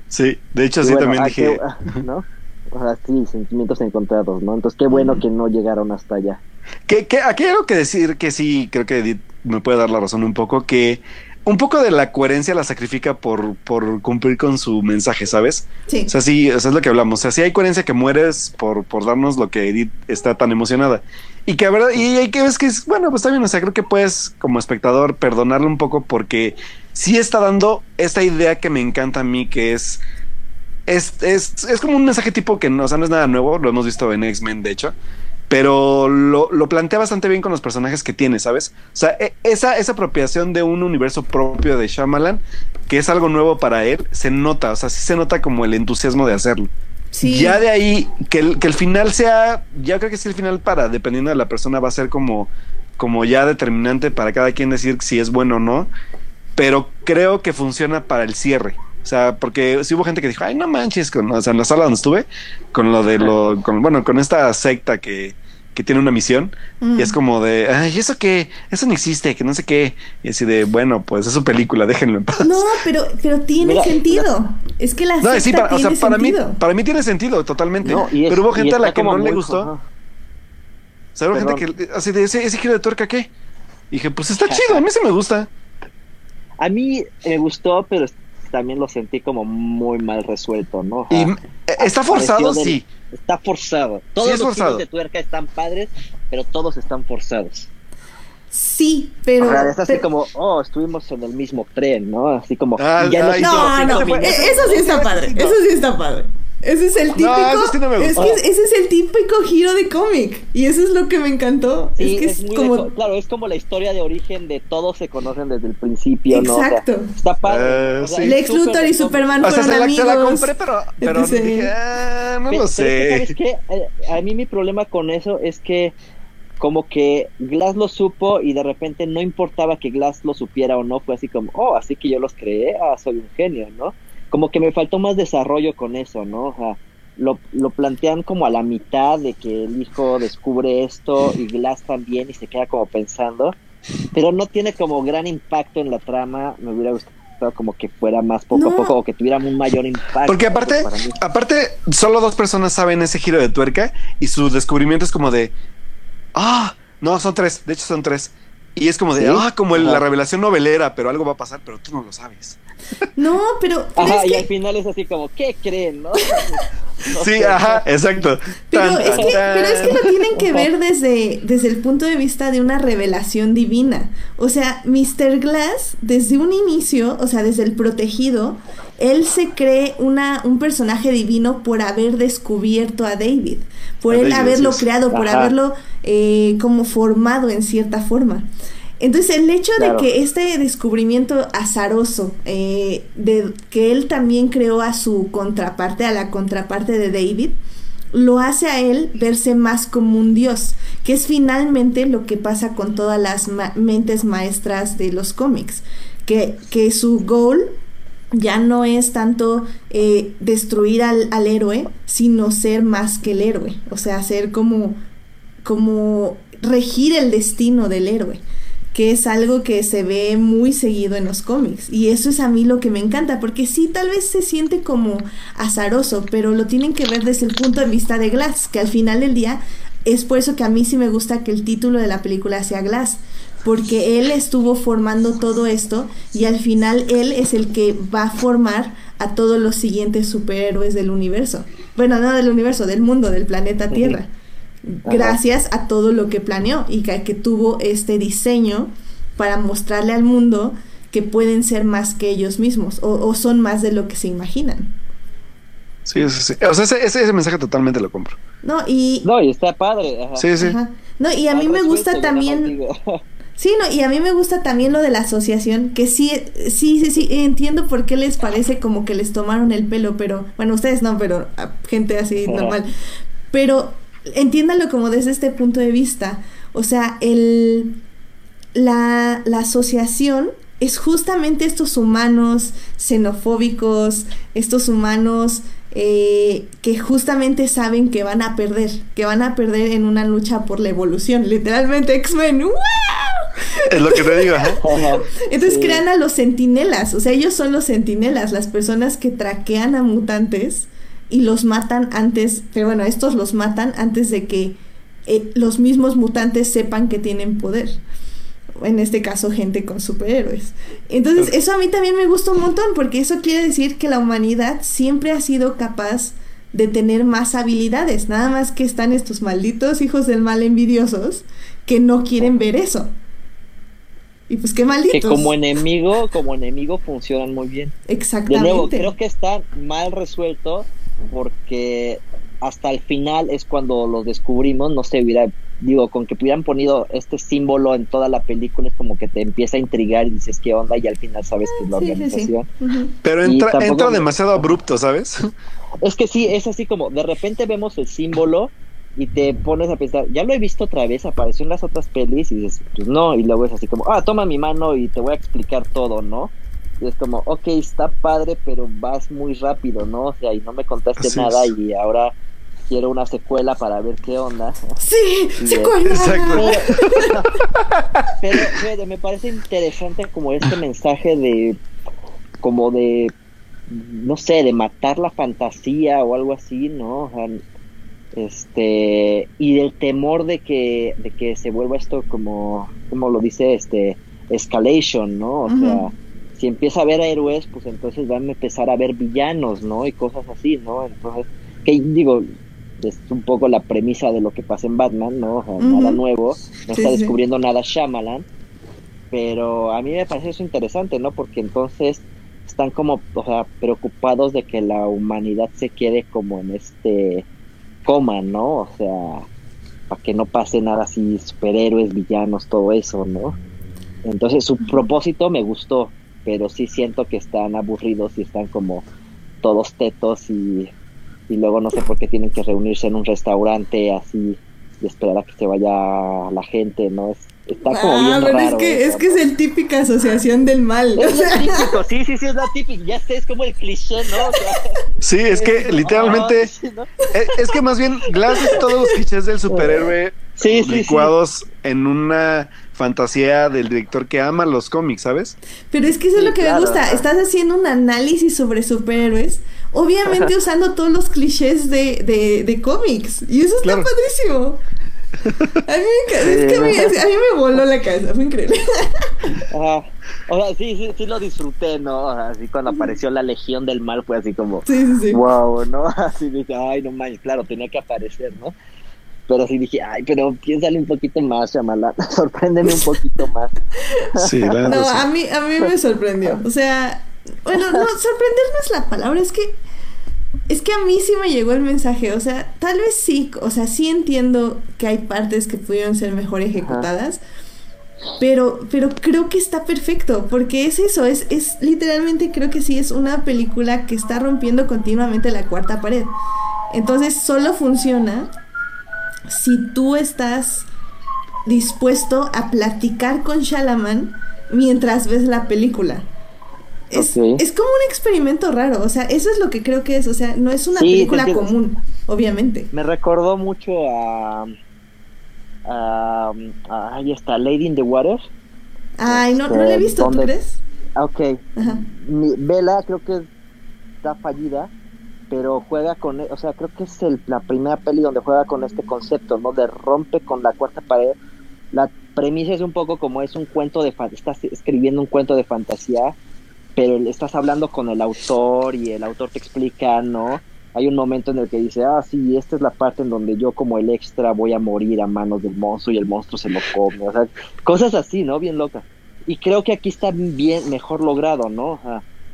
Sí, de hecho Y sí bueno, también ah, dije. qué- ¿no? O sea, sí, sentimientos encontrados, ¿no? Entonces, qué bueno que no llegaron hasta allá. Que, que aquí hay algo que decir que sí, creo que Edith me puede dar la razón un poco, que un poco de la coherencia la sacrifica por, por cumplir con su mensaje, ¿sabes? Sí. O sea, sí, o sea, es lo que hablamos. O sea, sí hay coherencia que mueres por, por darnos lo que Edith está tan emocionada. Y que, verdad, y hay que ves que es, bueno, pues está bien, o sea, creo que puedes, como espectador, perdonarle un poco porque sí está dando esta idea que me encanta a mí, que es. Es, es, es como un mensaje tipo que no, o sea, no es nada nuevo, lo hemos visto en X-Men, de hecho. Pero lo, lo, plantea bastante bien con los personajes que tiene, ¿sabes? O sea, e, esa, esa apropiación de un universo propio de Shyamalan, que es algo nuevo para él, se nota, o sea, sí se nota como el entusiasmo de hacerlo. Sí. Ya de ahí, que el, que el final sea, ya creo que sí el final para, dependiendo de la persona, va a ser como, como ya determinante para cada quien decir si es bueno o no, pero creo que funciona para el cierre. O sea, porque si hubo gente que dijo, ay, no manches, con, o sea, en la sala donde estuve, con lo de lo, con, bueno, con esta secta que, que tiene una misión, y es como de, ay, ¿eso qué? Eso no existe, que no sé qué. Y así de, bueno, pues es su película, déjenlo en paz. No, pero, pero tiene sentido. Es que la no, sí, para, tiene o sea, para mí, para mí tiene sentido totalmente. No, y es- pero hubo y gente a la que no le gustó. ajá. O sea, hubo gente que, así de, ese, ese giro de tuerca, ¿qué? Y dije, pues está chido, a mí sí me gusta. A mí me gustó, pero también lo sentí como muy mal resuelto, ¿no? O sea, Y eh, está forzado, del- sí. Está forzado. Todos es los forzado. de tuerca están padres, pero todos están forzados. Sí, pero. o sea, es así pero- como, oh, estuvimos en el mismo tren, ¿no? Así como, Ah, y ya ay, No, no, minutos- eh, eso sí está padre. Eso sí está padre. Ese es el típico. eso sí no me es que ese es el típico giro de cómic. Y eso es lo que me encantó. Sí, es que es, es, muy como. de- claro, es como la historia de origen de todos se conocen desde el principio, ¿no? O sea, Exacto. está padre. Eh, o sea, sí. es Lex Luthor y. Superman O sea, se la, se la amigos. compré, pero, pero dije, ah, no lo pero es que, ¿sabes sé. qué? Eh, A mí mi problema con eso es que como que Glass lo supo y de repente no importaba que Glass lo supiera o no, fue así como, oh, así que yo los creé, ah, soy un genio, ¿no? Como que me faltó más desarrollo con eso, ¿no? O sea, lo, lo plantean como a la mitad de que el hijo descubre esto y Glass también y se queda como pensando, pero no tiene como gran impacto en la trama, me hubiera gustado como que fuera más poco No. a poco o que tuviera un mayor impacto. Porque aparte, para mí. aparte, solo dos personas saben ese giro de tuerca y su descubrimiento es como de, ah, no, son tres, de hecho son tres. Y es como de, ¿Sí? ah, como el- la revelación novelera, pero algo va a pasar, pero tú no lo sabes. No, pero. pero Ajá, es y que- al final es así como, ¿qué creen, no? No Sí, sé. ajá, exacto. Pero Tan, es, tan, que, pero es que lo tienen que ver desde, desde el punto de vista de una revelación divina. O sea, Mr. Glass, desde un inicio, o sea, desde el protegido, él se cree una, un personaje divino por haber descubierto a David, por A él David, haberlo creado, por Ajá. haberlo eh, como formado en cierta forma. Entonces el hecho Claro. de que este descubrimiento azaroso, eh, de que él también creó a su contraparte, a la contraparte de David, lo hace a él verse más como un dios, que es finalmente lo que pasa con todas las ma- mentes maestras de los cómics, que, que su goal ya no es tanto eh, destruir al, al héroe, sino ser más que el héroe, o sea, ser como, como regir el destino del héroe que es algo que se ve muy seguido en los cómics. Y eso es a mí lo que me encanta, porque sí, tal vez se siente como azaroso, pero lo tienen que ver desde el punto de vista de Glass, que al final del día es por eso que a mí sí me gusta que el título de la película sea Glass, porque él estuvo formando todo esto y al final él es el que va a formar a todos los siguientes superhéroes del universo. Bueno, no del universo, del mundo, del planeta. Tierra gracias a todo lo que planeó y que, que tuvo este diseño para mostrarle al mundo que pueden ser más que ellos mismos o, o son más de lo que se imaginan. Sí, sí, sí. O sea, ese, ese, ese mensaje totalmente lo compro. No, y, No, y está padre. Ajá. Sí, sí. ajá. no, y a mí me gusta también. Sí, no, y a mí me gusta también lo de la asociación, que sí, sí, sí, sí, entiendo por qué les parece como que les tomaron el pelo, pero, bueno, ustedes no, pero a gente así normal. Pero entiéndalo como desde este punto de vista. O sea, el, la, la asociación es justamente estos humanos xenofóbicos, estos humanos eh, que justamente saben que van a perder, que van a perder en una lucha por la evolución. Literalmente X-Men. ¡wow! Es lo que te digo. Ajá. Entonces Sí. crean a los centinelas, o sea, ellos son los centinelas, las personas que traquean a mutantes y los matan antes, pero bueno, estos los matan antes de que eh, los mismos mutantes sepan que tienen poder. En este caso, gente con superhéroes. Entonces, eso a mí también me gusta un montón, porque eso quiere decir que la humanidad siempre ha sido capaz de tener más habilidades. Nada más que están estos malditos hijos del mal envidiosos que no quieren ver eso. Y pues qué malditos. Que como enemigo, como enemigo funcionan muy bien. De Exactamente. nuevo, creo que está mal resuelto porque hasta el final es cuando los descubrimos, no sé, hubiera, digo, con que hubieran ponido este símbolo en toda la película es como que te empieza a intrigar y dices qué onda y al final sabes que es la Sí, sí, sí. organización. Pero entra, entra me- demasiado abrupto, ¿sabes? Es que sí, es así como de repente vemos el símbolo y te pones a pensar, ya lo he visto otra vez, apareció en las otras pelis y dices, pues no, y luego es así como, ah, toma mi mano y te voy a explicar todo, ¿no? Y es como, ok, está padre, pero vas muy rápido, ¿no? O sea, y no me contaste Así nada es. y ahora quiero una secuela para ver qué onda. Sí, Y, se acuerda. Exacto. Pero, fíjate, me parece interesante como este mensaje de, como de, no sé, de matar la fantasía o algo así, ¿no? O sea, este, y del temor de que, de que se vuelva esto como, como lo dice, este, escalation, ¿no? O sea, si empieza a haber héroes, pues entonces van a empezar a haber villanos, ¿no? Y cosas así, ¿no? Entonces, que digo, es un poco la premisa de lo que pasa en Batman, ¿no? O sea, nada nuevo, no Sí, está sí. descubriendo nada Shyamalan, pero a mí me parece eso interesante, ¿no? Porque entonces están como, o sea, preocupados de que la humanidad se quede como en este coma, ¿no? O sea, para que no pase nada así, superhéroes, villanos, todo eso, ¿no? Entonces su propósito me gustó, pero sí siento que están aburridos y están como todos tetos y, y luego no sé por qué tienen que reunirse en un restaurante así y esperar a que se vaya la gente, ¿no? Es, está como Ah, bien pero raro. es que, eso, es que es ¿no? el típica asociación del mal. o Es lo típico, sí, sí, sí, es la típica, ya sé, es como el cliché, ¿no? O sea, Sí, es que literalmente, ah, ¿no? es, es que más bien Glass es todos los clichés del superhéroe Sí, sí, sí. licuados en una fantasía del director que ama los cómics, ¿sabes? Pero es que eso es lo que claro, me gusta. Estás haciendo un análisis sobre superhéroes, obviamente usando todos los clichés de, de, de cómics. Y eso está Claro. padrísimo. A mí, es que a mí, a mí me voló la cabeza, fue increíble. Ajá. O sea, sí, sí, sí lo disfruté, ¿no? O sea, Así cuando apareció la Legión del Mal fue así como, Sí, sí, sí. wow, ¿no? Así dije, ay, no manches, claro, tenía que aparecer, ¿no? Pero sí dije, ay, pero piénsale un poquito más, Shyamalan, sorpréndeme un poquito más. Sí, la No, a mí, a mí me sorprendió. O sea, bueno, no, sorprender no es la palabra, es que es que a mí sí me llegó el mensaje, o sea, tal vez sí, o sea, sí entiendo que hay partes que pudieron ser mejor ejecutadas, pero, pero creo que está perfecto, porque es eso, es, es literalmente creo que sí es una película que está rompiendo continuamente la cuarta pared. Entonces solo funciona si tú estás dispuesto a platicar con Shalaman mientras ves la película. Es, es como un experimento raro, o sea, eso es lo que creo que es, o sea, no es una Sí, película común, obviamente. Me recordó mucho a, a, a- ahí está, Lady in the Water. Ay, no, no la he Este, visto, ¿tú crees? Ok, Ajá. mi, creo que está fallida, pero juega con, e- o sea, creo que es el- la primera peli donde juega con este concepto, ¿no? De rompe con la cuarta pared. La premisa es un poco como es un cuento de, estás escribiendo un cuento de fantasía, pero estás hablando con el autor y el autor te explica, ¿no? Hay un momento en el que dice, ah, sí, esta es la parte en donde yo como el extra voy a morir a manos del monstruo y el monstruo se lo come, o sea, cosas así, ¿no? Bien locas. Y creo que aquí está bien, mejor logrado, ¿no?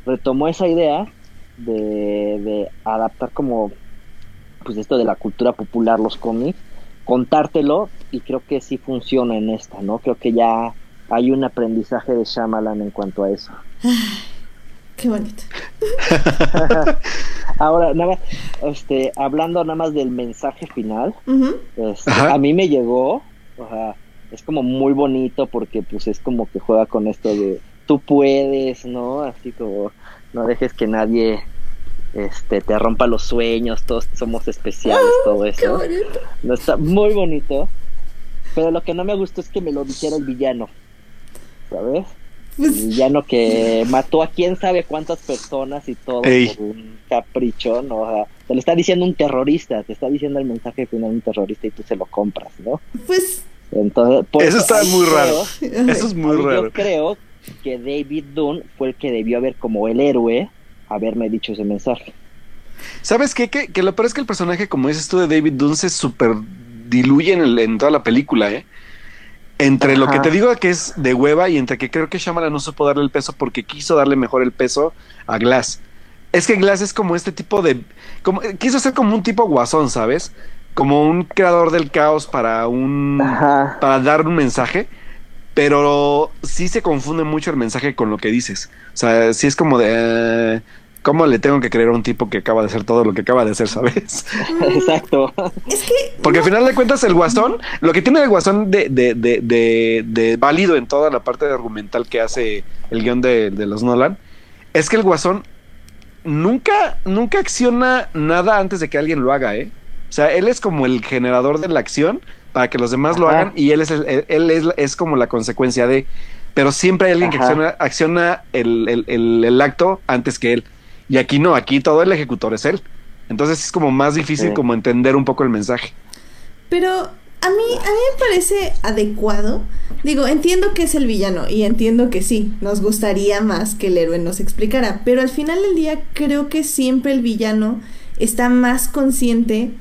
Retomó esa idea de, de adaptar como, pues esto de la cultura popular, los cómics, contártelo, y creo que sí funciona en esta, ¿no? Creo que ya hay un aprendizaje de Shyamalan en cuanto a eso. Qué bonito. Ahora, nada más, este, hablando nada más del mensaje final, este, a mí me llegó, o sea, es como muy bonito porque pues es como que juega con esto de tú puedes, ¿no? Así como no dejes que nadie este te rompa los sueños, todos somos especiales, todo Qué eso. bonito. No está muy bonito. Pero lo que no me gustó es que me lo dijera el villano. ¿Sabes? El Pues, villano que mató a quién sabe cuántas personas y todo Ey. por un capricho, ¿no? O sea, te lo está diciendo un terrorista, te está diciendo el mensaje final un terrorista y tú se lo compras, ¿no? pues, Entonces, por Eso está muy raro. Eso es muy raro. Yo creo que David Dunn fue el que debió haber, como el héroe, haberme dicho ese mensaje. ¿Sabes qué? Que, que lo peor es que el personaje, como dices tú, de David Dunn se super diluye en, el- en toda la película, ¿eh? Entre lo que te digo que es de hueva y entre que creo que Shyamalan no supo darle el peso porque quiso darle mejor el peso a Glass. es que Glass es como este tipo de. Como, quiso ser como un tipo guasón, ¿sabes? Como un creador del caos para un. Ajá. para dar un mensaje. Pero sí se confunde mucho el mensaje con lo que dices. O sea, sí es como de. eh, ¿Cómo le tengo que creer a un tipo que acaba de hacer todo lo que acaba de hacer, sabes? Exacto. Es que Porque al final de cuentas el guasón, lo que tiene el guasón de, de, de, de, de válido en toda la parte argumental que hace el guion de, de los Nolan, es que el guasón nunca, nunca acciona nada antes de que alguien lo haga, ¿eh? O sea, él es como el generador de la acción para que los demás lo hagan y él es, el- él, es, es como la consecuencia de... Pero siempre hay alguien que acciona, acciona el, el- el- el acto antes que él. Y aquí no, aquí todo el ejecutor es él. Entonces es como más difícil Sí. como entender un poco el mensaje. Pero a mí, a mí me parece adecuado. Digo, entiendo que es el villano y entiendo que sí, nos gustaría más que el héroe nos explicara, pero al final del día creo que siempre el villano está más consciente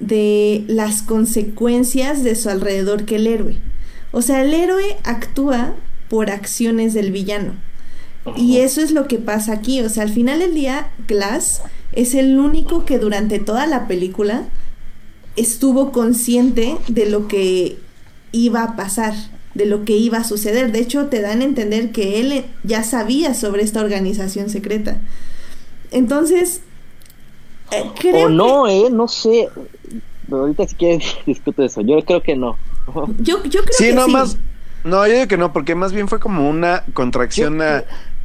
de las consecuencias de su alrededor que el héroe. O sea, el héroe actúa por acciones del villano. Y eso es lo que pasa aquí. O sea, al final del día, Glass es el único que durante toda la película estuvo consciente de lo que iba a pasar, de lo que iba a suceder. De hecho, te dan a entender que él ya sabía sobre esta organización secreta. Entonces, eh, creo O no, eh, no sé. Pero ahorita si quieres discuto eso. Yo creo que no. yo, yo creo Sí, que no sí. más. No, yo digo que no, porque más bien fue como una contracción a,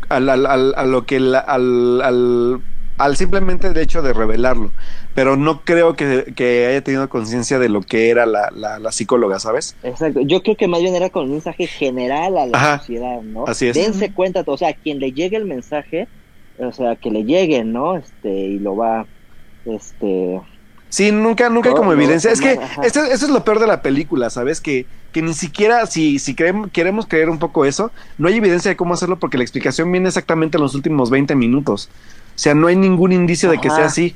al- al- al- a lo que la- al, al, al simplemente el hecho de revelarlo. Pero no creo que, que haya tenido conciencia de lo que era la, la, la psicóloga, ¿sabes? Exacto. Yo creo que más bien era con un mensaje general a la Ajá. sociedad, ¿no? Así es. Dense cuenta, o sea, quien le llegue el mensaje, o sea, que le llegue, ¿no? Este, y lo va, este, Sí, nunca, nunca hay como no, evidencia. Es que eso, eso es lo peor de la película, ¿sabes? Que, que ni siquiera, si, si creem- queremos creer un poco eso, no hay evidencia de cómo hacerlo porque la explicación viene exactamente en los últimos 20 minutos. O sea, no hay ningún indicio de que sea así.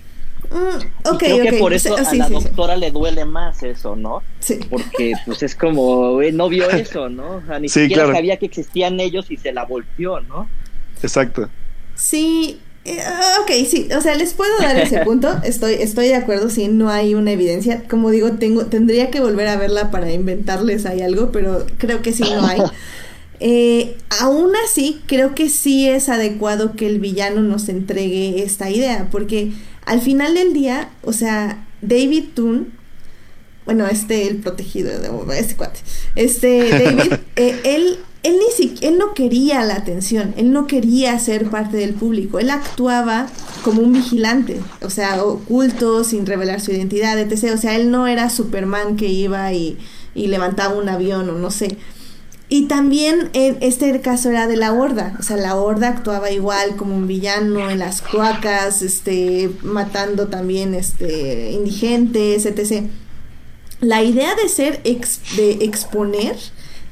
Mm, ok, y creo que por eso Sí, a la sí, sí. doctora le duele más eso, ¿no? Sí. Porque pues es como, güey, no vio eso, ¿no? O sea, ni Sí, siquiera claro. sabía que existían ellos y se la volteó, ¿no? Exacto. Sí, eh, ok, sí, o sea, les puedo dar ese punto, estoy, estoy de acuerdo, sí, no hay una evidencia, como digo, tengo, tendría que volver a verla para inventarles ahí algo, pero creo que sí no hay. Eh, aún así, creo que sí es adecuado que el villano nos entregue esta idea, porque al final del día, o sea, David Toon, bueno, este, el protegido de este cuate, este, David, eh, él, él ni siquiera, él no quería la atención, él no quería ser parte del público, él actuaba como un vigilante, o sea, oculto, sin revelar su identidad, etc. O sea, él no era Superman que iba y, y levantaba un avión o no sé. Y también este caso era de la horda, o sea, la horda actuaba igual como un villano en las cloacas, este, matando también este, indigentes, etc. La idea de ser, ex- de exponer,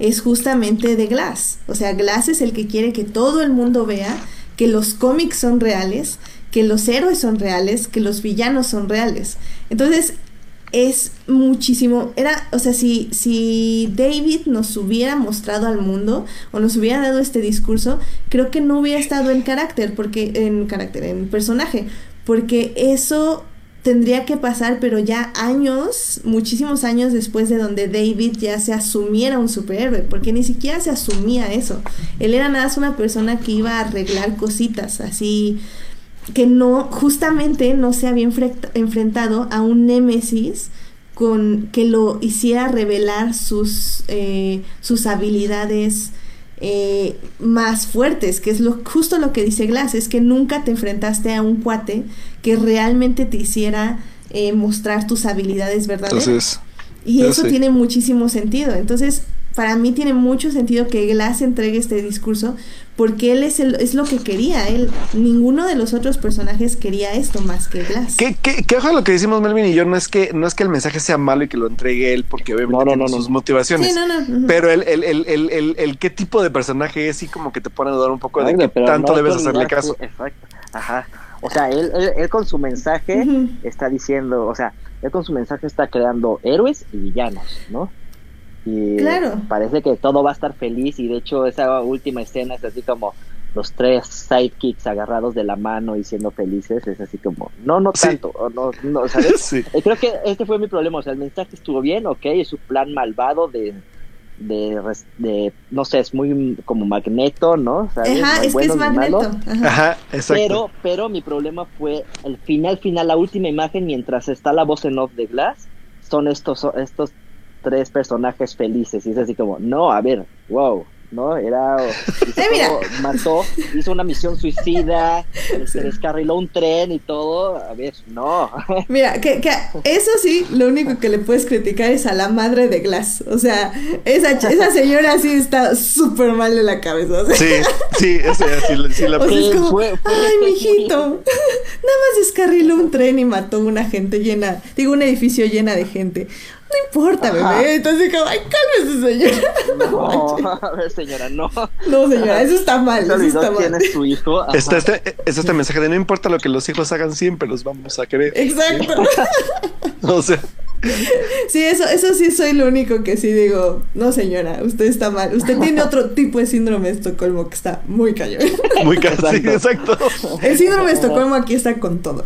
es justamente de Glass. O sea, Glass es el que quiere que todo el mundo vea que los cómics son reales, que los héroes son reales, que los villanos son reales. Entonces, es muchísimo. Era, o sea, si, si David nos hubiera mostrado al mundo o nos hubiera dado este discurso, creo que no hubiera estado en carácter, porque, en carácter, en personaje, porque eso tendría que pasar, pero ya años, muchísimos años después de donde David ya se asumiera un superhéroe, porque ni siquiera se asumía eso. Él era nada más una persona que iba a arreglar cositas, así que no, justamente no se había enfrent- enfrentado a un némesis con que lo hiciera revelar sus, eh, sus habilidades eh, más fuertes, que es lo, justo lo que dice Glass, es que nunca te enfrentaste a un cuate que realmente te hiciera eh, mostrar tus habilidades verdaderas. Entonces, Y eso tiene muchísimo sentido. Entonces, para mí tiene mucho sentido que Glass entregue este discurso porque él es, el, es lo que quería. Él, ninguno de los otros personajes quería esto más que Glass. ¿qué, qué, qué ojo a lo que decimos Melvin y yo? No es que, no es que el mensaje sea malo y que lo entregue él, porque obviamente No, no, tiene no, no. sus motivaciones. Sí, no, no. Pero el, el, el, el, el, el qué tipo de personaje es, sí como que te pone a dudar un poco de pero tanto debes que hacerle caso. que- exacto. Ajá. O sea, él, él, él con su mensaje está diciendo, o sea, él con su mensaje está creando héroes y villanos, ¿no? Y Claro. parece que todo va a estar feliz y de hecho esa última escena es así como, los tres sidekicks agarrados de la mano y siendo felices, es así como, no, no Sí. tanto, o no, no, ¿sabes? Sí. Eh, Creo que este fue mi problema, o sea, el mensaje estuvo bien, ok, es su plan malvado de, de, de no sé, es muy como magneto, ¿no? Ajá, es que es magneto. Ajá. Ajá, exacto. Pero, pero mi problema fue el final, final, la última imagen, mientras está la voz en off de Glass, son estos, estos tres personajes felices. Y es así como, no, a ver, wow, ¿no? Era. hizo Eh, mira. todo, mató, hizo una misión suicida, se descarriló un tren y todo. A ver, no. Mira, que, que eso sí, lo único que le puedes criticar es a la madre de Glass. O sea, esa, esa señora sí está súper mal de la cabeza. o sea. Sí, sí, sí, sí la O sea, es como, fue- fue- ay, fue mijito, nada más descarriló un tren y mató una gente llena, digo, un edificio llena de gente. No importa, Ajá. bebé. Entonces, como, ay, cálmese, señora. No, No, a ver, señora, no. no, señora, eso está mal, eso está quién mal. es su hijo. Ajá. Está este, es este mensaje de no importa lo que los hijos hagan, siempre los vamos a querer. Exacto. O sea, Sí, eso, eso sí soy lo único que sí digo, no señora, usted está mal. Usted tiene otro tipo de síndrome de Estocolmo que está muy cañón. muy caro. Sí, Exacto. exacto. El síndrome de Estocolmo aquí está con todo.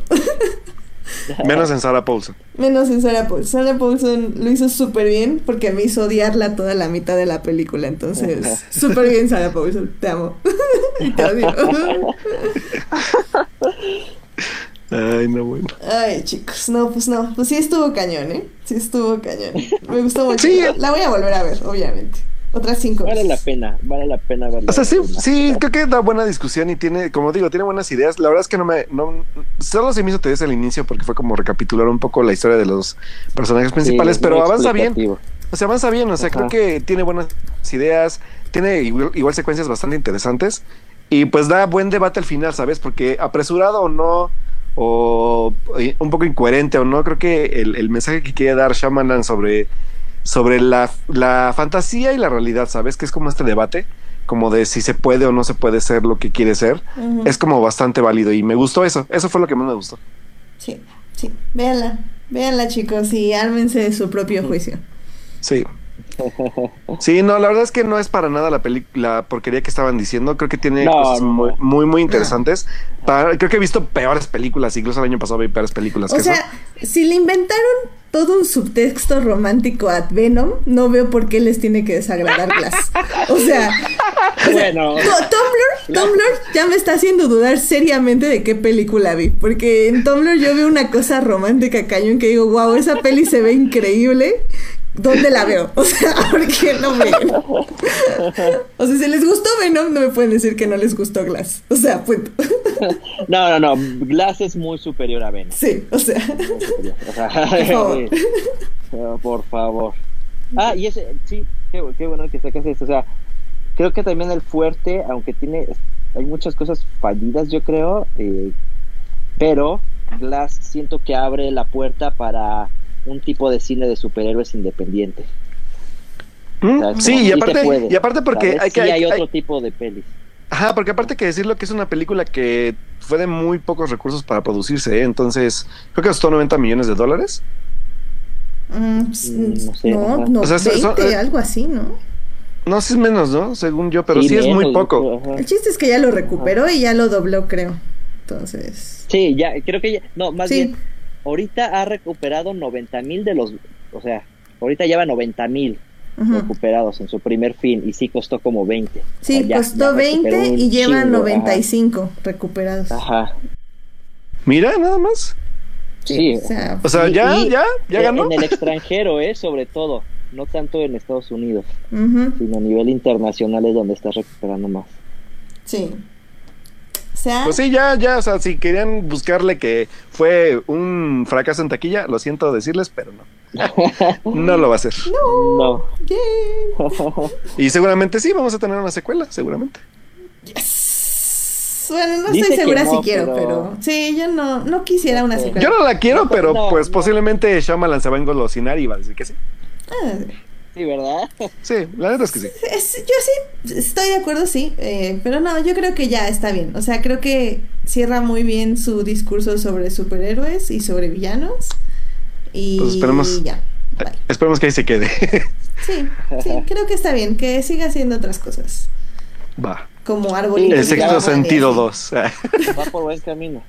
Menos en Sarah Paulson. Menos en Sarah Paulson. Sarah Paulson lo hizo súper bien porque me hizo odiarla toda la mitad de la película. Entonces, súper bien, Sarah Paulson. Te amo. y te odio. Ay, no, bueno. Ay, chicos. No, pues no. Pues sí estuvo cañón, ¿eh? Sí estuvo cañón. Me gustó mucho. Sí. La voy a volver a ver, obviamente. Otras cinco Vale la pena, vale la pena verla. O sea, sí, sí, creo que da buena discusión y tiene, como digo, tiene buenas ideas. La verdad es que no me, no, solo se me hizo tedioso al inicio porque fue como recapitular un poco la historia de los personajes principales, Sí, pero avanza bien. O sea, avanza bien, o sea, Ajá. creo que tiene buenas ideas, tiene igual, igual secuencias bastante interesantes y pues da buen debate al final, ¿sabes? Porque apresurado o no, o eh, un poco incoherente o no, creo que el, el mensaje que quiere dar Shyamalan sobre, sobre la, la fantasía y la realidad, ¿sabes? Que es como este debate, como de si se puede o no se puede ser lo que quiere ser, es como bastante válido y me gustó eso, eso fue lo que más me gustó. Sí, sí. Véanla. Véanla, chicos, y ármense de su propio juicio. Sí. Sí, no, la verdad es que no es para nada la película, la porquería que estaban diciendo. Creo que tiene No, cosas no, muy, muy, muy interesantes. Para- creo que he visto peores películas, incluso el año pasado vi peores películas O que sea, eso. si le inventaron todo un subtexto romántico a Venom, no veo por qué les tiene que desagradar Glass. O sea, Bueno, Tu- Tumblr, Tumblr ya me está haciendo dudar seriamente de qué película vi. Porque en Tumblr yo veo una cosa romántica cañón que digo, wow, esa peli se ve increíble. ¿Dónde la veo? O sea, ¿por qué no ven? O sea, si les gustó Venom, no me pueden decir que no les gustó Glass. O sea, punto. no, no, no. Glass es muy superior a Venom. Sí, o sea. O Por favor. por favor. Ah, y ese, sí, qué, qué bueno que sacas esto. O sea, creo que también el fuerte, aunque tiene, hay muchas cosas fallidas, yo creo, eh, pero Glass siento que abre la puerta para un tipo de cine de superhéroes independiente. ¿Mm? Sí, y aparte, puede, y aparte porque ¿sabes? hay que. Sí, hay- hay otro hay- tipo de pelis. ajá, porque aparte que decirlo que es una película que fue de muy pocos recursos para producirse, ¿eh? entonces creo que costó 90 millones de dólares. Mm, pues, Mm, no sé, no, no, O sea, son- 20, son- eh, algo así, ¿no? No, sí es menos, ¿no? Según yo, pero sí, es muy poco. ajá. El chiste es que ya lo recuperó y ya lo dobló, creo. Entonces. Sí, ya, creo que ya, no, más Sí. bien, ahorita ha recuperado 90 mil de los, o sea, ahorita lleva 90 mil recuperados en su primer fin y sí costó como 20. Sí, O sea, ya- costó ya recuperó 20 un y lleva chingo, 95 recuperados. Ajá. Mira, nada más. Sí. O sea, O sea, Y- ya, y ya, ya ganó. En el extranjero, eh, sobre todo, no tanto en Estados Unidos, sino a nivel internacional es donde estás recuperando más. sí. Sea, Pues sí, ya, ya, o sea, si querían buscarle que fue un fracaso en taquilla, lo siento decirles, pero no. No lo va a hacer. No. yay. Y seguramente sí, vamos a tener una secuela, seguramente. Yes. Bueno, no Dice estoy segura no, si quiero, pero- pero... Sí, yo no, no quisiera una No secuela. Yo no la quiero, No, pero no, pues no. posiblemente Shyamalan se va a engolosinar y va a decir que sí. Ah, Sí, ¿verdad? Sí, la neta es que sí. es- yo sí, estoy de acuerdo, sí. eh, pero no, yo creo que ya está bien. O sea, creo que cierra muy bien su discurso sobre superhéroes y sobre villanos. Y Pues esperemos- ya. Bye. Esperemos que ahí se quede. Sí, sí, creo que está bien, que siga haciendo otras cosas. va. como arbolito. El sexto sentido así. 2. Va por buen camino.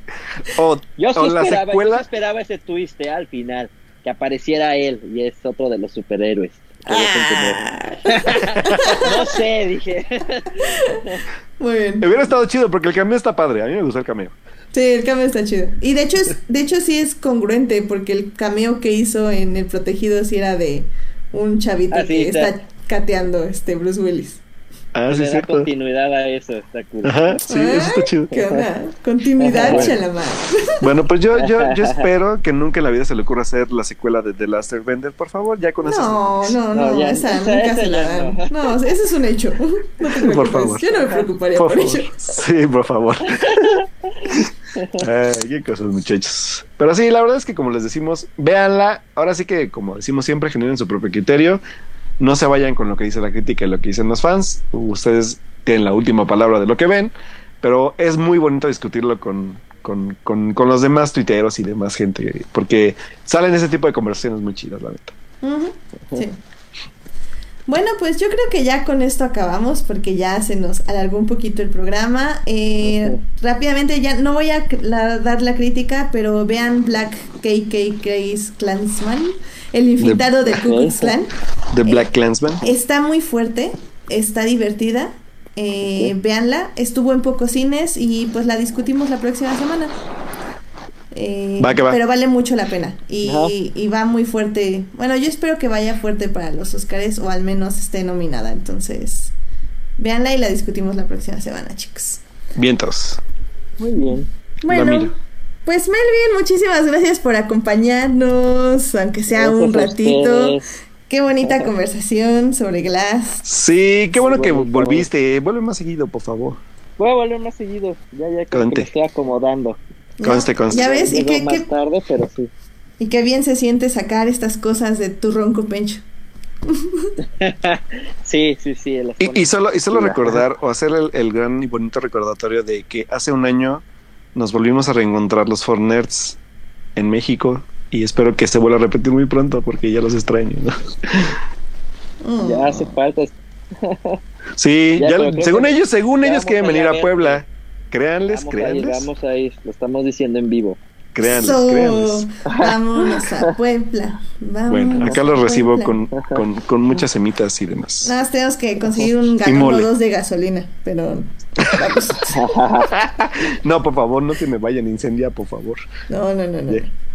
o Yo sí, o la esperaba, yo sí secuela. esperaba ese twist eh, al final, que apareciera él y es otro de los superhéroes. Ah, No sé, dije. muy bien. Hubiera estado chido porque el cameo está padre. A mí me gustó el cameo. Sí, el cameo está chido. Y de hecho, es, de hecho sí es congruente porque el cameo que hizo en El Protegido sí era de un chavito Ah, que está. está cateando este Bruce Willis. Ah, sí, da cierto. continuidad a eso, está cool. Ajá, sí, eso está chido. Ah, ¿Qué onda? Continuidad, Bueno. chalamar. Bueno, pues yo, yo, yo espero que nunca en la vida se le ocurra hacer la secuela de The Last Airbender, por favor, ya con eso. No, no, no, No, ya, esa nunca esa se la dan. no. No, ese es un hecho. No te preocupes. favor. Yo no me preocuparía Por por, favor. ello. Sí, por favor. Ay, qué cosas, muchachos. Pero sí, la verdad es que como les decimos, véanla. Ahora sí que, como decimos siempre, generen su propio criterio. No se vayan con lo que dice la crítica y lo que dicen los fans. Ustedes tienen la última palabra de lo que ven. Pero es muy bonito discutirlo con, con, con, los demás tuiteros y demás gente. Porque salen ese tipo de conversaciones muy chidas, la neta. Sí. Bueno, pues yo creo que ya con esto acabamos porque ya se nos alargó un poquito el programa. Eh, rápidamente, ya no voy a la- dar la crítica, pero vean Black KK Craze Clansman, el infiltrado del Ku Klux Klan. The Black Clansman. Está muy fuerte, está divertida. Eh, Véanla, estuvo en pocos cines y pues la discutimos la próxima semana. Eh, Va que va. Pero vale mucho la pena y, va muy fuerte. Bueno, yo espero que vaya fuerte para los Oscars o al menos esté nominada. Entonces, véanla y la discutimos la próxima semana, chicos. Vientos. Muy bien. Bueno, pues Melvin, muchísimas gracias por acompañarnos, aunque sea un Gracias ratito. Qué bonita conversación sobre Glass. Sí, qué bueno Sí, que volviste. Vuelve más seguido, por favor. Voy a volver más seguido. Ya, ya que me estoy acomodando. Conste, conste. Ya ves, y qué, más qué- tarde, pero sí. y qué bien se siente sacar estas cosas de tu ronco pencho. sí, sí, sí. Y, solo, y solo recordar o hacer el, el gran y bonito recordatorio de que hace un año nos volvimos a reencontrar los For Nerds en México y espero que se vuelva a repetir muy pronto porque ya los extraño. ¿no? Ya hace falta. Sí, Ya, ya- según que ellos, según ellos quieren venir ir a. Puebla. Créanles, Vamos créanles, vamos a ir. Lo estamos diciendo en vivo. créanles, So, créanles. vámonos a Puebla. Vámonos Bueno, acá los recibo con, con, con muchas semitas y demás. Nada más tenemos que conseguir un galón o dos de gasolina, pero vamos. No, por favor, no se me vayan a incendiar, por favor. No, no, no, no.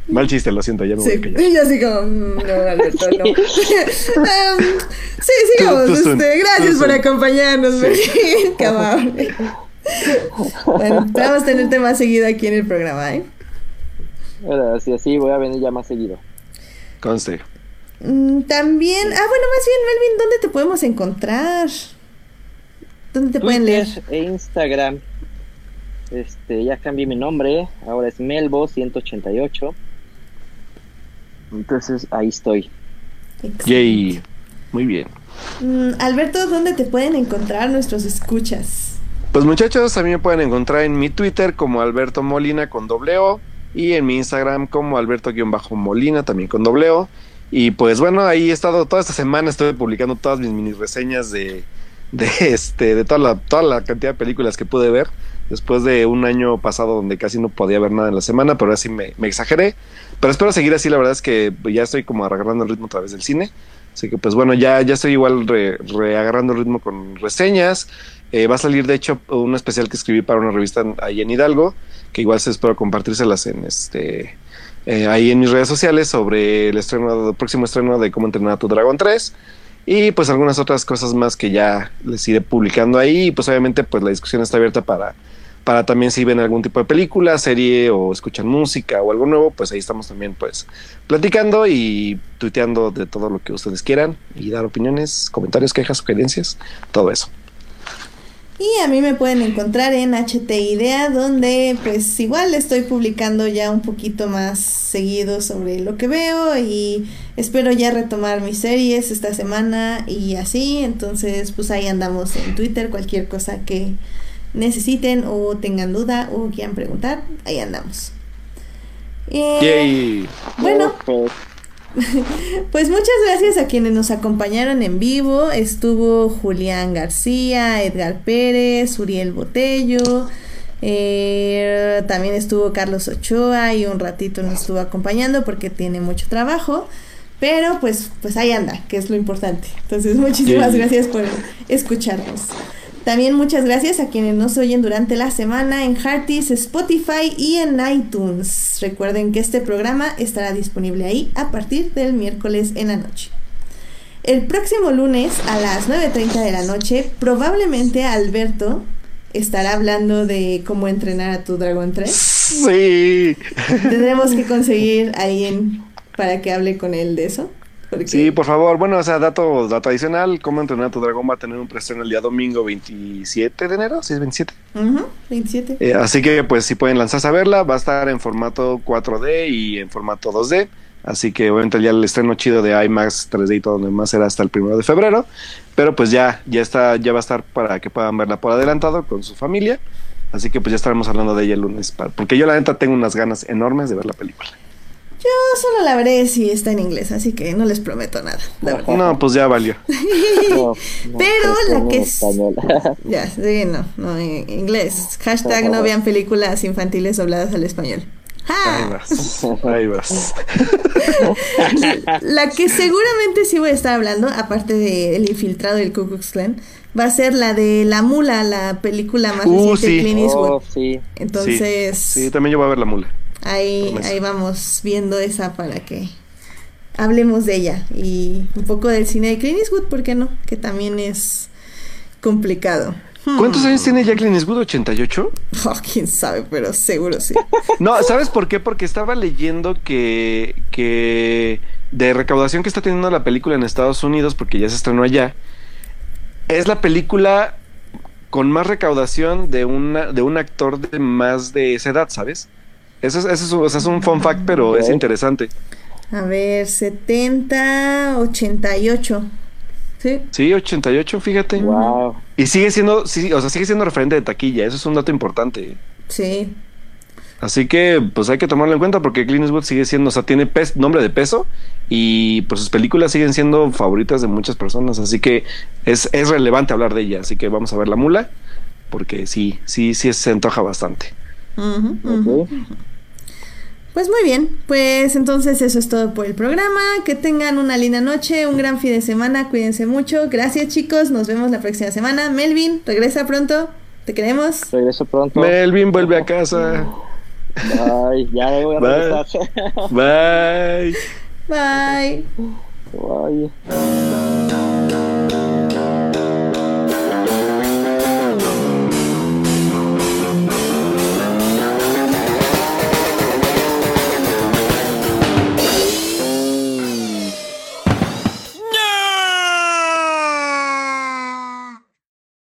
Mal chiste, lo siento, ya me voy Sí, a callar. yo así como, mm, no, Alberto, no. Em, sí, sigamos. Tú- tú son, este, gracias tú por son. acompañarnos, Melvin. Qué amable. Bueno, esperamos tenerte más seguido aquí en el programa, ¿eh? Gracias, sí, voy a venir ya más seguido. Conste. Mm, También, ah, bueno, más bien, Melvin, ¿dónde te podemos encontrar? ¿Dónde te pueden leer? Twitter e Instagram. Este, ya cambié mi nombre, ahora es Melbo188. Entonces ahí estoy. Yay. Muy bien. Mm, Alberto, ¿dónde te pueden encontrar nuestros escuchas? Pues muchachos, a mí me pueden encontrar en mi Twitter como Alberto Molina con doble O y en mi Instagram como Alberto-Molina también con doble O. Y pues bueno, ahí he estado toda esta semana, estoy publicando todas mis mini reseñas de, de este, de toda la, toda la cantidad de películas que pude ver. Después de un año pasado donde casi no podía ver nada en la semana, pero ahora sí me, exageré. Pero espero seguir así, la verdad es que ya estoy como agarrando el ritmo a través del cine. Así que pues bueno, ya, ya estoy igual re- reagarrando el ritmo con reseñas. Eh, va a salir de hecho un especial que escribí para una revista ahí en Hidalgo, que igual se espero compartírselas en este eh, ahí en mis redes sociales sobre el estreno, el próximo estreno de Cómo entrenar a tu dragón 3 y pues algunas otras cosas más que ya les iré publicando ahí y pues obviamente pues la discusión está abierta para para también si ven algún tipo de película, serie o escuchan música o algo nuevo, pues ahí estamos también pues platicando y tuiteando de todo lo que ustedes quieran y dar opiniones, comentarios, quejas, sugerencias, todo eso. Y a mí me pueden encontrar en HT Idea, donde pues igual estoy publicando ya un poquito más seguido sobre lo que veo y espero ya retomar mis series esta semana y así, entonces pues ahí andamos en Twitter, cualquier cosa que necesiten o tengan duda o quieran preguntar, ahí andamos. Eh, Yay. bueno, Pues, Pues muchas gracias a quienes nos acompañaron en vivo. Estuvo Julián García, Edgar Pérez, Uriel Botello. eh, también estuvo Carlos Ochoa y un ratito nos estuvo acompañando porque tiene mucho trabajo. Pero pues, pues ahí anda, que es lo importante. Entonces, muchísimas gracias por escucharnos. También muchas gracias a quienes nos oyen durante la semana en Hearties, Spotify y en iTunes. Recuerden que este programa estará disponible ahí a partir del miércoles en la noche. El próximo lunes a las 9.30 de la noche, probablemente Alberto estará hablando de cómo entrenar a tu dragón 3. Sí. Tendremos que conseguir a alguien para que hable con él de eso. porque- Sí, por favor. Bueno, o sea, dato, dato adicional. Cómo entrenar a tu dragón va a tener un preestreno el día domingo 27 de enero. Sí, es 27. Ujú, 27. Eh, así que, pues, si pueden lanzarse a verla, va a estar en formato 4D y en formato 2D. Así que, obviamente, ya el estreno chido de IMAX 3D y todo lo demás será hasta el primero de febrero. Pero, pues, ya, ya está, ya va a estar para que puedan verla por adelantado con su familia. Así que, pues, ya estaremos hablando de ella el lunes. Porque yo, la neta, tengo unas ganas enormes de ver la película. Yo solo la veré si está en inglés, así que no les prometo nada. la verdad. No, pues ya valió. No, no, Pero pues, la que es- español. Ya, sí, no, no, en inglés. Hashtag no vean películas infantiles dobladas al español. Ahí ¡Ja! vas. Ahí vas. La que seguramente sí voy a estar hablando, aparte de El infiltrado del Ku Klux Klan, va a ser la de La Mula, la película más Uh, reciente sí. de Clint Eastwood. Oh, sí. Entonces, Sí, también yo voy a ver la mula. Ahí, ahí vamos viendo esa para que hablemos de ella y un poco del cine de Clint Eastwood, ¿por qué no? Que también es complicado. Hmm. ¿Cuántos años tiene Jacqueline Eastwood? ¿88? Oh, quién sabe, pero seguro sí. No, ¿sabes por qué? Porque estaba leyendo que, que de recaudación que está teniendo la película en Estados Unidos, porque ya se estrenó allá, es la película con más recaudación de, una, de un actor de más de esa edad, ¿sabes? Eso es, eso es, o sea, es un fun fact, pero es interesante. A ver, 70, 88. Sí. Sí, 88, fíjate. Wow. Y sigue siendo, sí, o sea, sigue siendo referente de taquilla, eso es un dato importante. Sí. Así que, pues hay que tomarlo en cuenta porque Clint Eastwood sigue siendo, o sea, tiene nombre de peso y pues sus películas siguen siendo favoritas de muchas personas. Así que es, es relevante hablar de ella. Así que vamos a ver la mula porque sí, sí, sí se antoja bastante. Ok. Pues muy bien, pues entonces eso es todo por el programa. Que tengan una linda noche, un gran fin de semana, cuídense mucho. Gracias chicos, nos vemos la próxima semana. Melvin, regresa pronto, te queremos. Regreso pronto. Melvin vuelve a casa. Bye. Ya me voy a Bye. regresar. Bye. Bye. Bye.